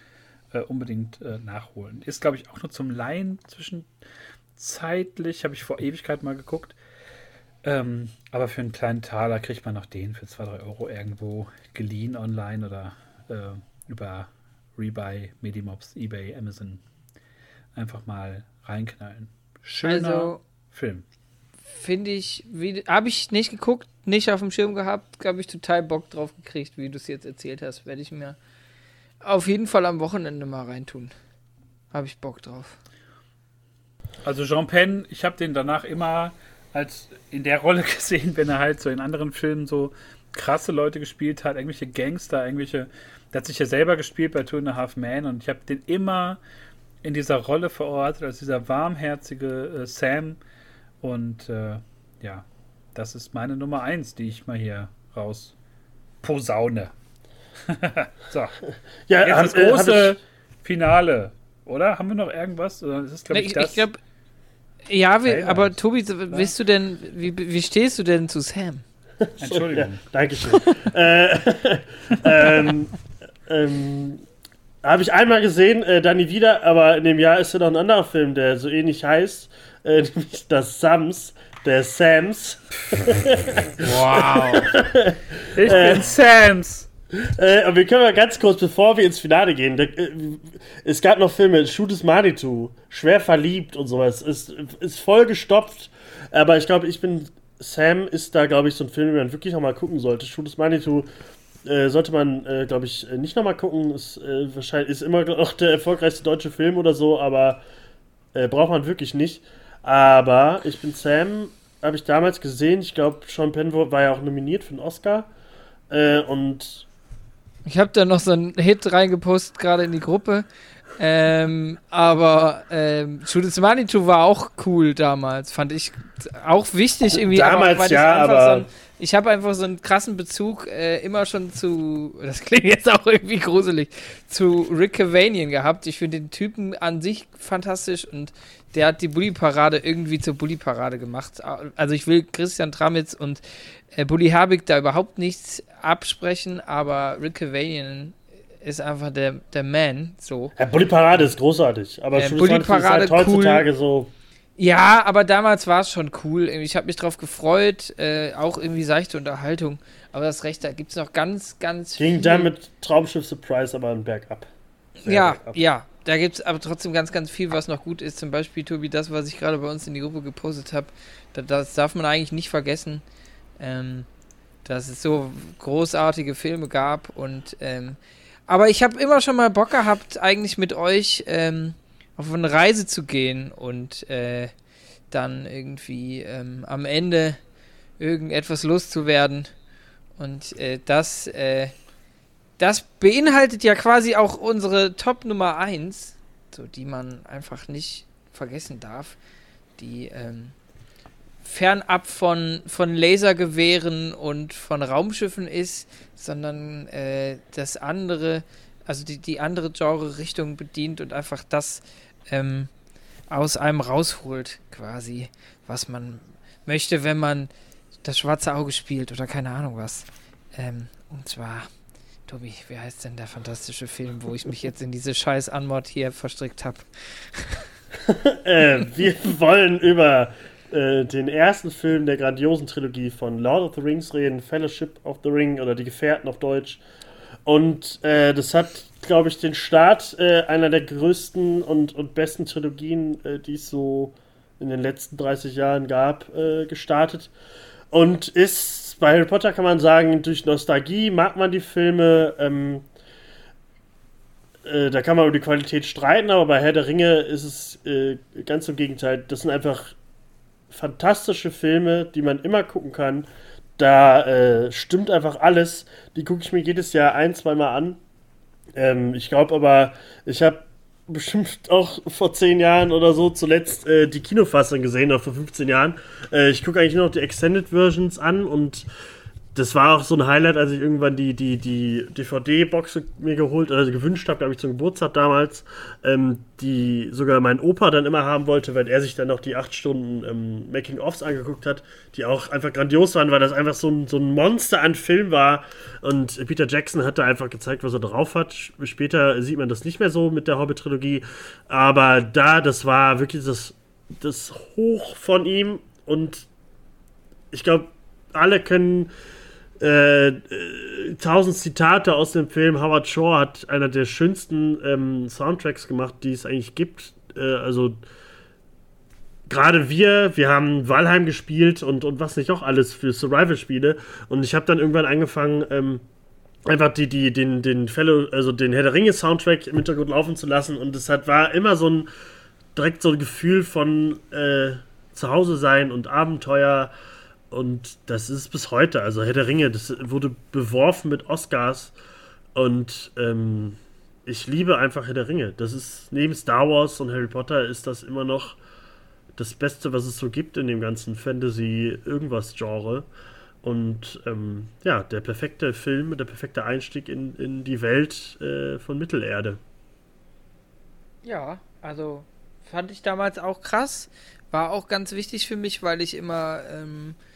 äh, unbedingt nachholen. Ist, glaube ich, auch nur zum Laien zwischenzeitlich, habe ich vor Ewigkeit mal geguckt. Ähm, aber für einen kleinen Taler kriegt man noch den für 2, 3 Euro irgendwo geliehen online oder äh, über Rebuy, Medimobs, Ebay, Amazon. Einfach mal reinknallen. Schöner also, Film. Finde ich, habe ich nicht geguckt, nicht auf dem Schirm gehabt, habe ich total Bock drauf gekriegt, wie du es jetzt erzählt hast. Werde ich mir auf jeden Fall am Wochenende mal reintun. Habe ich Bock drauf. Also Jean Penn, ich habe den danach immer als in der Rolle gesehen, wenn er halt so in anderen Filmen so krasse Leute gespielt hat, irgendwelche Gangster, irgendwelche. Der hat sich ja selber gespielt bei Two and a Half Man und ich habe den immer in dieser Rolle verortet, als dieser warmherzige äh, Sam. Und äh, ja, das ist meine Nummer eins, die ich mal hier raus posaune. so. Ja, Jetzt das äh, große Finale, oder? Haben wir noch irgendwas? Das ist, glaub ich, ich, ich glaube, ja, wie, aber Tobi, willst du denn, wie, wie stehst du denn zu Sam? Entschuldigung. Ja, Dankeschön. äh, ähm, ähm, Habe ich einmal gesehen, äh, dann nie wieder, aber in dem Jahr ist ja noch ein anderer Film, der so ähnlich heißt, äh, nämlich das Sams, der Sams. wow. Ich bin Sams. Äh, aber wir können mal ganz kurz, bevor wir ins Finale gehen, da, äh, es gab noch Filme, Shoot is Manitou, Schwer verliebt und sowas, ist, ist voll gestopft, aber ich glaube, ich bin, Sam ist da, glaube ich, so ein Film, den man wirklich nochmal gucken sollte. Shoot is Manitou äh, sollte man, äh, glaube ich, nicht nochmal gucken, ist, äh, wahrscheinlich, ist immer noch der erfolgreichste deutsche Film oder so, aber äh, braucht man wirklich nicht. Aber ich bin Sam, habe ich damals gesehen, ich glaube, Sean Penn war ja auch nominiert für einen Oscar. und ich habe da noch so einen Hit reingepostet, gerade in die Gruppe. Ähm, aber ähm, Judith Manitou war auch cool damals, fand ich auch wichtig irgendwie. Damals aber ja, aber so ein, ich habe einfach so einen krassen Bezug äh, immer schon zu, das klingt jetzt auch irgendwie gruselig, zu Rick Cavanian gehabt. Ich finde den Typen an sich fantastisch und der hat die Bully-Parade irgendwie zur Bully-Parade gemacht. Also ich will Christian Tramitz und äh, Bully Herbig da überhaupt nichts absprechen, aber Rick Cavanian ist einfach der, der Man, so. Ja, Bully Parade ist großartig, aber äh, Bully Parade ist halt heutzutage cool. so. Ja, aber damals war es schon cool. Ich habe mich drauf gefreut, äh, auch irgendwie seichte Unterhaltung. Aber das Recht, da gibt es noch ganz, ganz Ging viel. dann mit Traumschiff Surprise aber ein Bergab. Sehr ja, bergab. ja. Da gibt es aber trotzdem ganz, ganz viel, was noch gut ist. Zum Beispiel, Tobi, das, was ich gerade bei uns in die Gruppe gepostet habe, das darf man eigentlich nicht vergessen ähm, dass es so großartige Filme gab und ähm, aber ich habe immer schon mal Bock gehabt, eigentlich mit euch ähm, auf eine Reise zu gehen und äh, dann irgendwie ähm, am Ende irgendetwas loszuwerden. Und äh, das, äh, das beinhaltet ja quasi auch unsere Top Nummer 1, so die man einfach nicht vergessen darf. Die ähm, fernab von, von Lasergewehren und von Raumschiffen ist, sondern äh, das andere, also die, die andere Genre-Richtung bedient und einfach das, ähm, aus einem rausholt, quasi, was man möchte, wenn man das schwarze Auge spielt oder keine Ahnung was. Ähm, und zwar, Tobi, wie heißt denn der fantastische Film, wo ich mich jetzt in diese scheiß Anmod hier verstrickt habe? äh, wir wollen über äh, den ersten Film der grandiosen Trilogie von Lord of the Rings reden, Fellowship of the Ring oder Die Gefährten auf Deutsch. Und äh, das hat, glaube ich, den Start äh, einer der größten und, und besten Trilogien, äh, die es so in den letzten 30 Jahren gab, äh, gestartet. Und ist, bei Harry Potter kann man sagen, durch Nostalgie mag man die Filme. Ähm, äh, da kann man über die Qualität streiten, aber bei Herr der Ringe ist es äh, ganz im Gegenteil. Das sind einfach fantastische Filme, die man immer gucken kann da äh, stimmt einfach alles. Die gucke ich mir jedes Jahr ein, zweimal an. Ähm, ich glaube aber, ich habe bestimmt auch vor zehn Jahren oder so zuletzt äh, die Kinofassung gesehen, oder vor 15 Jahren. Äh, ich gucke eigentlich nur noch die Extended Versions an und das war auch so ein Highlight, als ich irgendwann die, die, die DVD-Box mir geholt oder gewünscht habe, glaube ich, zum Geburtstag damals, ähm, die sogar mein Opa dann immer haben wollte, weil er sich dann noch die acht Stunden ähm, Making-ofs angeguckt hat, die auch einfach grandios waren, weil das einfach so ein, so ein Monster an Film war. Und Peter Jackson hat da einfach gezeigt, was er drauf hat. Später sieht man das nicht mehr so mit der Hobbit-Trilogie, aber da, das war wirklich das, das Hoch von ihm und ich glaube, alle können äh, tausend Zitate aus dem Film. Howard Shore hat einer der schönsten ähm, Soundtracks gemacht, die es eigentlich gibt. Äh, also gerade wir, wir haben Valheim gespielt und, und was nicht auch alles für Survival-Spiele. Und ich habe dann irgendwann angefangen, ähm, einfach die, die, den, den Fellow, also den Herr der Ringe-Soundtrack im Hintergrund laufen zu lassen. Und es hat, war immer so ein direkt so ein Gefühl von äh, Zuhause sein und Abenteuer. Und das ist bis heute. Also Herr der Ringe, das wurde beworfen mit Oscars. Und ähm, ich liebe einfach Herr der Ringe. Das ist neben Star Wars und Harry Potter ist das immer noch das Beste, was es so gibt in dem ganzen Fantasy-Irgendwas-Genre. Und ähm, ja, der perfekte Film, der perfekte Einstieg in, in die Welt äh, von Mittelerde. Ja, also fand ich damals auch krass. War auch ganz wichtig für mich, weil ich immer ähm, äh,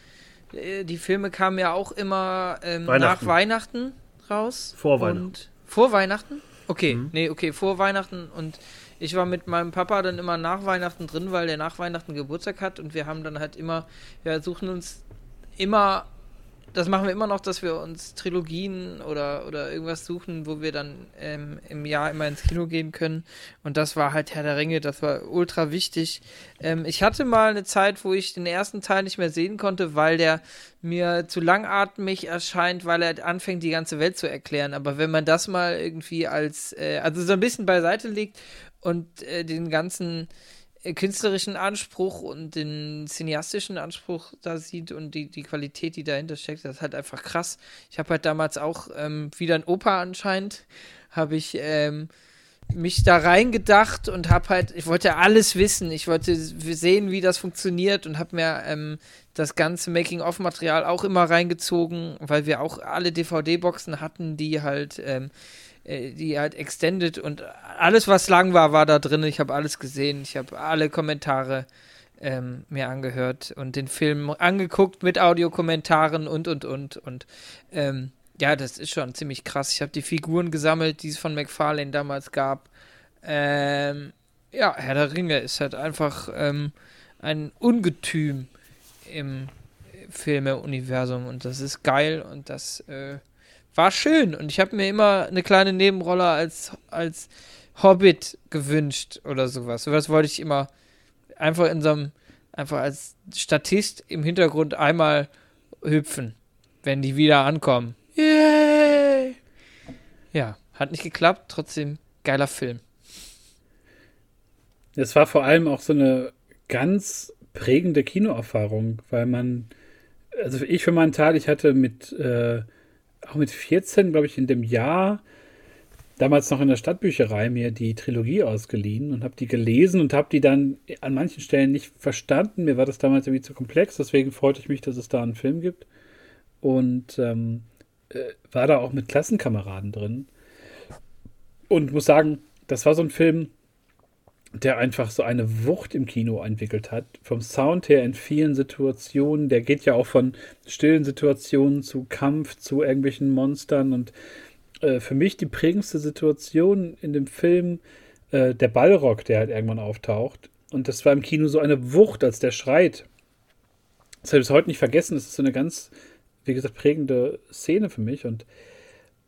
die Filme kamen ja auch immer ähm, Weihnachten. nach Weihnachten raus. Vor Weihnachten. vor Weihnachten? Okay, mhm. nee, okay, vor Weihnachten und ich war mit meinem Papa dann immer nach Weihnachten drin, weil der nach Weihnachten Geburtstag hat und wir haben dann halt immer, wir suchen uns immer das machen wir immer noch, dass wir uns Trilogien oder, oder irgendwas suchen, wo wir dann ähm, im Jahr immer ins Kino gehen können. Und das war halt Herr der Ringe, das war ultra wichtig. Ähm, ich hatte mal eine Zeit, wo ich den ersten Teil nicht mehr sehen konnte, weil der mir zu langatmig erscheint, weil er anfängt, die ganze Welt zu erklären. Aber wenn man das mal irgendwie als, äh, also so ein bisschen beiseite legt und äh, den ganzen künstlerischen Anspruch und den cineastischen Anspruch da sieht und die, die Qualität, die dahinter steckt, das ist halt einfach krass. Ich habe halt damals auch ähm, wieder ein Opa anscheinend, habe ich ähm, mich da reingedacht und habe halt, ich wollte alles wissen, ich wollte sehen, wie das funktioniert und habe mir ähm, das ganze Making-of-Material auch immer reingezogen, weil wir auch alle DVD-Boxen hatten, die halt ähm, äh, die halt extended und alles, was lang war, war da drin. Ich habe alles gesehen. Ich habe alle Kommentare ähm, mir angehört und den Film angeguckt mit Audiokommentaren und, und, und. Und ähm, ja, das ist schon ziemlich krass. Ich habe die Figuren gesammelt, die es von McFarlane damals gab. Ähm, ja, Herr der Ringe ist halt einfach ähm, ein Ungetüm im Filme-Universum und das ist geil und das äh, war schön und ich habe mir immer eine kleine Nebenrolle als, als Hobbit gewünscht oder sowas. Sowas wollte ich immer einfach in so einem, einfach als Statist im Hintergrund einmal hüpfen, wenn die wieder ankommen. Yay! Ja, hat nicht geklappt, trotzdem geiler Film. Es war vor allem auch so eine ganz prägende Kinoerfahrung, weil man, also ich für meinen Teil, ich hatte mit äh, auch mit 14, glaube ich, in dem Jahr damals noch in der Stadtbücherei mir die Trilogie ausgeliehen und habe die gelesen und habe die dann an manchen Stellen nicht verstanden. Mir war das damals irgendwie zu komplex, deswegen freute ich mich, dass es da einen Film gibt. Und ähm, äh, war da auch mit Klassenkameraden drin. Und muss sagen, das war so ein Film, der einfach so eine Wucht im Kino entwickelt hat. Vom Sound her in vielen Situationen. Der geht ja auch von stillen Situationen zu Kampf, zu irgendwelchen Monstern. Und äh, für mich die prägendste Situation in dem Film, äh, der Ballrock, der halt irgendwann auftaucht. Und das war im Kino so eine Wucht, als der schreit. Das habe ich bis heute nicht vergessen. Das ist so eine ganz, wie gesagt, prägende Szene für mich. Und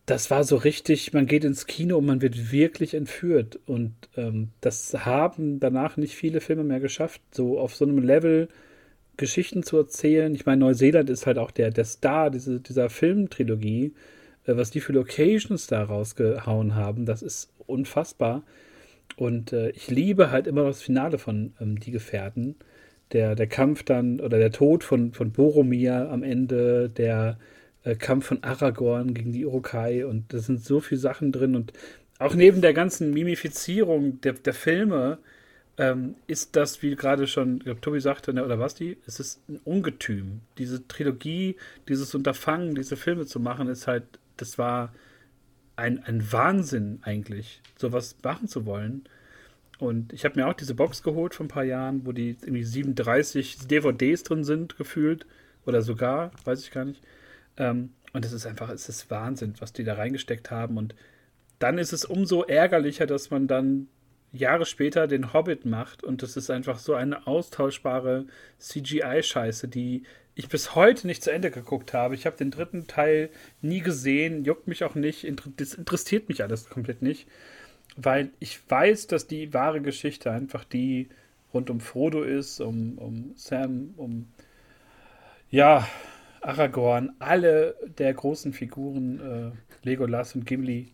das war so richtig, man geht ins Kino und man wird wirklich entführt. Und ähm, das haben danach nicht viele Filme mehr geschafft, so auf so einem Level Geschichten zu erzählen. Ich meine, Neuseeland ist halt auch der, der Star diese, dieser Filmtrilogie. Äh, was die für Locations da rausgehauen haben, das ist unfassbar. Und äh, ich liebe halt immer das Finale von ähm, Die Gefährten. Der, der Kampf dann, oder der Tod von, von Boromir am Ende, der äh, Kampf von Aragorn gegen die Urukai und da sind so viele Sachen drin und auch neben der ganzen Mimifizierung der, der Filme ähm, ist das, wie gerade schon, ich glaube, Tobi sagte, ne, oder was die, es ist ein Ungetüm. Diese Trilogie, dieses Unterfangen, diese Filme zu machen, ist halt, das war ein, ein Wahnsinn eigentlich, sowas machen zu wollen. Und ich habe mir auch diese Box geholt vor ein paar Jahren, wo die irgendwie 37 DVDs drin sind, gefühlt. Oder sogar, weiß ich gar nicht. Ähm, und es ist einfach, es ist Wahnsinn, was die da reingesteckt haben. Und dann ist es umso ärgerlicher, dass man dann Jahre später den Hobbit macht und das ist einfach so eine austauschbare CGI-Scheiße, die ich bis heute nicht zu Ende geguckt habe. Ich habe den dritten Teil nie gesehen, juckt mich auch nicht, das interessiert mich alles komplett nicht, weil ich weiß, dass die wahre Geschichte einfach die rund um Frodo ist, um, um Sam, um ja, Aragorn, alle der großen Figuren, äh, Legolas und Gimli.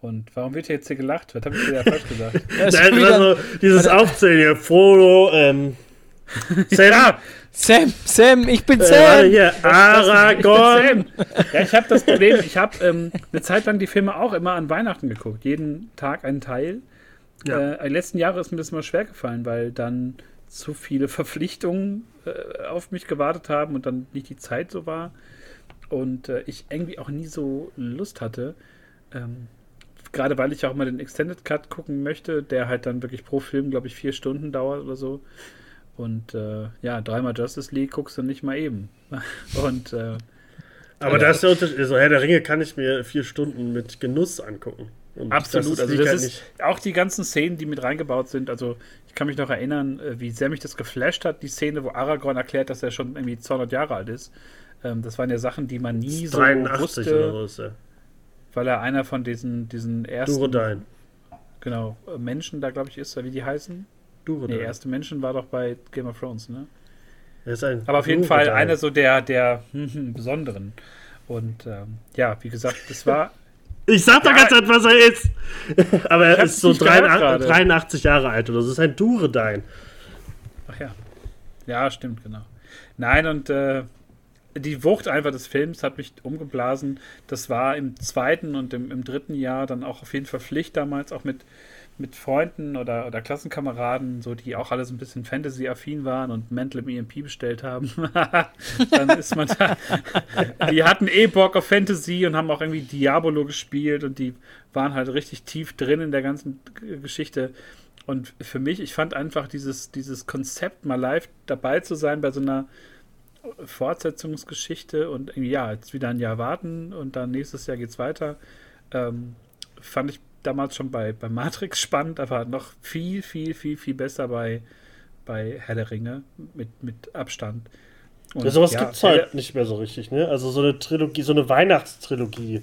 Und warum wird hier jetzt hier gelacht? Was habe ich dir ja falsch gesagt? das Nein, also dieses Aufzählen hier, Frodo, ähm, Sam. Ja, Sam, Sam, ich bin äh, Sam. hier, Aragorn. ja, ich habe das Problem, ich habe ähm, eine Zeit lang die Filme auch immer an Weihnachten geguckt. Jeden Tag einen Teil. Ja. Äh, die letzten Jahre ist mir das mal schwer gefallen, weil dann zu viele Verpflichtungen äh, auf mich gewartet haben und dann nicht die Zeit so war und äh, ich irgendwie auch nie so Lust hatte. Ähm, Gerade weil ich auch mal den Extended Cut gucken möchte, der halt dann wirklich pro Film, glaube ich, vier Stunden dauert oder so. Und äh, ja, dreimal Justice League guckst du nicht mal eben. und äh, aber da ist der Unterschied. Also Herr der Ringe kann ich mir vier Stunden mit Genuss angucken. Und Absolut. Das also das ist nicht. auch die ganzen Szenen, die mit reingebaut sind. Also ich kann mich noch erinnern, äh, wie sehr mich das geflasht hat, die Szene, wo Aragorn erklärt, dass er schon irgendwie 200 Jahre alt ist. Ähm, das waren ja Sachen, die man nie so wusste. Oder so, ja. Weil er einer von diesen, diesen ersten. Durodain. Genau, äh, Menschen da, glaube ich, ist, wie die heißen. Durodain. Nee, erste Menschen war doch bei Game of Thrones, ne? Aber auf jeden. Fall einer so der, der Besonderen. Und ähm, ja, wie gesagt, das war Ich sag doch ja, ganz was er ist. Aber er ist so 83, 83, Jahre alt oder so. Das ist ein Duredein. Ach ja. Ja, stimmt, genau. Nein, und äh, die Wucht einfach des Films hat mich umgeblasen. Das war im zweiten und im, im dritten Jahr dann auch auf jeden Fall Pflicht damals, auch mit mit Freunden oder, oder Klassenkameraden, so die auch alle so ein bisschen Fantasy-affin waren und Mental im EMP bestellt haben, dann ist man da. die hatten eh Bock auf Fantasy und haben auch irgendwie Diabolo gespielt und die waren halt richtig tief drin in der ganzen Geschichte. Und für mich, ich fand einfach dieses, dieses Konzept, mal live dabei zu sein bei so einer Fortsetzungsgeschichte und irgendwie, ja, jetzt wieder ein Jahr warten und dann nächstes Jahr geht's weiter, ähm, fand ich damals schon bei, bei Matrix spannend, aber noch viel, viel, viel, viel besser bei, bei Herr der Ringe mit, mit Abstand. Und, ja, sowas ja, gibt es halt nicht mehr so richtig, ne? Also so eine Trilogie, so eine Weihnachtstrilogie.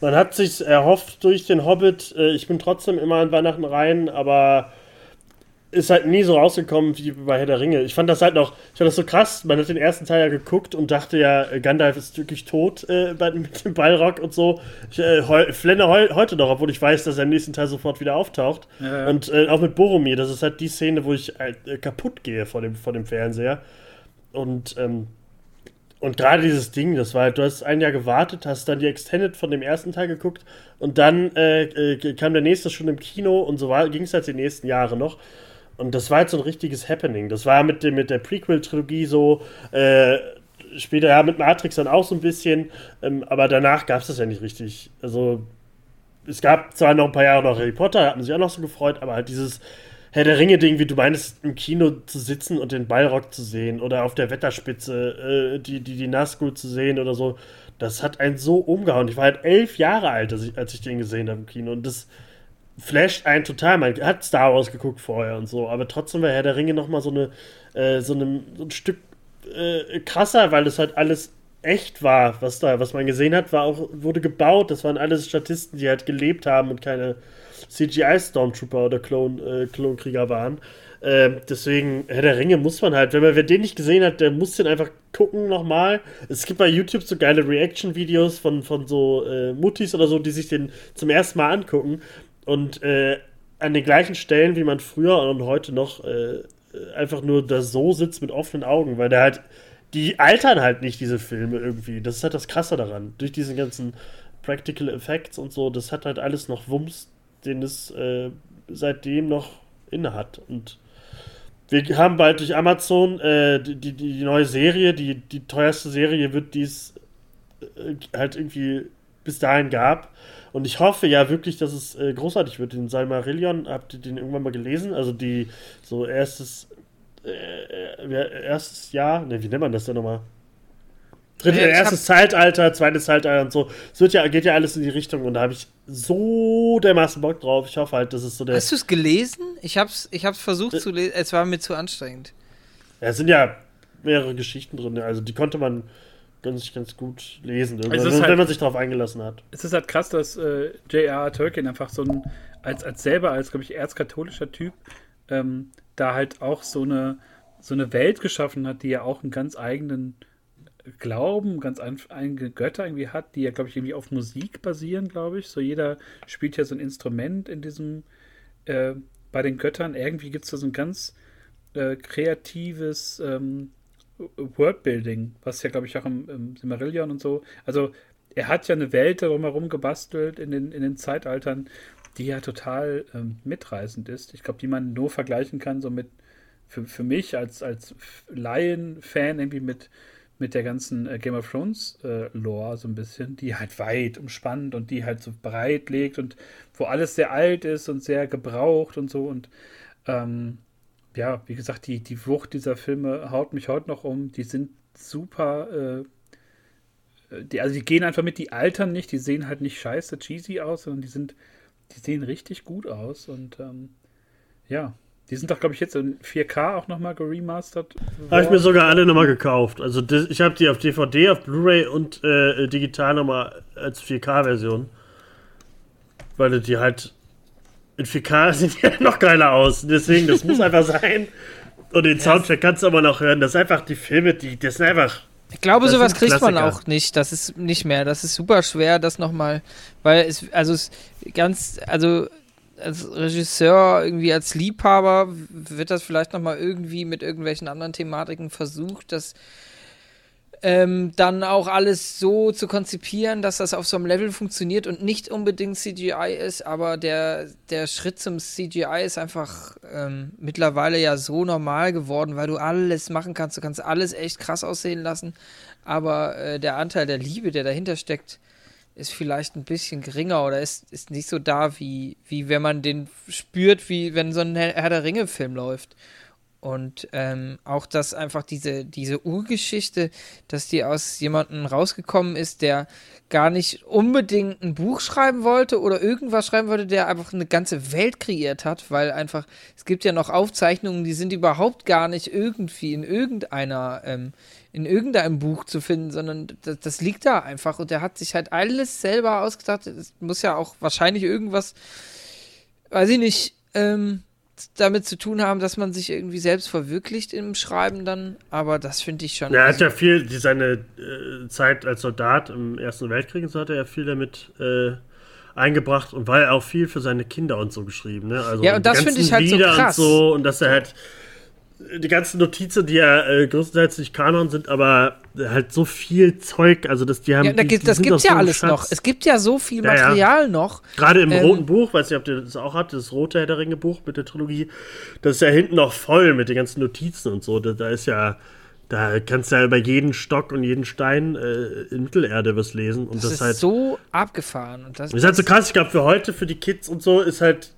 Man hat sich erhofft durch den Hobbit, äh, ich bin trotzdem immer an Weihnachten rein, aber ist halt nie so rausgekommen wie bei Herr der Ringe. Ich fand das halt noch, ich fand das so krass. Man hat den ersten Teil ja geguckt und dachte ja, Gandalf ist wirklich tot äh, mit dem Ballrock und so. Ich äh, heu, flenne heu, heute noch, obwohl ich weiß, dass er im nächsten Teil sofort wieder auftaucht. Ja, ja. Und äh, auch mit Boromir, das ist halt die Szene, wo ich halt, äh, kaputt gehe vor dem, vor dem Fernseher. Und, ähm, und gerade dieses Ding, das war halt, du hast ein Jahr gewartet, hast dann die Extended von dem ersten Teil geguckt und dann äh, äh, kam der nächste schon im Kino und so ging es halt die nächsten Jahre noch. Und das war jetzt so ein richtiges Happening. Das war mit, dem, mit der Prequel-Trilogie so. Äh, später ja mit Matrix dann auch so ein bisschen. Ähm, aber danach gab es das ja nicht richtig. Also, es gab zwar noch ein paar Jahre noch Harry Potter, hat man sich auch noch so gefreut, aber halt dieses Herr der Ringe-Ding, wie du meinst, im Kino zu sitzen und den Ballrock zu sehen oder auf der Wetterspitze äh, die, die, die Nazgul zu sehen oder so, das hat einen so umgehauen. Ich war halt elf Jahre alt, als ich, als ich den gesehen habe im Kino und das flasht einen total. Man hat Star Wars geguckt vorher und so, aber trotzdem war Herr der Ringe nochmal so, eine, äh, so, eine, so ein Stück äh, krasser, weil es halt alles echt war, was da, was man gesehen hat, war auch, wurde gebaut. Das waren alles Statisten, die halt gelebt haben und keine CGI-Stormtrooper oder Klon, äh, Klonkrieger waren. Ähm, deswegen, Herr der Ringe muss man halt, wenn man wer den nicht gesehen hat, der muss den einfach gucken nochmal. Es gibt bei YouTube so geile Reaction-Videos von, von so äh, Muttis oder so, die sich den zum ersten Mal angucken. Und äh, an den gleichen Stellen, wie man früher und heute noch äh, einfach nur da so sitzt mit offenen Augen, weil der halt, die altern halt nicht, diese Filme irgendwie. Das ist halt das Krasse daran. Durch diese ganzen Practical Effects und so, das hat halt alles noch Wumms, den es äh, seitdem noch inne hat. Und wir haben bald durch Amazon äh, die, die, die, neue Serie, die, die teuerste Serie wird, die es äh, halt irgendwie bis dahin gab. Und ich hoffe ja wirklich, dass es äh, großartig wird. Den Salmarillion, habt ihr den irgendwann mal gelesen? Also die so erstes äh, äh erstes Jahr, ne, wie nennt man das denn nochmal? Dritte, ja, erstes Zeitalter, zweites Zeitalter und so. Es wird ja, geht ja alles in die Richtung und da habe ich so dermaßen Bock drauf. Ich hoffe halt, dass es so der. Hast du es gelesen? Ich hab's, ich hab's versucht äh, zu lesen, es war mir zu anstrengend. Ja, es sind ja mehrere Geschichten drin, also die konnte man ganz, ganz gut lesen, also wenn halt, man sich darauf eingelassen hat. Es ist halt krass, dass äh, J.R.R. Tolkien einfach so ein, als, als selber, als, glaube ich, erzkatholischer Typ, ähm, da halt auch so eine, so eine Welt geschaffen hat, die ja auch einen ganz eigenen Glauben, ganz eigene Götter irgendwie hat, die ja, glaube ich, irgendwie auf Musik basieren, glaube ich. So jeder spielt ja so ein Instrument in diesem, äh, bei den Göttern. Irgendwie gibt es da so ein ganz äh, kreatives ähm, Worldbuilding, was ja, glaube ich, auch im, im Silmarillion und so. Also er hat ja eine Welt darum herum gebastelt in den, in den Zeitaltern, die ja total ähm, mitreißend ist. Ich glaube, die man nur vergleichen kann, so mit, für, für mich als, als Laien-Fan irgendwie mit, mit der ganzen äh, Game of Thrones äh, so ein bisschen, die halt weit umspannt und die halt so breit legt und wo alles sehr alt ist und sehr gebraucht und so und ähm, ja, wie gesagt, die, die Wucht dieser Filme haut mich heute noch um. Die sind super, äh, die, also die gehen einfach mit, die altern nicht, die sehen halt nicht scheiße cheesy aus, sondern die sind die sehen richtig gut aus und ähm, ja, die sind doch, glaube ich, jetzt in 4K auch nochmal geremastert. Habe ich mir sogar alle nochmal gekauft. Also das, ich habe die auf DVD, auf Blu-ray und äh, digital nochmal als 4K-Version. Weil die halt in 4K sehen die noch geiler aus. Deswegen, das muss einfach sein. Und den Soundtrack kannst du aber noch hören. Das sind einfach die Filme, die, das sind einfach ich glaube, das sowas kriegt man auch nicht. Das ist nicht mehr. Das ist super schwer, das nochmal, weil es, also es ganz, also als Regisseur, irgendwie als Liebhaber, wird das vielleicht nochmal irgendwie mit irgendwelchen anderen Thematiken versucht, dass ähm, dann auch alles so zu konzipieren, dass das auf so einem Level funktioniert und nicht unbedingt CGI ist, aber der, der Schritt zum CGI ist einfach ähm, mittlerweile ja so normal geworden, weil du alles machen kannst, du kannst alles echt krass aussehen lassen, aber äh, der Anteil der Liebe, der dahinter steckt, ist vielleicht ein bisschen geringer oder ist, ist nicht so da, wie, wie wenn man den spürt, wie wenn so ein Herr der Ringe-Film läuft. Und ähm, auch, dass einfach diese, diese Urgeschichte, dass die aus jemandem rausgekommen ist, der gar nicht unbedingt ein Buch schreiben wollte oder irgendwas schreiben wollte, der einfach eine ganze Welt kreiert hat, weil einfach, es gibt ja noch Aufzeichnungen, die sind überhaupt gar nicht irgendwie in irgendeiner, ähm, in irgendeinem Buch zu finden, sondern das, das, liegt da einfach und der hat sich halt alles selber ausgedacht. Es muss ja auch wahrscheinlich irgendwas, weiß ich nicht, ähm, damit zu tun haben, dass man sich irgendwie selbst verwirklicht im Schreiben dann, aber das finde ich schon. Ja, er hat ja viel, die, seine äh, Zeit als Soldat im Ersten Weltkrieg, so hat er ja viel damit äh, eingebracht und war ja auch viel für seine Kinder und so geschrieben. Ne? Also ja, und das finde ich halt Lieder so krass. Und, so, und dass er halt die ganzen Notizen, die ja äh, größtenteils nicht Kanon sind, aber halt so viel Zeug, also dass die haben. Ja, da gibt, das gibt ja so alles Schatz. noch. Es gibt ja so viel Material ja, ja. noch. Gerade im ähm, roten Buch, weiß nicht, ob ihr das auch habt, das rote Herr der Ringe Buch mit der Trilogie, das ist ja hinten noch voll mit den ganzen Notizen und so. Da, da ist ja. Da kannst du ja über jeden Stock und jeden Stein äh, in Mittelerde was lesen. Und das, das ist halt so abgefahren. Und das ist halt so krass. Ich glaube, für heute, für die Kids und so, ist halt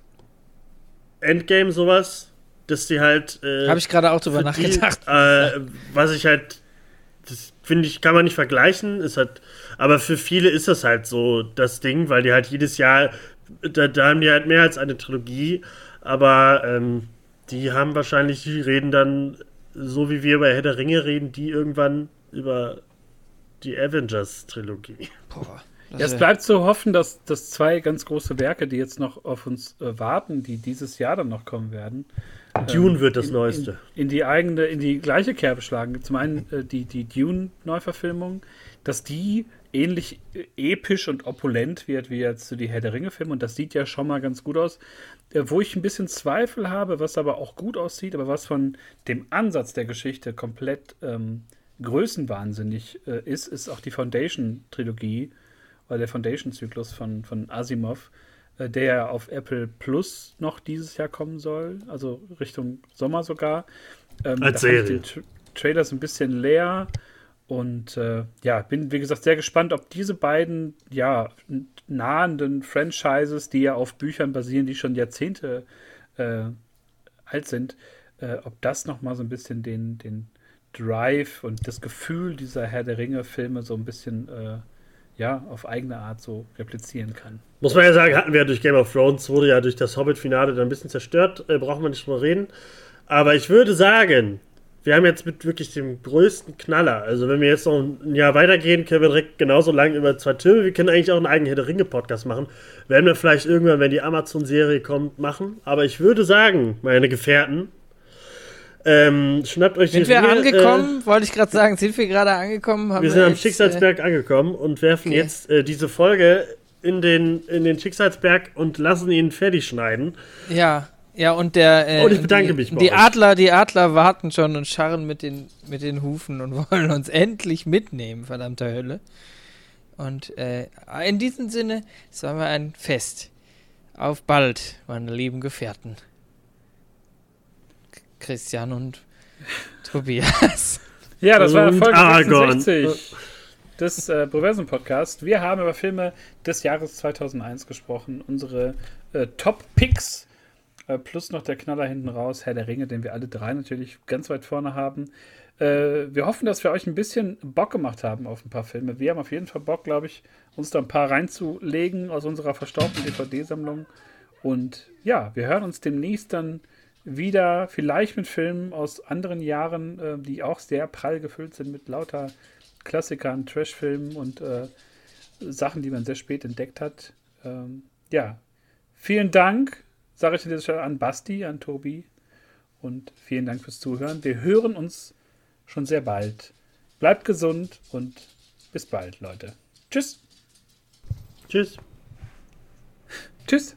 Endgame sowas, dass die halt. Äh, Habe ich gerade auch drüber nachgedacht. Die, äh, was ich halt. Das finde ich, kann man nicht vergleichen. Ist halt, aber für viele ist das halt so das Ding, weil die halt jedes Jahr. Da, da haben die halt mehr als eine Trilogie. Aber ähm, die haben wahrscheinlich, die reden dann, so wie wir über Herr der Ringe reden, die irgendwann über die Avengers-Trilogie. Boah. Ja, es bleibt zu hoffen, dass, dass zwei ganz große Werke, die jetzt noch auf uns äh, warten, die dieses Jahr dann noch kommen werden. Dune ähm, wird das in, Neueste. In, in, die eigene, in die gleiche Kerbe schlagen. Zum einen äh, die, die Dune-Neuverfilmung, dass die ähnlich äh, episch und opulent wird wie jetzt die Herr der Ringe-Filme und das sieht ja schon mal ganz gut aus. Äh, wo ich ein bisschen Zweifel habe, was aber auch gut aussieht, aber was von dem Ansatz der Geschichte komplett ähm, größenwahnsinnig äh, ist, ist auch die Foundation-Trilogie oder der Foundation-Zyklus von, von Asimov, der ja auf Apple Plus noch dieses Jahr kommen soll, also Richtung Sommer sogar. Ähm, Als Serie. Tra Trailer ist ein bisschen leer und äh, ja, bin wie gesagt sehr gespannt, ob diese beiden ja nahenden Franchises, die ja auf Büchern basieren, die schon Jahrzehnte äh, alt sind, äh, ob das noch mal so ein bisschen den, den Drive und das Gefühl dieser Herr der Ringe-Filme so ein bisschen äh, ja, auf eigene Art so replizieren kann. Muss man ja sagen, hatten wir ja durch Game of Thrones, wurde ja durch das Hobbit-Finale dann ein bisschen zerstört, äh, braucht man nicht drüber reden. Aber ich würde sagen, wir haben jetzt mit wirklich dem größten Knaller, also wenn wir jetzt noch ein Jahr weitergehen, können wir direkt genauso lange über zwei Türme, wir können eigentlich auch einen eigenen Herr der Ringe-Podcast machen. Werden wir vielleicht irgendwann, wenn die Amazon-Serie kommt, machen. Aber ich würde sagen, meine Gefährten, ähm, schnappt euch Sind wir Ringe, angekommen? Äh, Wollte ich gerade sagen, sind wir gerade angekommen? wir sind wir am jetzt, Schicksalsberg äh, angekommen und werfen okay. jetzt äh, diese Folge in den, in den Schicksalsberg und lassen ihn fertig schneiden. Ja, ja, und der. Äh, und ich bedanke die, mich bei Die euch. Adler, die Adler warten schon und scharren mit den, mit den Hufen und wollen uns endlich mitnehmen, verdammter Hölle. Und äh, in diesem Sinne, es war mal ein Fest. Auf bald, meine lieben Gefährten. Christian und Tobias. Ja, das war Folge Argon. 66 des äh, Proversum Podcast. Wir haben über Filme des Jahres 2001 gesprochen. Unsere äh, Top Picks äh, plus noch der Knaller hinten raus, Herr der Ringe, den wir alle drei natürlich ganz weit vorne haben. Äh, wir hoffen, dass wir euch ein bisschen Bock gemacht haben auf ein paar Filme. Wir haben auf jeden Fall Bock, glaube ich, uns da ein paar reinzulegen aus unserer verstaubten DVD-Sammlung. Und ja, wir hören uns demnächst dann wieder, vielleicht mit Filmen aus anderen Jahren, äh, die auch sehr prall gefüllt sind mit lauter Klassikern, Trashfilmen und äh, Sachen, die man sehr spät entdeckt hat. Ähm, ja, vielen Dank, sage ich an dieser Stelle an Basti, an Tobi und vielen Dank fürs Zuhören. Wir hören uns schon sehr bald. Bleibt gesund und bis bald, Leute. Tschüss. Tschüss. Tschüss.